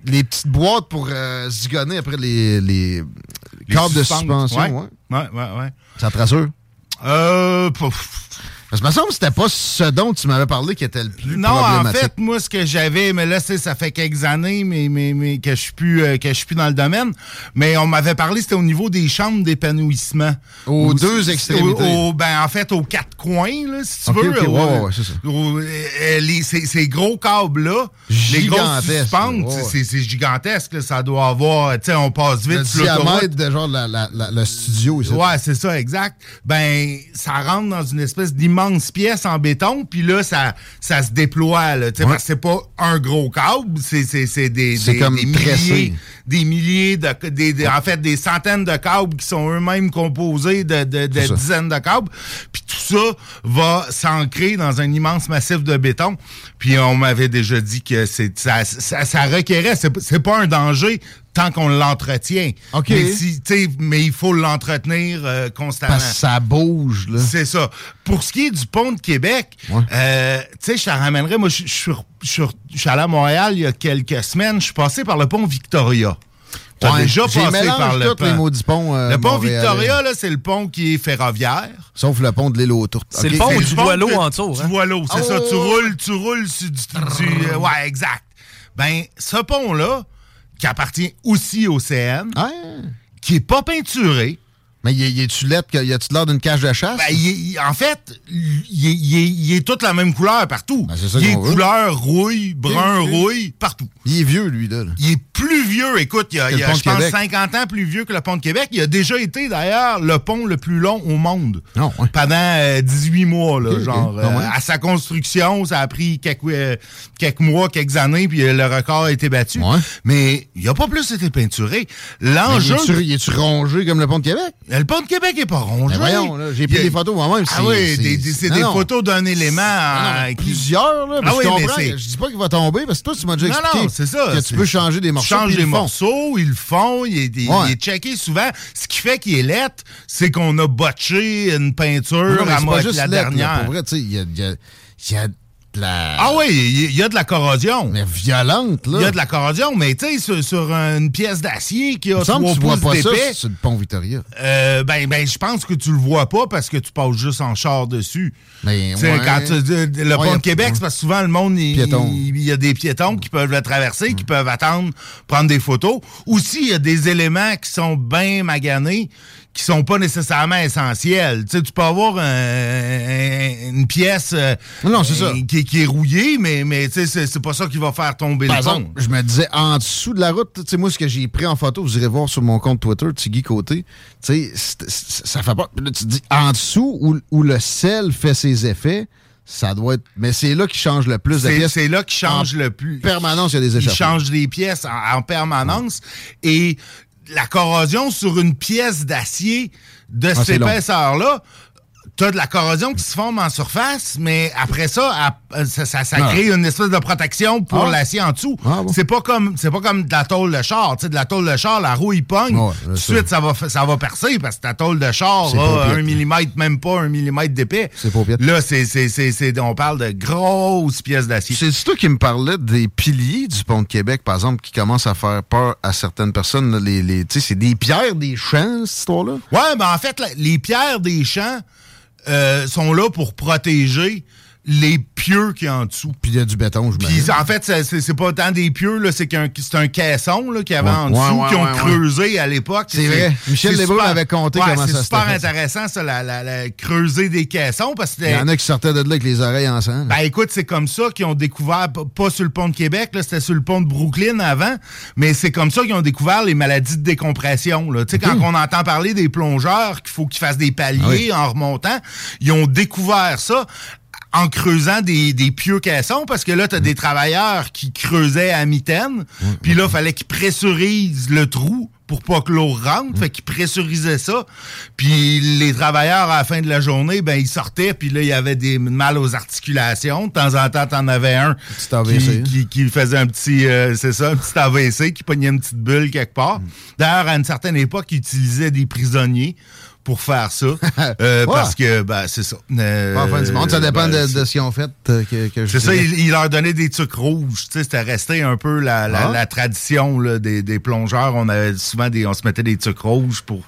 Les petites boîtes pour zigonner après les, les, Les câbles de suspension. ouais. ouais. Ouais, ouais, ouais. Ça te rassure? Euh, pouf. Parce que me semble que c'était pas ce dont tu m'avais parlé qui était le plus Non, en fait, moi, ce que j'avais, mais là, ça fait quelques années mais, mais, mais que je suis plus euh, que je suis plus dans le domaine. Mais on m'avait parlé, c'était au niveau des chambres d'épanouissement. Aux Au- deux extrémités. ben, en fait, aux quatre coins, là, si tu veux. ok, ouais, au- ouais, ouais, c'est ça. les- ces, ces gros câbles-là, les grosses suspentes, c'est gigantesque. là, ça doit avoir, tu sais, on passe vite Le diamètre de genre la- la- la- le studio ici. Ouais, c'est ça, exact. Ben, ça rentre dans une espèce d'immense pièce en béton, puis là, ça, ça se déploie. Là, tu sais, Ouais. parce que c'est pas un gros câble, c'est, c'est, c'est des, C'est des, comme des milliers, des milliers de, des, des- en fait, des centaines de câbles qui sont eux-mêmes composés de, dizaines de câbles. Puis tout ça va s'ancrer dans un immense massif de béton. Puis on m'avait déjà dit que c'est, ça, ça, ça requérait, c'est pas un danger tant qu'on l'entretient. OK. Mais, si, il faut l'entretenir euh, constamment. Parce que ça bouge, là. C'est ça. Pour ce qui est du pont de Québec, euh, tu sais, je te ramènerais, moi, je suis allé à Montréal il y a quelques semaines, je suis passé par le pont Victoria. T'as Ouais, déjà passé par le pont. les euh, le pont. Victoria, là, c'est le pont qui est ferroviaire. Sauf le pont de l'île aux Tourtes. C'est le pont où le tu pont vois l'eau en dessous. Tu hein? vois l'eau, c'est ça. Tu ouais. roules, tu roules sur du, du- euh, ouais, exact. Ben, ce pont-là, qui appartient aussi au CN, qui est pas peinturé. Mais y, y tu lettre que y a-tu l'air d'une cage de chasse? Ben, est- en fait, il est, toute la même couleur partout. Ben, c'est ça il est couleur rouille, brun, Ok, ok. rouille, partout. Il est vieux, lui, là. Il est plus vieux. Écoute, il y a, il y je pense, Québec. 50 ans plus vieux que le pont de Québec. Il a déjà été, d'ailleurs, le pont le plus long au monde. Non, ouais. Pendant euh, 18 mois, là, genre. Ouais. euh, à sa construction, ça a pris quelques, euh, quelques mois, quelques années, puis euh, le record a été battu. Ouais. Mais il a pas plus été peinturé. L'enjeu... il est-tu- rongé comme le pont de Québec? Le pont de Québec est pas rongé. Ben voyons, j'ai pris a- des photos moi-même. Ah oui, c'est- des- des- c'est non, des non. photos d'un élément Non, euh, plusieurs, là. Ah oui, je comprends. Je dis pas qu'il va tomber, parce que toi, tu m'as déjà expliqué non, c'est ça. que tu peux changer des morceaux. Changes puis des ils le font. morceaux, ils le font, il est, il- Ouais. il est checké souvent. Ce qui fait qu'il est lettre, c'est qu'on a botché une peinture Non, mais à c'est mo- pas juste la lettre, là. dernière. Pour vrai, tu sais, il y a, il y a- il y a de la... Ah oui, il y- a de la corrosion. Mais violente, là. Il y a de la corrosion, mais tu sais, sur, sur une pièce d'acier qui a trois tu vois pouces pas ça sur le pont Victoria. euh, ben, ben, je pense que tu le vois pas parce que tu passes juste en char dessus. Mais sais, ouais. quand tu- le Ouais, pont de Québec, c'est parce que souvent le monde, il- il y a des piétons qui peuvent le traverser, qui peuvent attendre, prendre des photos. Aussi, il y a des éléments qui sont bien maganés, qui sont pas nécessairement essentiels. Tu sais, tu peux avoir un- un- une pièce euh, Non, c'est ça. Qui, qui est rouillée, mais, mais tu sais, c'est pas ça qui va faire tomber Par le pont. je me disais, en dessous de la route, tu sais, moi, ce que j'ai pris en photo, vous irez voir sur mon compte Twitter, Tiggy Côté, tu sais, ça fait pas. Là, tu dis, en dessous, où, où le sel fait ses effets, ça doit être. Mais c'est là qu'il change le plus de C'est pièces. c'est là qu'il change En le plus. permanence, il y a des Il échappements. change les pièces en, en permanence. Et la corrosion sur une pièce d'acier de Ah, cette épaisseur-là, t'as de la corrosion qui se forme en surface, mais après ça, à- ça, ça- ça Ah. crée une espèce de protection pour Ah. l'acier en dessous. Ah, bon? C'est pas comme c'est pas comme de la tôle de char. De la tôle de char, la roue, il pogne. Ouais, tout de ça. suite, ça va, ça va percer parce que ta tôle de char a un millimètre, même pas un millimètre d'épais. C'est pas. Là, c'est, c'est, c'est, c'est- on parle de grosses pièces d'acier. C'est toi qui me parlais des piliers du pont de Québec, par exemple, qui commencent à faire peur à certaines personnes. Les, les, c'est des pierres, des champs, cette histoire-là? Ouais, ben en fait, les pierres des champs euh, sont là pour protéger les pieux qui y a en dessous. Puis il y a du béton, je Puis en fait, c'est- c'est c'est pas tant des pieux, là, c'est qu'un c'est un caisson là, qu'il y avait Ouais, en dessous, ouais, qui ont creusé à l'époque. C'est vrai. Michel c'est Lebrun super- conté ouais, comment C'est ça super s'était fait. intéressant, ça, la, la- la- creuser des caissons, parce que Il y en a qui sortaient de là avec les oreilles ensemble. ben écoute, c'est comme ça qu'ils ont découvert, pas sur le pont de Québec, là, c'était sur le pont de Brooklyn avant, mais c'est comme ça qu'ils ont découvert les maladies de décompression. là. Tu sais, quand on entend parler des plongeurs, qu'il faut qu'ils fassent des paliers Ah oui. en remontant, ils ont découvert ça en creusant des, des pieux caissons, parce que là, Mm. tu as des travailleurs qui creusaient à mitaine, puis là, il fallait qu'ils pressurisent le trou pour pas que l'eau rentre, Mm. fait qu'ils pressurisaient ça. Puis les travailleurs, à la fin de la journée, ben ils sortaient, puis là, il y avait des mal aux articulations. De temps en temps, t'en avais un qui, qui, qui faisait un petit, euh, c'est ça, un petit AVC, qui pognait une petite bulle quelque part. D'ailleurs, à une certaine époque, ils utilisaient des prisonniers pour faire ça, euh, Ouais. parce que, ben, c'est ça. Euh, Pas en fin du monde, ça dépend ben, de, de ce qu'ils ont fait. euh, que, que je c'est ça, il, il leur donnait des sucres rouges. Tu sais, c'était resté un peu la, la, Ah. la tradition là, des, des plongeurs. On avait souvent des, on se mettait des sucres rouges pour.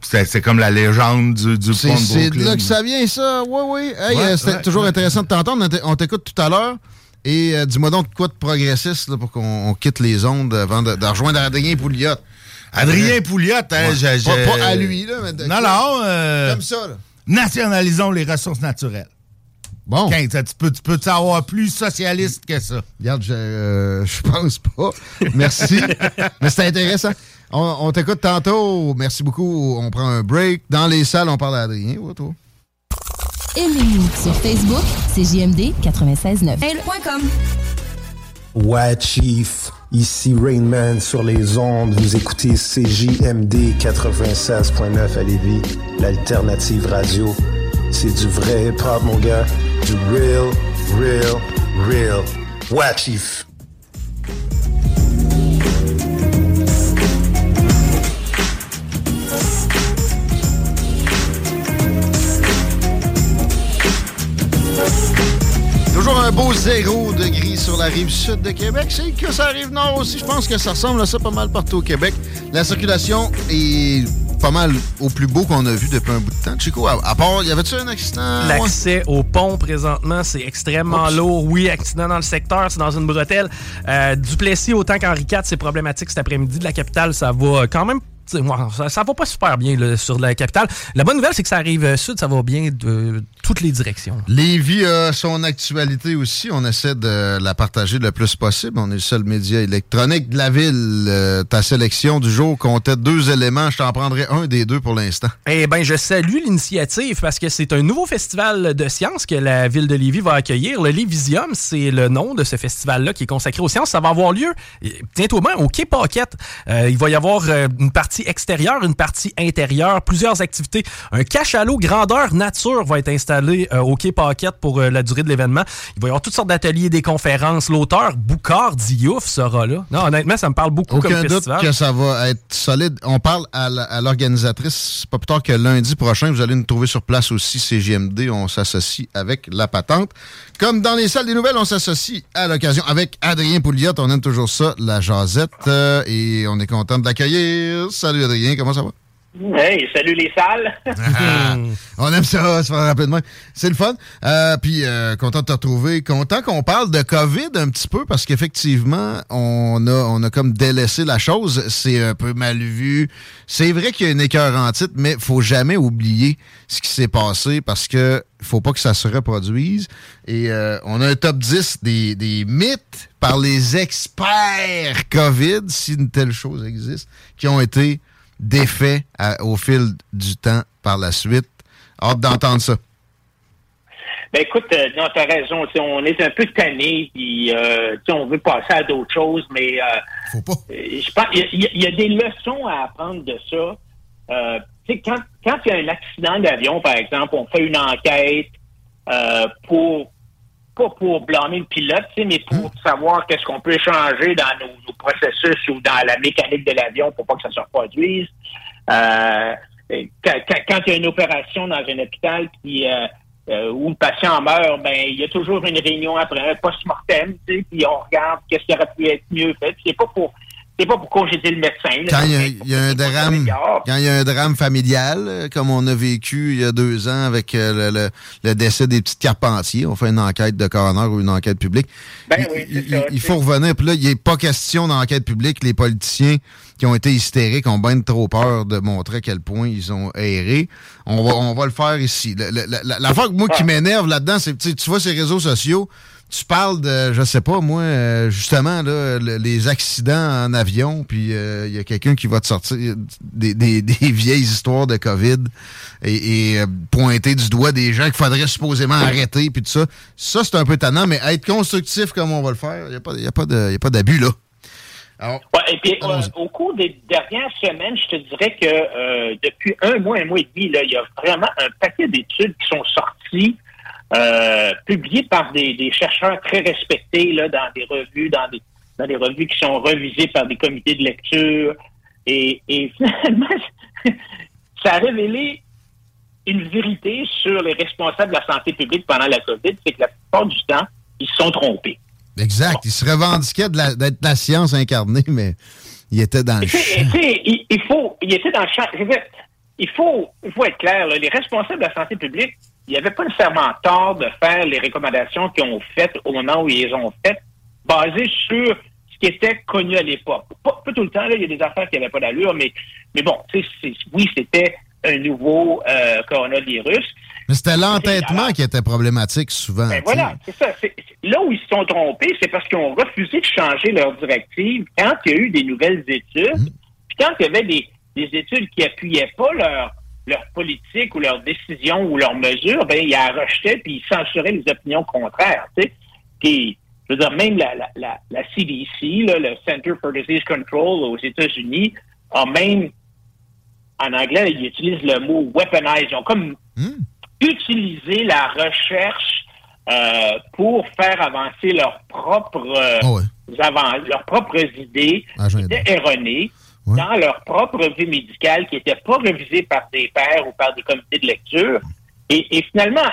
C'est c'est comme la légende du, du C'est pont de c'est de là que ça vient, ça. Oui, oui. Hey, Ouais, C'était ouais, toujours intéressant de t'entendre. On t'écoute tout à l'heure. Et dis-moi donc quoi de progressiste là, pour qu'on on quitte les ondes avant de, de rejoindre Adrien Pouliot? Adrien Pouliot, hein, Ouais. j'ai- Pas, pas à lui, là, mais Non, non. euh, Comme ça, là. Nationalisons les ressources naturelles. Bon. tu peux, tu peux avoir plus socialiste que ça? Regarde, je, euh, je pense pas. Merci. Mais c'était intéressant. On, on t'écoute tantôt. Merci beaucoup. On prend un break. Dans les salles, on parle à Adrien. Ouais, toi? Aimez-nous sur Facebook, c'est JMD 96.9. Ouais, Chief. Ici Rainman sur les ondes. Vous écoutez CJMD 96.9 à Lévis, l'alternative radio. C'est du vrai hip-hop, mon gars. Du real, real, real. Ouais, Chief. Toujours un beau zéro degré sur la rive sud de Québec. C'est que ça arrive nord aussi. Je pense que ça ressemble à ça pas mal partout au Québec. La circulation est pas mal au plus beau qu'on a vu depuis un bout de temps. Chico, à, à part, y avait-tu un accident? Ouais. L'accès au pont présentement, c'est extrêmement Oups. lourd. Oui, accident dans le secteur, c'est dans une bretelle. Euh, Duplessis, autant qu'Henri IV, c'est problématique cet après-midi. De la capitale, ça va quand même. Ça, ça va pas super bien là, sur la capitale. La bonne nouvelle, c'est que ça arrive euh, sud, ça va bien de toutes les directions. Lévis a son actualité aussi. On essaie de la partager le plus possible. On est le seul média électronique de la ville. Euh, ta sélection du jour comptait deux éléments. Je t'en prendrai un des deux pour l'instant. Eh bien, je salue l'initiative parce que c'est un nouveau festival de sciences que la ville de Lévis va accueillir. Le Lévisium, c'est le nom de ce festival-là qui est consacré aux sciences. Ça va avoir lieu bientôt même au Quai Paquette. Euh, il va y avoir euh, une partie extérieure, une partie intérieure, plusieurs activités. Un cachalot grandeur nature va être installé euh, au Quai Paquette pour euh, la durée de l'événement. Il va y avoir toutes sortes d'ateliers, des conférences. L'auteur Boucard Diouf sera là. Non, honnêtement, ça me parle beaucoup Aucun comme doute festival. que ça va être solide. On parle à l'organisatrice, pas plus tard que lundi prochain. Vous allez nous trouver sur place aussi, CGMD. On s'associe avec la patente. Comme dans les salles des nouvelles, on s'associe à l'occasion avec Adrien Pouliot. On aime toujours ça, la jasette. euh, et on est content de l'accueillir. Salut Adrien, comment ça va? Hey, salut les salles. Ah, on aime ça, se faire rapidement. C'est le fun. Euh, puis, euh, content de te retrouver. Content qu'on parle de COVID un petit peu parce qu'effectivement, on a, on a comme délaissé la chose. C'est un peu mal vu. C'est vrai qu'il y a une écœur en titre, mais faut jamais oublier ce qui s'est passé parce que faut pas que ça se reproduise. Et euh, on a un top 10 des, des mythes par les experts COVID, si une telle chose existe, qui ont été défaits à- au fil du temps par la suite. Hâte d'entendre ça. Ben écoute, euh, non, t'as raison. On est un peu tanné, puis euh, on veut passer à d'autres choses, mais euh, Faut pas. je pense il y, a- il y a des leçons à apprendre de ça. Euh, quand quand il y a un accident d'avion, par exemple, on fait une enquête euh, pour pas pour blâmer le pilote, mais pour savoir qu'est-ce qu'on peut changer dans nos, nos processus ou dans la mécanique de l'avion pour pas que ça se reproduise. Euh, quand, il y a une opération dans un hôpital qui euh, euh, où le patient meurt, ben il y a toujours une réunion après un post-mortem, puis on regarde qu'est-ce qui aurait pu être mieux fait. C'est pas pour c'est pas pour congédier le médecin. là. Quand il y a, il y a un drame, quand il y a un drame familial, euh, comme on a vécu il y a deux ans avec euh, le, le- le décès des petites Carpentiers, on fait une enquête de coroner ou une enquête publique. Ben il, oui, il- ça, il faut revenir. Puis là, il n'est pas question d'enquête publique. Les politiciens qui ont été hystériques ont bien trop peur de montrer à quel point ils ont erré. On va, on va le faire ici. La- la- que moi qui m'énerve là-dedans, c'est tu vois ces réseaux sociaux, tu parles de, je sais pas, moi, euh, justement, là, le- les accidents en avion, puis euh, il y a quelqu'un qui va te sortir des, des- des vieilles histoires de COVID et, et, euh, pointer du doigt des gens qu'il faudrait supposément arrêter, puis tout ça. Ça, c'est un peu tannant, mais être constructif comme on va le faire, il n'y a pas, y a pas d'abus, là. Alors, Ouais, et puis, euh, au cours des dernières semaines, je te dirais que euh, depuis un mois, un mois et demi, là, il y a vraiment un paquet d'études qui sont sorties, euh, publiées par des, des chercheurs très respectés là, dans des revues, dans des, dans des revues qui sont revisées par des comités de lecture. Et, et finalement, ça a révélé une vérité sur les responsables de la santé publique pendant la COVID, c'est que la plupart du temps, ils se sont trompés. exact. Il se la- d'être la, science incarnée, mais il était dans le champ. il, il faut, il était dans le champ. Dire, il faut, il faut être clair, là, les responsables de la santé publique, il n'y avait pas nécessairement tort de faire les recommandations qu'ils ont faites au moment où ils les ont faites, basées sur ce qui était connu à l'époque. Pas, pas tout le temps, là, il y a des affaires qui n'avaient pas d'allure, mais, mais bon, oui, c'était un nouveau euh, coronavirus. Mais c'était l'entêtement qui était problématique souvent. Ben voilà, c'est ça. Là où ils se sont trompés, c'est parce qu'ils ont refusé de changer leur directive quand il y a eu des nouvelles études, Mmh. puis quand il y avait des, des études qui appuyaient pas leur, leur politique ou leurs décisions ou leurs mesures, ben ils la rejetaient puis ils censuraient les opinions contraires. Tu sais. Puis, je veux dire, même la, la, la, la CDC, là, le Center for Disease Control aux États-Unis, a même, en anglais, ils utilisent le mot weaponize. Ils ont comme utilisé la recherche euh, pour faire avancer leurs propres euh, avan- leurs propres idées étaient erronées dans leur propre vie médicale qui n'étaient pas révisées par des pairs ou par des comités de lecture. Et, finalement,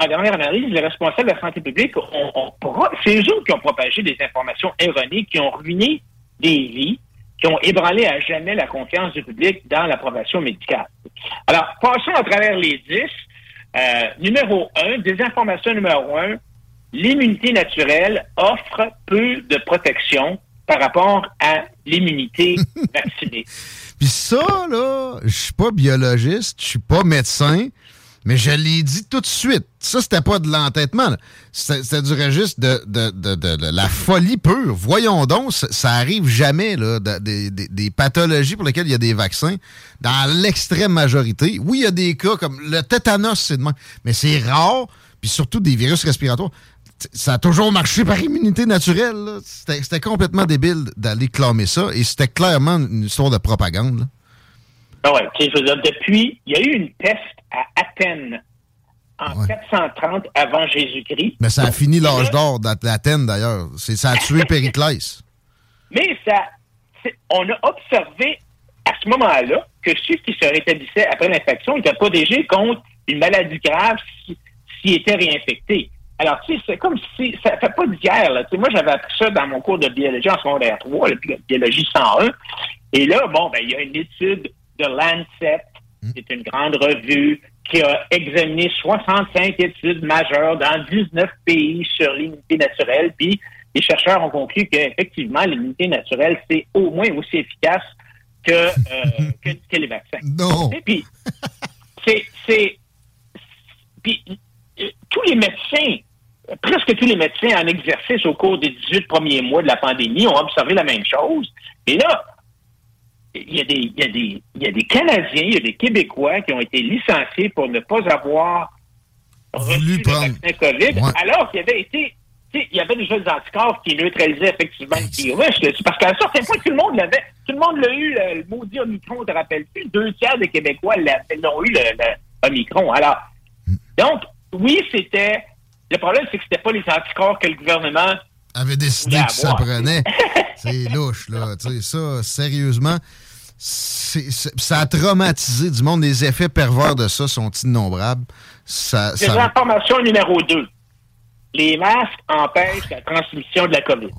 en dernière analyse, les responsables de la santé publique ont pro- c'est eux qui ont propagé des informations erronées qui ont ruiné des vies, qui ont ébranlé à jamais la confiance du public dans l'approbation médicale. Alors, passons à travers les dix. Euh, numéro un, désinformation numéro un, l'immunité naturelle offre peu de protection par rapport à l'immunité vaccinée. Puis ça, là, je suis pas biologiste, je suis pas médecin, mais je l'ai dit tout de suite. Ça, c'était pas de l'entêtement. C'était du registre de, de- de- de- la folie pure. Voyons donc, ça, ça arrive jamais, là, de- des- des- des pathologies pour lesquelles il y a des vaccins. Dans l'extrême majorité, oui, il y a des cas comme le tétanos, c'est de même, mais c'est rare, puis surtout des virus respiratoires. Ça a toujours marché par immunité naturelle. C'était complètement débile d'aller clamer ça, et c'était clairement une histoire de propagande. là. Ah ouais, je veux dire, depuis, il y a eu une peste à Athènes en 430 avant Jésus-Christ. Mais ça a fini l'âge d'or d'Athènes, d'ailleurs. Ça a tué Périclès. Mais ça, on a observé à ce moment-là que ceux qui se rétablissaient après l'infection étaient protégés contre une maladie grave si- s'ils étaient réinfectés. Alors, tu sais, c'est comme si, ça fait pas d'hier, là. Tu sais, moi, j'avais appris ça dans mon cours de biologie en secondaire 3, la bi- biologie 101. Et là, bon, ben, il y a une étude de Lancet, c'est une grande revue, qui a examiné 65 études majeures dans 19 pays sur l'immunité naturelle. Puis, les chercheurs ont conclu qu'effectivement, l'immunité naturelle, c'est au moins aussi efficace que, euh, que, que les vaccins. Non. Et puis, c'est, c'est, puis, tous les médecins, presque tous les médecins en exercice au cours des 18 premiers mois de la pandémie ont observé la même chose. Et là, il y, a des, il, y a des, il y a des Canadiens, il y a des Québécois qui ont été licenciés pour ne pas avoir reçu le vaccin COVID, alors qu'il y avait été, il y avait déjà des anticorps qui neutralisaient effectivement le virus. Parce qu'à un certain point, tout le monde l'avait, tout le monde l'a eu, le, le maudit Omicron, te rappelles-tu? Deux tiers des Québécois l'ont eu, le, le Omicron. Alors, donc, oui, c'était, le problème, c'est que c'était pas les anticorps que le gouvernement avait décidé que ça prenait. C'est louche, là. Tu sais, ça, sérieusement, ça a traumatisé du monde. Les effets pervers de ça sont innombrables. Ça, C'est ça- l'information numéro 2. Les masques empêchent la transmission de la COVID.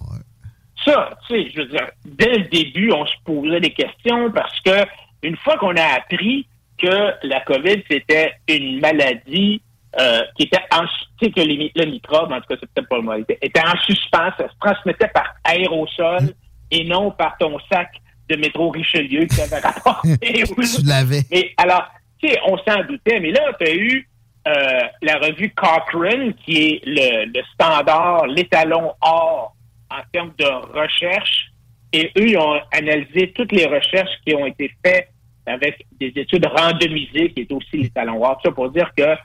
Ça, tu sais, je veux dire, dès le début, on se posait des questions parce que une fois qu'on a appris que la COVID, c'était une maladie euh, qui était en, tu sais, que les le microbe, en tout cas, c'est peut-être pas le mot, était, était en suspens, ça se transmettait par aérosol et non par ton sac de métro Richelieu qui avait rapporté. tu l'avais. Mais alors, tu sais, on s'en doutait, mais là, tu as eu euh, la revue Cochrane, qui est le, le standard, l'étalon or en termes de recherche. Et eux, ils ont analysé toutes les recherches qui ont été faites avec des études randomisées, qui est aussi l'étalon or. Tout ça pour dire que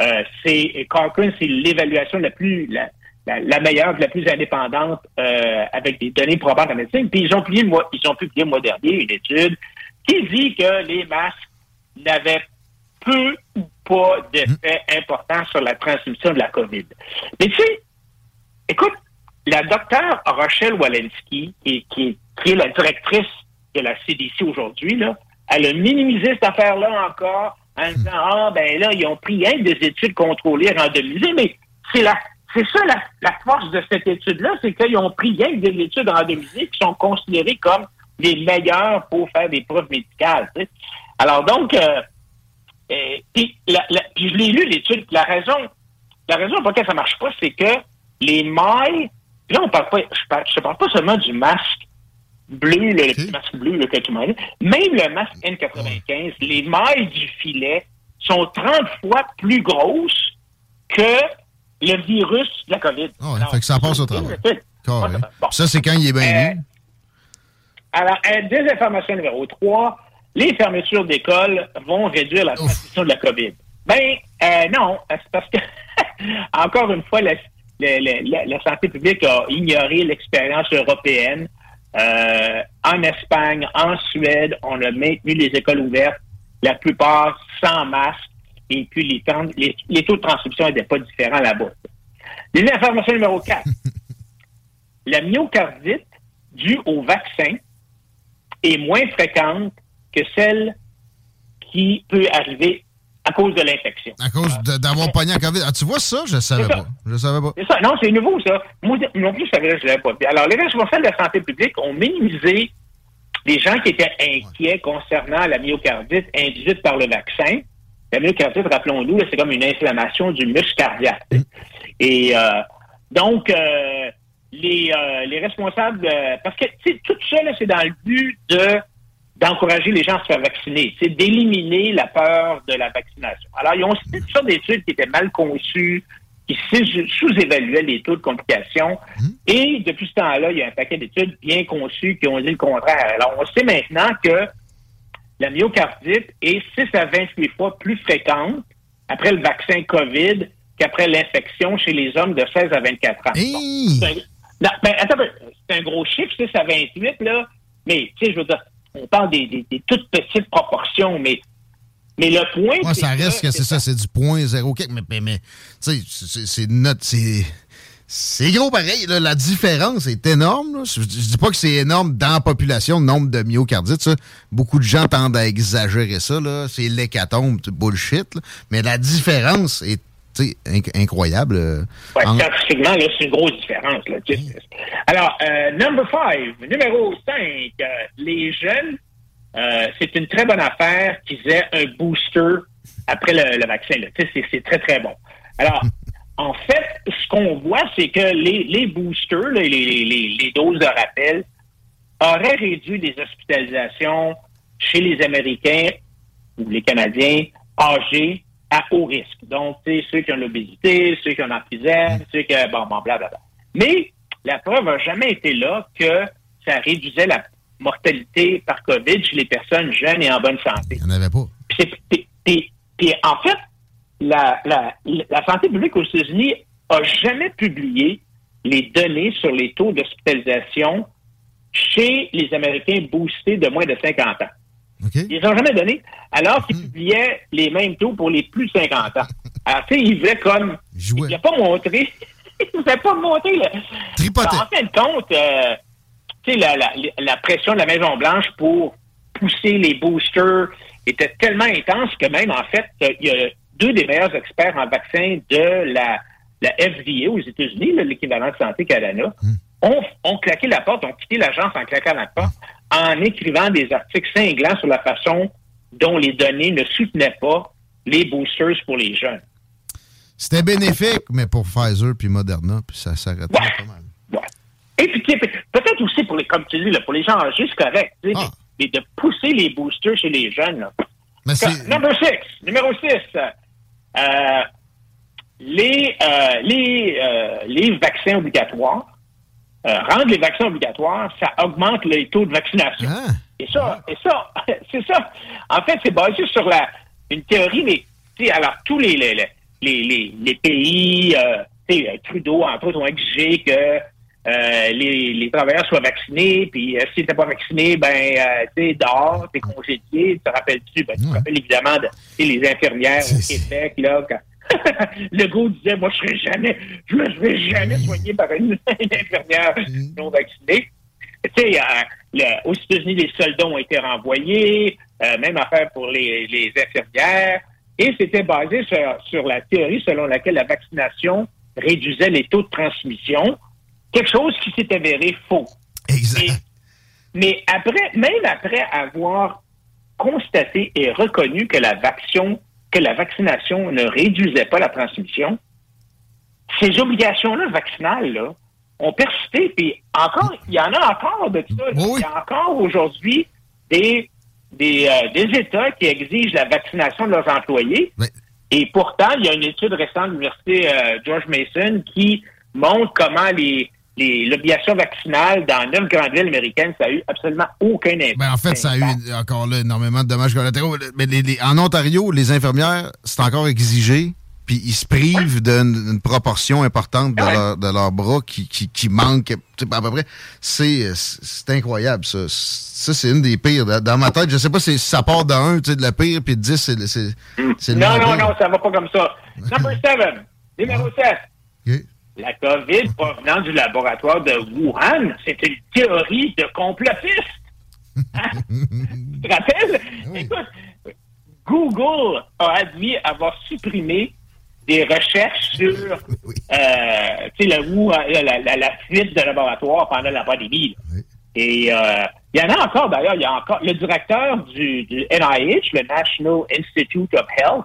euh, c'est Cochrane, c'est l'évaluation la plus la, meilleure, la plus indépendante euh, avec des données probantes en médecine. Puis ils ont publié le mois, ils ont le mois dernier une étude qui dit que les masques n'avaient peu ou pas d'effet important sur la transmission de la COVID. Mais tu sais, écoute, la docteure Rochelle Walensky, qui, est la directrice de la CDC aujourd'hui, elle a minimisé cette affaire-là encore en disant Ah, ben là, ils ont pris que des études contrôlées, randomisées, mais c'est la. C'est ça la, la force de cette étude-là, c'est qu'ils ont pris que des études randomisées qui sont considérées comme les meilleures pour faire des preuves médicales. Alors donc, euh, euh, puis je l'ai lu, l'étude. La raison, la raison pour laquelle ça marche pas, c'est que les mailles, puis là, on parle pas, je parle, je parle pas seulement du masque bleu, là, le petit masque bleu là, que tout le monde a. Même le masque N95, les mailles du filet sont 30 fois plus grosses que le virus de la COVID. Ah ouais, Alors, fait que ça passe au travail. Ça, c'est quand il est bien mis. Alors, euh, désinformation numéro 3, les fermetures d'écoles vont réduire la transmission de la COVID. Ben, euh, non, c'est parce que, encore une fois, la- la- la- la santé publique a ignoré l'expérience européenne. Euh, en Espagne, en Suède, on a maintenu les écoles ouvertes, la plupart sans masque, et puis les, temps- les, les taux de transmission n'étaient pas différents là-bas. Désinformation numéro 4. la myocardite due au vaccin est moins fréquente que celle qui peut arriver à cause de l'infection. À cause d'avoir pogné la COVID. Ah, tu vois ça? Je savais C'est ça. pas. Je savais pas. C'est ça. Non, c'est nouveau, ça. Moi non plus, je savais, je l'avais pas. Alors, les responsables de la santé publique ont minimisé les gens qui étaient inquiets concernant la myocardite induite par le vaccin. La myocardite, rappelons-nous, c'est comme une inflammation du muscle cardiaque. Et euh, donc, euh, les, euh, les responsables, parce que tu sais, tout ça, c'est dans le but de d'encourager les gens à se faire vacciner, c'est d'éliminer la peur de la vaccination. Alors, ils ont cité toutes sortes d'études qui étaient mal conçues, qui sous- sous-évaluaient les taux de complications. Et depuis ce temps-là, il y a un paquet d'études bien conçues qui ont dit le contraire. Alors, on sait maintenant que la myocardite est 6 à 28 fois plus fréquente après le vaccin COVID qu'après l'infection chez les hommes de 16 à 24 ans. Bon. C'est un- non, ben, c'est un gros chiffre, 6 à 28, là. Mais, tu sais, je veux dire, on parle des, des- des toutes petites proportions, mais, mais le point, ça reste que c'est ça, c'est du point zéro quelque, mais, mais, mais, tu sais, c'est notre, c'est, c'est gros pareil, là, la différence est énorme, là. Je, je dis pas que c'est énorme dans la population, le nombre de myocardites, ça. Beaucoup de gens tendent à exagérer ça, là. C'est l'hécatombe, c'est bullshit, là. Mais la différence est, inc- incroyable. euh, Ouais, en- scientifiquement, c'est une grosse différence. Là. Alors, euh, number five, numéro 5, les jeunes, euh, c'est une très bonne affaire qu'ils aient un booster après le, le vaccin. C'est, très, très bon. Alors, en fait, ce qu'on voit, c'est que les, les boosters, les- les doses de rappel, auraient réduit les hospitalisations chez les Américains ou les Canadiens âgés à haut risque. Donc, tu sais, ceux qui ont l'obésité, ceux qui ont l'emphysème, ceux qui... Bon, bon, blablabla. Mais la preuve n'a jamais été là que ça réduisait la mortalité par COVID chez les personnes jeunes et en bonne santé. Il n'y en avait pas. Puis, en fait, la, la, la santé publique aux États-Unis a jamais publié les données sur les taux d'hospitalisation chez les Américains boostés de moins de 50 ans. Ils les ont jamais donné, alors qu'ils publiaient les mêmes taux pour les plus de 50 ans. Alors, tu sais, ils voulaient comme... Ils voulaient pas montrer... ils voulaient pas montrer... Le... En fin de compte, euh, tu sais, la, la, la pression de la Maison-Blanche pour pousser les boosters était tellement intense que même, en fait, euh, il y a deux des meilleurs experts en vaccins de la, la FDA aux États-Unis, l'équivalent de Santé Canada, ont, ont claqué la porte, ont quitté l'agence en claquant la porte, en écrivant des articles cinglants sur la façon dont les données ne soutenaient pas les boosters pour les jeunes. C'était bénéfique, mais pour Pfizer puis Moderna, puis ça s'arrêtait pas mal. Et puis, peut-être aussi pour les, comme tu dis, là, pour les gens âgés, c'est correct, sais, mais, mais de pousser les boosters chez les jeunes, là. Number six, numéro 6, les, euh, les, euh, les vaccins obligatoires, euh, rendre les vaccins obligatoires, ça augmente les taux de vaccination. Et ça, et ça, c'est ça. En fait, c'est basé sur la, une théorie, mais, tu sais, alors, tous les, les, les, les, les pays, euh, tu sais, Trudeau, entre autres, ont exigé que euh, les, les travailleurs soient vaccinés, puis euh, s'ils n'étaient pas vaccinés, ben, euh, tu sais, dehors, t'es congédié, tu te rappelles-tu? Ben, tu te rappelles évidemment de, tu sais, les infirmières au Québec, là, quand le gars disait, moi, je serai jamais, je me serai jamais soigné par une, une infirmière non vaccinée. Tu sais, euh, aux États-Unis, les soldats ont été renvoyés, euh, même affaire pour les, les infirmières, et c'était basé sur, sur la théorie selon laquelle la vaccination réduisait les taux de transmission, quelque chose qui s'est avéré faux. Exact. mais après, même après avoir constaté et reconnu que la vaccin, que la vaccination ne réduisait pas la transmission, ces obligations-là vaccinales, là, ont persisté. Puis encore, il y en a encore de ça. Il y a encore aujourd'hui des, des, euh, des États qui exigent la vaccination de leurs employés. Et pourtant, il y a une étude récente de l'Université euh, George Mason qui montre comment les les- l'obligation vaccinale dans neuf grandes villes américaines, ça a eu absolument aucun impact. Ben, en fait, ça a eu encore là énormément de dommages collatéraux. Mais les- les- en Ontario, les infirmières, c'est encore exigé, puis ils se privent d'une proportion importante de, Ouais. leur, de leurs bras qui, qui, qui manquent à peu près. C'est incroyable, ça. Ça, c'est une des pires. Dans- ma tête, je sais pas si ça part de 1, tu sais, de la pire, puis de 10, c'est le Non, non, pire. non, ça va pas comme ça. Number seven, numéro 7. La COVID provenant du laboratoire de Wuhan, c'est une théorie de complotiste. Hein? tu te rappelles? Écoute, Google a admis avoir supprimé des recherches sur euh, le la, la, la fuite de laboratoire pendant la pandémie. Et euh, il y en a encore d'ailleurs, il y a encore le directeur du, du NIH, le National Institute of Health,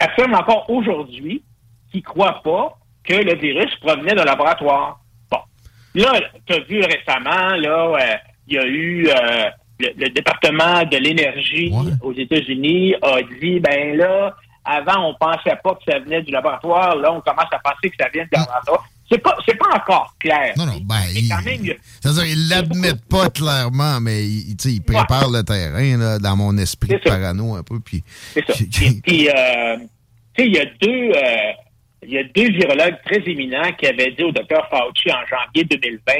affirme encore aujourd'hui qu'il ne croit pas que le virus provenait d'un laboratoire. Bon. Là, tu as vu récemment, là, euh, il y a eu euh, le, le département de l'énergie aux États-Unis a dit ben là, avant on pensait pas que ça venait du laboratoire, là on commence à penser que ça vient du laboratoire. C'est pas c'est pas encore clair. Non, non, ben, il- quand même, il C'est-à-dire, ils l'admettent pas clairement, mais ils, ils préparent le terrain là, dans mon esprit parano un peu. Puis, C'est ça. Puis, puis, euh, tu sais, il y a deux, euh, il y a deux virologues très éminents qui avaient dit au docteur Fauci en janvier 2020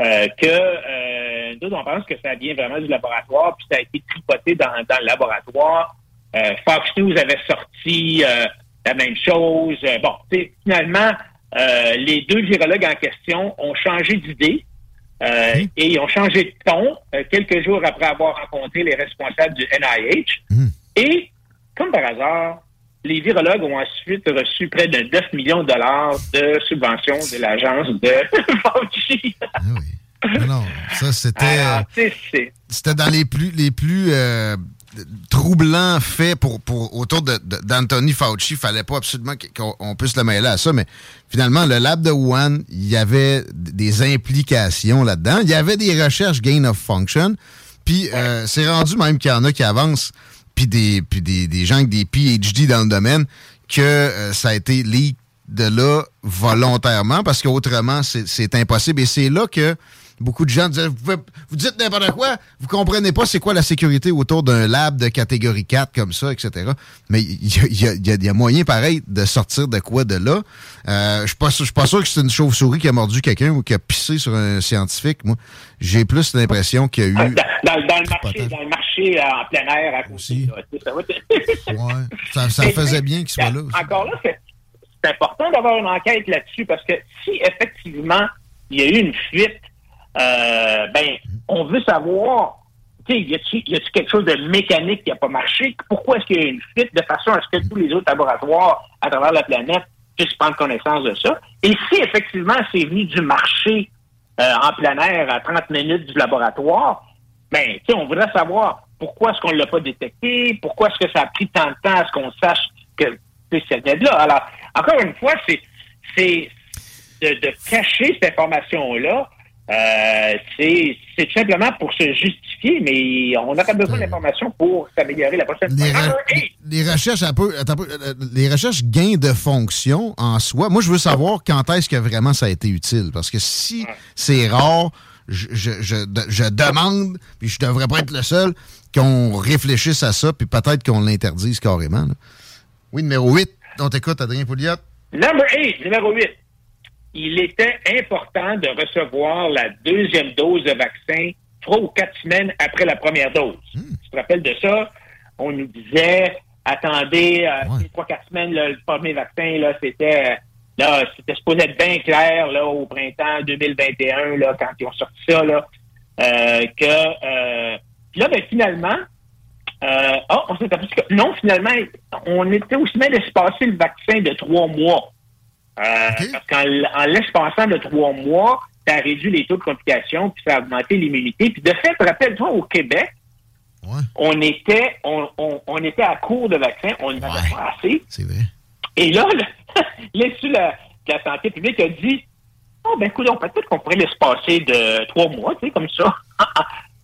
euh, que euh, nous, on pense que ça vient vraiment du laboratoire, puis ça a été tripoté dans, dans le laboratoire. Euh, Fox News avait sorti euh, la même chose. Euh, bon, tu sais, finalement, les deux virologues en question ont changé d'idée. Euh, Et ils ont changé de ton quelques jours après avoir rencontré les responsables du NIH. Et, comme par hasard, les virologues ont ensuite reçu près de 9 millions de dollars de subventions de l'agence de Fauci. non, non, ça, c'était. C'était dans les plus les plus euh, troublants faits pour, pour autour de- de- d'Anthony Fauci. Il fallait pas absolument qu'on on puisse le mêler à ça, mais finalement, le lab de Wuhan, il y avait des implications là-dedans. Il y avait des recherches gain of function. Puis euh, c'est rendu même qu'il y en a qui avancent, puis des, puis des, des gens avec des PhD dans le domaine, que euh, ça a été leak de là volontairement, parce qu'autrement, c'est impossible. Et c'est là que beaucoup de gens disaient, vous, pouvez- vous dites n'importe quoi, vous comprenez pas c'est quoi la sécurité autour d'un lab de catégorie 4 comme ça, etc. Mais il y a, y y y moyen pareil de sortir de quoi de là. Euh, Je suis pas sûr- je suis pas sûr que c'est une chauve-souris qui a mordu quelqu'un ou qui a pissé sur un scientifique. Moi, j'ai plus l'impression qu'il y a eu... dans, dans- dans le marché, dans le marché euh, en plein air à côté. sais, ça Ça, faisait bien qu'il soit là. aussi. Encore là, c'est c'est important d'avoir une enquête là-dessus parce que si effectivement il y a eu une fuite, euh, ben on veut savoir, tu sais, y a-t-il quelque chose de mécanique qui n'a pas marché? Pourquoi est-ce qu'il y a une fuite de façon à ce que tous les autres laboratoires à travers la planète puissent prendre connaissance de ça? Et si effectivement c'est venu du marché euh, en plein air à 30 minutes du laboratoire, ben, tu sais, on voudrait savoir pourquoi est-ce qu'on ne l'a pas détecté, pourquoi est-ce que ça a pris tant de temps à ce qu'on sache que ça venait de là. Alors, encore une fois, c'est c'est de, de cacher cette information-là. Euh, c'est tout simplement pour se justifier, mais on aurait besoin d'informations pour s'améliorer la prochaine les, fois. re- les recherches un peu, attends un peu, euh, les recherches gain de fonction en soi. Moi, je veux savoir quand est-ce que vraiment ça a été utile. Parce que si c'est rare, je, je, je, je demande, puis je devrais pas être le seul, qu'on réfléchisse à ça, puis peut-être qu'on l'interdise carrément. là. Oui, numéro 8, on t'écoute, Adrien Pouliot. Number 8, numéro 8. Il était important de recevoir la deuxième dose de vaccin trois ou quatre semaines après la première dose. Tu te rappelles de ça? On nous disait, attendez, euh, trois, quatre semaines, là, le premier vaccin, là, c'était, là, c'était supposé être bien clair, là, au printemps 2021, là, quand ils ont sorti ça, là, euh, que, euh, puis là, ben, finalement, euh, ah, on s'est aperçu que non, finalement, on était aussi bien d'espacer le vaccin de trois mois. Euh, Parce qu'en l- en l'espaçant de trois mois, ça a réduit les taux de complications, puis ça a augmenté l'immunité. Puis de fait, rappelle-toi, au Québec, on était on, on- on était à court de vaccins, on n'en avait pas assez. C'est vrai. Et là, l'Institut de la, santé publique a dit Oh, ben, écoute, peut-être qu'on pourrait laisser passer de trois mois, tu sais, comme ça.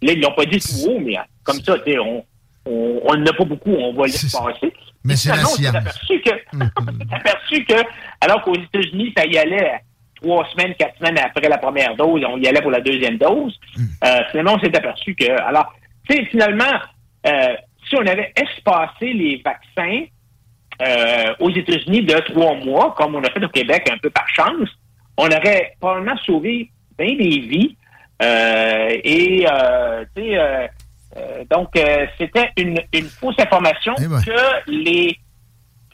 là, ils l'ont pas dit tout haut, mais comme ça, tu sais, on on on n'en a pas beaucoup, on va laisser passer. Mais c'est la science. aperçu que, on s'est aperçu que, alors qu'aux États-Unis, ça y allait trois semaines, quatre semaines après la première dose, on y allait pour la deuxième dose. Euh, finalement, on s'est aperçu que, alors, tu sais, finalement, euh, si on avait espacé les vaccins euh, aux États-Unis de trois mois, comme on a fait au Québec un peu par chance, on aurait probablement sauvé bien des vies. Et, euh, tu sais, euh, donc, euh, c'était une, une fausse information que les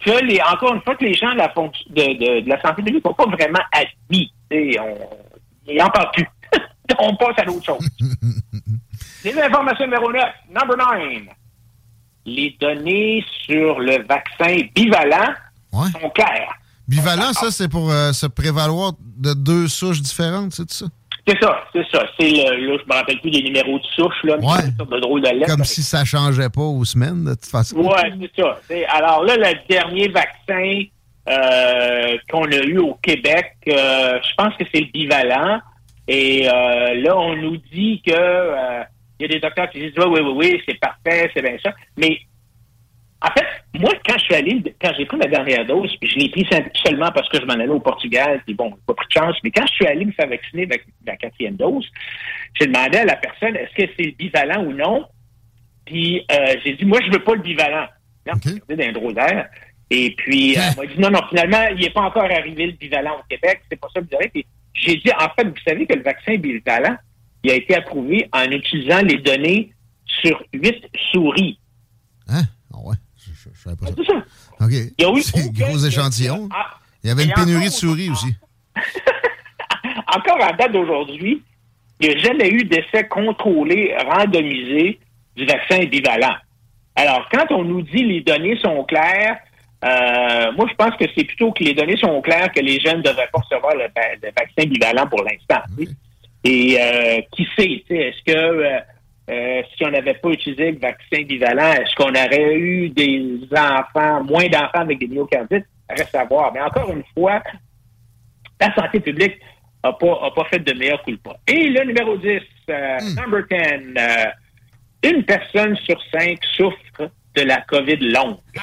que les encore une fois que les gens de la fonction de, de, de la santé publique n'ont pas vraiment admis. Sais, On, n'en parlent plus. on passe à l'autre chose. Les informations numéro 9, number 9. Les données sur le vaccin bivalent sont claires. Bivalent, ça, c'est pour euh, se prévaloir de deux souches différentes, c'est ça? C'est ça, c'est ça. C'est le, là, je me rappelle plus des numéros de souche, là, mais Ouais. c'est une sorte de drôle de lettre. Comme si ça changeait pas aux semaines, de toute façon. Ouais, c'est ça. Alors là, le dernier vaccin euh, qu'on a eu au Québec, euh, je pense que c'est le bivalent. Et euh, là, on nous dit que euh, il y a des docteurs qui disent oui, oui, oui, oui, c'est parfait, c'est bien ça. Mais en fait, moi, quand je suis allé, quand j'ai pris ma dernière dose, puis je l'ai pris seulement parce que je m'en allais au Portugal, puis bon, j'ai pas pris de chance, mais quand je suis allé me faire vacciner avec la quatrième dose, j'ai demandé à la personne est-ce que c'est le bivalent ou non? Puis euh, j'ai dit, moi, je veux pas le bivalent. Non, d'un drôle d'air. Et puis, euh, elle m'a dit, non, non, finalement, il n'est pas encore arrivé le bivalent au Québec. C'est pas ça que vous avez. Puis j'ai dit, en fait, vous savez que le vaccin bivalent, il a été approuvé en utilisant les données sur huit souris. Hein? Ah je, savais pas ça. C'est ça. OK. Il y a eu gros échantillon. Ah, Il y avait une et pénurie de souris aussi. encore en date d'aujourd'hui, il n'y a jamais eu d'essai contrôlé, randomisé du vaccin bivalent. Alors, quand on nous dit les données sont claires, euh, moi, je pense que c'est plutôt que les données sont claires que les jeunes ne devraient pas recevoir le, va- le vaccin bivalent pour l'instant. sais. Et euh, qui sait, tu sais, est-ce que euh, euh, si on n'avait pas utilisé le vaccin bivalent, est-ce qu'on aurait eu des enfants, moins d'enfants avec des myocardites? Reste à voir. Mais encore une fois, la santé publique n'a pas, a pas fait de meilleur coup de pas. Et le numéro 10, euh, number 10, euh, une personne sur cinq souffre de la COVID longue.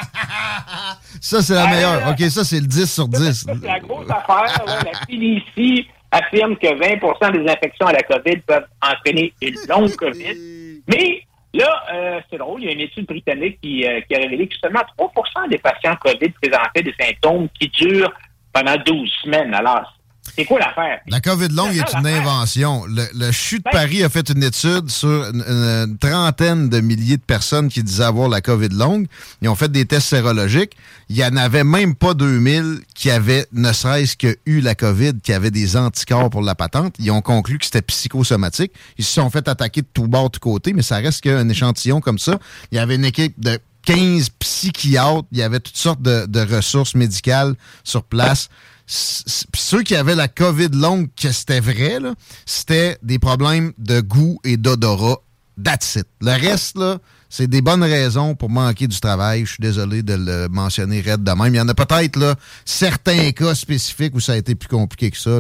Ça, c'est la meilleure. OK, ça, c'est le 10 sur 10. C'est la grosse affaire. ouais, la CDC affirme que 20% des infections à la COVID peuvent entraîner une longue COVID. Mais là, euh, c'est drôle, il y a une étude britannique qui, euh, qui a révélé que seulement 3% des patients COVID présentaient des symptômes qui durent pendant 12 semaines. Alors, c'est quoi l'affaire? La COVID longue est une invention. Le, le CHU de Paris a fait une étude sur une, une trentaine de milliers de personnes qui disaient avoir la COVID longue. Ils ont fait des tests sérologiques. Il n'y en avait même pas 2000 qui avaient, ne serait-ce que eu la COVID, qui avaient des anticorps pour la patente. Ils ont conclu que c'était psychosomatique. Ils se sont fait attaquer de tout bord, de tout côté, mais ça reste qu'un échantillon comme ça. Il y avait une équipe de 15 psychiatres. Il y avait toutes sortes de, de ressources médicales sur place. Ceux qui avaient la COVID longue, que c'était vrai, c'était des problèmes de goût et d'odorat. That's it. Le reste, là, c'est des bonnes raisons pour manquer du travail. Je suis désolé de le mentionner raide de même. Il y en a peut-être là, certains cas spécifiques où ça a été plus compliqué que ça.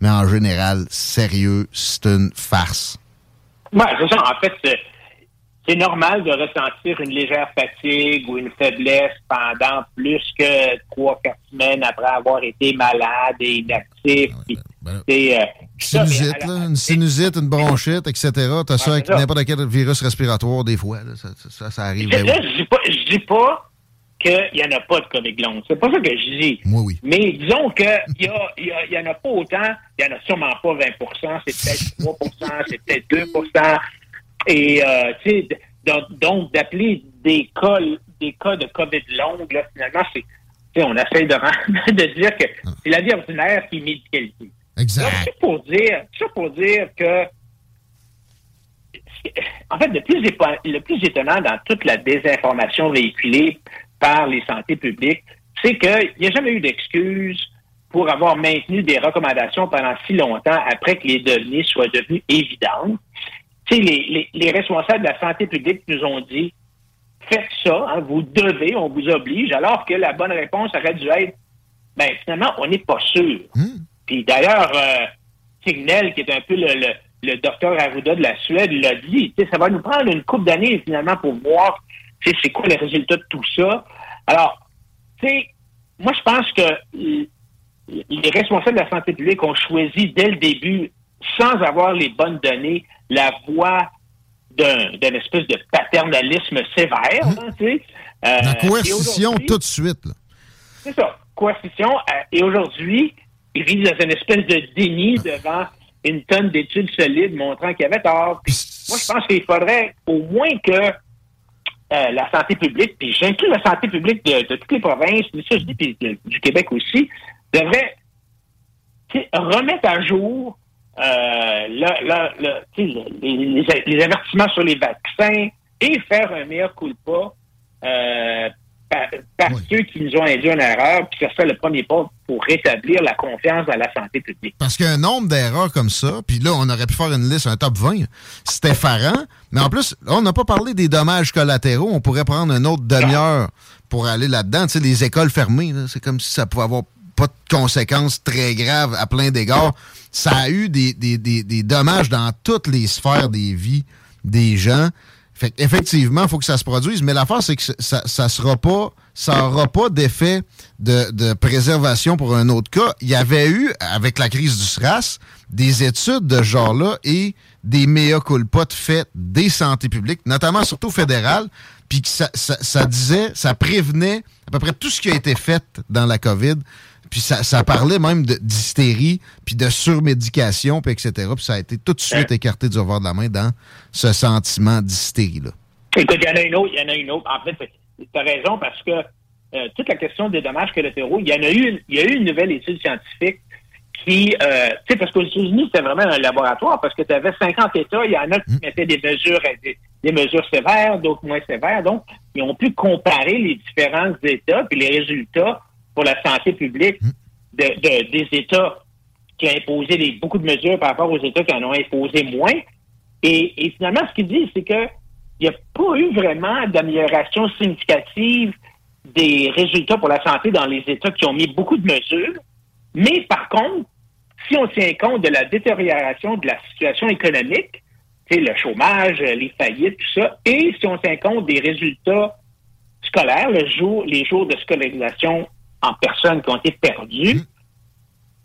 Mais en général, sérieux, c'est une farce. Ouais, c'est ça. En fait, c'est- normal de ressentir une légère fatigue ou une faiblesse pendant plus que trois, quatre semaines après avoir été malade et inactif. Euh, ça, Sinusite, la- là, une sinusite, une bronchite, etc. T'as ça Ouais, avec ça. n'importe quel virus respiratoire, des fois. là. Ça, ça- arrive. Je ben là, oui. je dis pas, je dis pas qu'il n'y en a pas de COVID longue. C'est pas ça que je dis. Moi, oui. Mais disons qu'il y, a- il y, a- y en a pas autant. Il n'y en a sûrement pas 20% c'est peut-être 3% c'est peut-être 2 Et, euh, tu sais, donc, d'appeler des cas, des cas de COVID longue, là, finalement, c'est, on essaie de, de dire que c'est la vie ordinaire qui est médicalisée. Exact. Donc, c'est pour dire, pour dire que en fait, le plus, le plus étonnant dans toute la désinformation véhiculée par les santé publiques, c'est qu'il n'y a jamais eu d'excuse pour avoir maintenu des recommandations pendant si longtemps après que les données soient devenues évidentes. Tu sais, les, les, les responsables de la santé publique nous ont dit faites ça, hein, vous devez, on vous oblige, alors que la bonne réponse aurait dû être ben finalement, on n'est pas sûr. Puis d'ailleurs, euh, Signel, qui est un peu le, le, le docteur Arruda de la Suède, l'a dit, tu sais, ça va nous prendre une couple d'années finalement pour voir tu sais, c'est quoi les résultats de tout ça. Alors, tu sais, moi je pense que les responsables de la santé publique ont choisi dès le début, sans avoir les bonnes données, la voie d'un d'une espèce de paternalisme sévère, hein, tu sais. Euh, La coercition tout de suite. là. c'est ça, coercition. euh, et aujourd'hui, ils vivent dans une espèce de déni devant une tonne d'études solides montrant qu'il y avait tort. Puis moi, je pense qu'il faudrait au moins que euh, la santé publique, puis j'inclus la santé publique de, de toutes les provinces, mais ça, je dis, puis de- du Québec aussi, devrait remettre à jour euh, les, les- avertissements sur les vaccins et faire un meilleur coup de pas euh, par, par ceux qui nous ont induit en erreur, puis ça serait le premier pas pour rétablir la confiance dans la santé publique. Parce qu'un nombre d'erreurs comme ça, puis là, on aurait pu faire une liste, un top 20, c'était effarant. Mais en plus, là, on n'a pas parlé des dommages collatéraux. On pourrait prendre une autre demi-heure pour aller là-dedans. Tu sais, les écoles fermées, c'est comme si ça pouvait avoir pas de conséquences très graves à plein d'égards. Ça a eu des, des- des- des dommages dans toutes les sphères des vies des gens. Fait effectivement, il faut que ça se produise, mais l'affaire, c'est que ça, ça sera pas, ça aura pas d'effet de, de préservation pour un autre cas. Il y avait eu, avec la crise du SRAS, des études de ce genre-là et des mea culpa de fait des santé publiques, notamment surtout fédérales, puis ça, ça- ça disait, ça prévenait à peu près tout ce qui a été fait dans la COVID, puis ça, ça parlait même d'hystérie, puis de surmédication, puis etc. Puis ça a été tout de suite écarté du revers de la main dans ce sentiment d'hystérie-là. Écoute, il y en a une autre, il y en a une autre. En fait, tu as raison parce que euh, toute la question des dommages collatéraux, il y en a eu, une- il y a eu une nouvelle étude scientifique qui, euh, tu sais, parce qu'aux États-Unis, c'était vraiment un laboratoire parce que tu avais 50 États, il y en a qui mettaient des mesures, des, des mesures sévères, d'autres moins sévères. Donc, ils ont pu comparer les différents États puis les résultats pour la santé publique de, de- des États qui ont imposé des- beaucoup de mesures par rapport aux États qui en ont imposé moins. Et, et finalement, ce qu'ils disent, c'est que il n'y a pas eu vraiment d'amélioration significative des résultats pour la santé dans les États qui ont mis beaucoup de mesures. Mais par contre, si on tient compte de la détérioration de la situation économique, le chômage, les faillites, tout ça, et si on tient compte des résultats scolaires, le jour, les jours de scolarisation en personnes qui ont été perdus,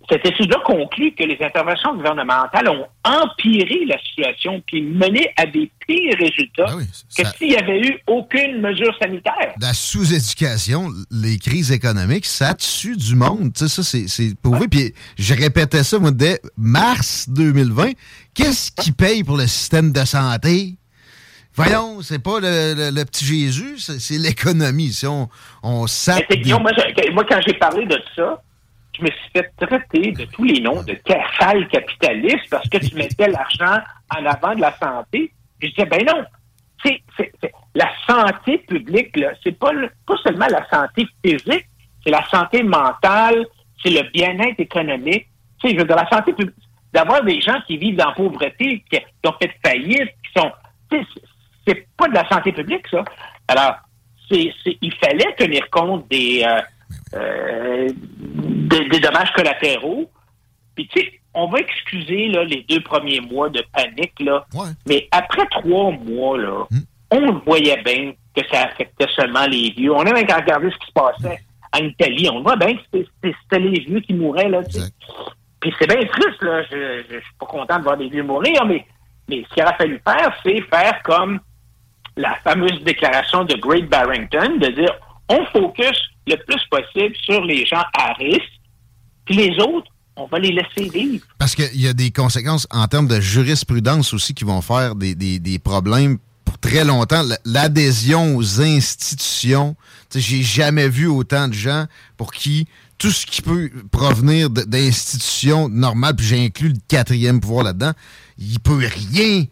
cette étude-là conclut que les interventions gouvernementales ont empiré la situation puis mené à des pires résultats que ça- s'il n'y avait eu aucune mesure sanitaire. La sous-éducation, les crises économiques, ça tue du monde. Ça, c'est- prouvé. Puis je répétais ça, moi, dès mars 2020. Qu'est-ce qui paye pour le système de santé? Voyons, c'est pas le, le- le petit Jésus, c'est l'économie. Si on, on sape Mais c'est des- Guillaume, moi, je- moi, quand j'ai parlé de ça, je me suis fait traiter de tous les noms de sale capitaliste parce que tu mettais l'argent en avant de la santé. Je disais, ben non, c'est, la santé publique, c'est pas, le- pas seulement la santé physique, c'est la santé mentale, c'est le bien-être économique. Tu sais, je veux dire, la santé publique, d'avoir des gens qui vivent dans la pauvreté, qui, qui ont fait faillite, qui sont... c'est- pas de la santé publique, ça. Alors, c'est, c'est- il fallait tenir compte des, euh, euh, des, des dommages collatéraux. Puis, tu sais, on va excuser là, les deux premiers mois de panique, là. Mais après trois mois, là, on voyait bien que ça affectait seulement les vieux. On a même regardé ce qui se passait en Italie. On voit bien que c'était- les vieux qui mouraient, là. Puis c'est bien triste, là. Je, je, je suis pas content de voir des vieux mourir, mais, mais ce qu'il aurait fallu faire, c'est faire comme la fameuse déclaration de Great Barrington, de dire on focus le plus possible sur les gens à risque, puis les autres, on va les laisser vivre. Parce qu'il y a des conséquences en termes de jurisprudence aussi qui vont faire des, des- des problèmes pour très longtemps. L'adhésion aux institutions, j'ai jamais vu autant de gens pour qui tout ce qui peut provenir d'institutions normales, puis j'inclus le quatrième pouvoir là-dedans, il peut rien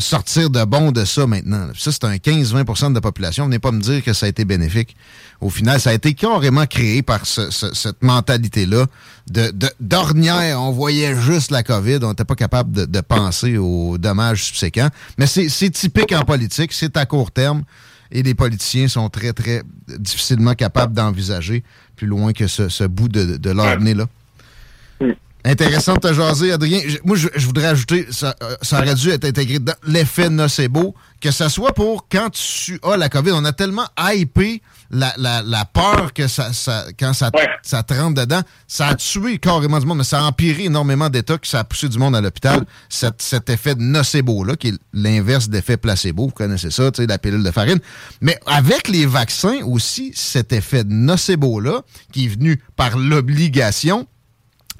sortir de bon de ça maintenant. là. Ça, c'est un 15-20% de la population. Venez pas me dire que ça a été bénéfique. Au final, ça a été carrément créé par ce- ce- cette mentalité-là de, de- d'ornière. On voyait juste la COVID. On n'était pas capable de, de penser aux dommages subséquents. Mais c'est, c'est typique en politique. C'est à court terme. Et les politiciens sont très, très difficilement capables d'envisager plus loin que ce, ce bout de, de leur nez-là. Intéressant de te jaser, Adrien. Moi, je, je voudrais ajouter, ça, euh, ça aurait dû être intégré dans l'effet nocebo, que ça soit pour quand tu as la COVID. On a tellement hypé la, la, la peur que ça, ça- quand ça, ça te rentre dedans, ça a tué carrément du monde, mais ça a empiré énormément d'États, que ça a poussé du monde à l'hôpital. Cet, cet effet nocebo-là, qui est l'inverse d'effet placebo, vous connaissez ça, tu sais, la pilule de farine. Mais avec les vaccins aussi, cet effet nocebo-là, qui est venu par l'obligation,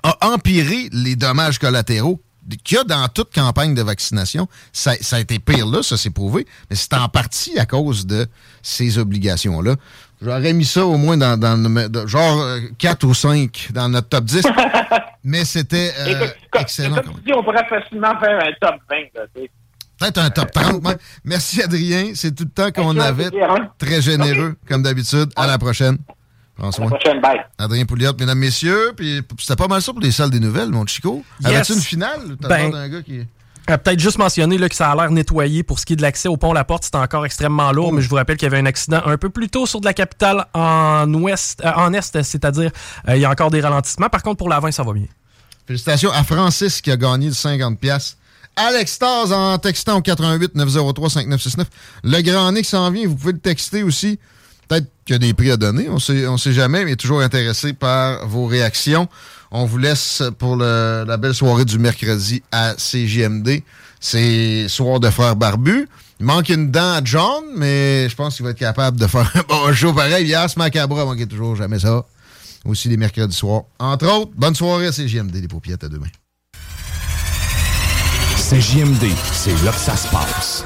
a empiré les dommages collatéraux qu'il y a dans toute campagne de vaccination. Ça, ça a été pire là, ça s'est prouvé, mais c'est en partie à cause de ces obligations-là. J'aurais mis ça au moins dans, dans le- genre 4 ou 5 dans notre top 10, mais c'était euh, excellent. comme quand même. tu dis, on pourrait facilement faire un top 20. Là, tu sais. Peut-être un top 30. même. Merci Adrien, c'est tout le temps qu'on avait. Très généreux, comme d'habitude. À la prochaine. Prends soin. prochaine, bye. Adrien Pouliot, mesdames, messieurs. Puis c'était pas mal ça pour les salles des nouvelles, mon Chico. Yes. Avais-tu une finale? T'as Ben, l'air d'un gars qui... Peut-être juste mentionner là, que ça a l'air nettoyé pour ce qui est de l'accès au pont La Porte. C'était encore extrêmement lourd, mais je vous rappelle qu'il y avait un accident un peu plus tôt sur de la capitale en ouest, euh, en est, c'est-à-dire euh, il y a encore des ralentissements. Par contre, pour la 20, ça va bien. Félicitations à Francis qui a gagné le 50$. piastres. Alex Taz en textant au 88 903 5969. Le grand Nick s'en vient, vous pouvez le texter aussi. Peut-être qu'il y a des prix à donner, on sait, on sait jamais, mais toujours intéressé par vos réactions. On vous laisse pour le- la belle soirée du mercredi à CJMD. C'est soir de frères barbus. Il manque une dent à John, mais je pense qu'il va être capable de faire un bon show pareil. Yas Macabra manquait toujours jamais ça. Aussi les mercredis soirs. Entre autres, bonne soirée à CJMD, les paupiètes à demain. C'est JMD, c'est là que ça se passe.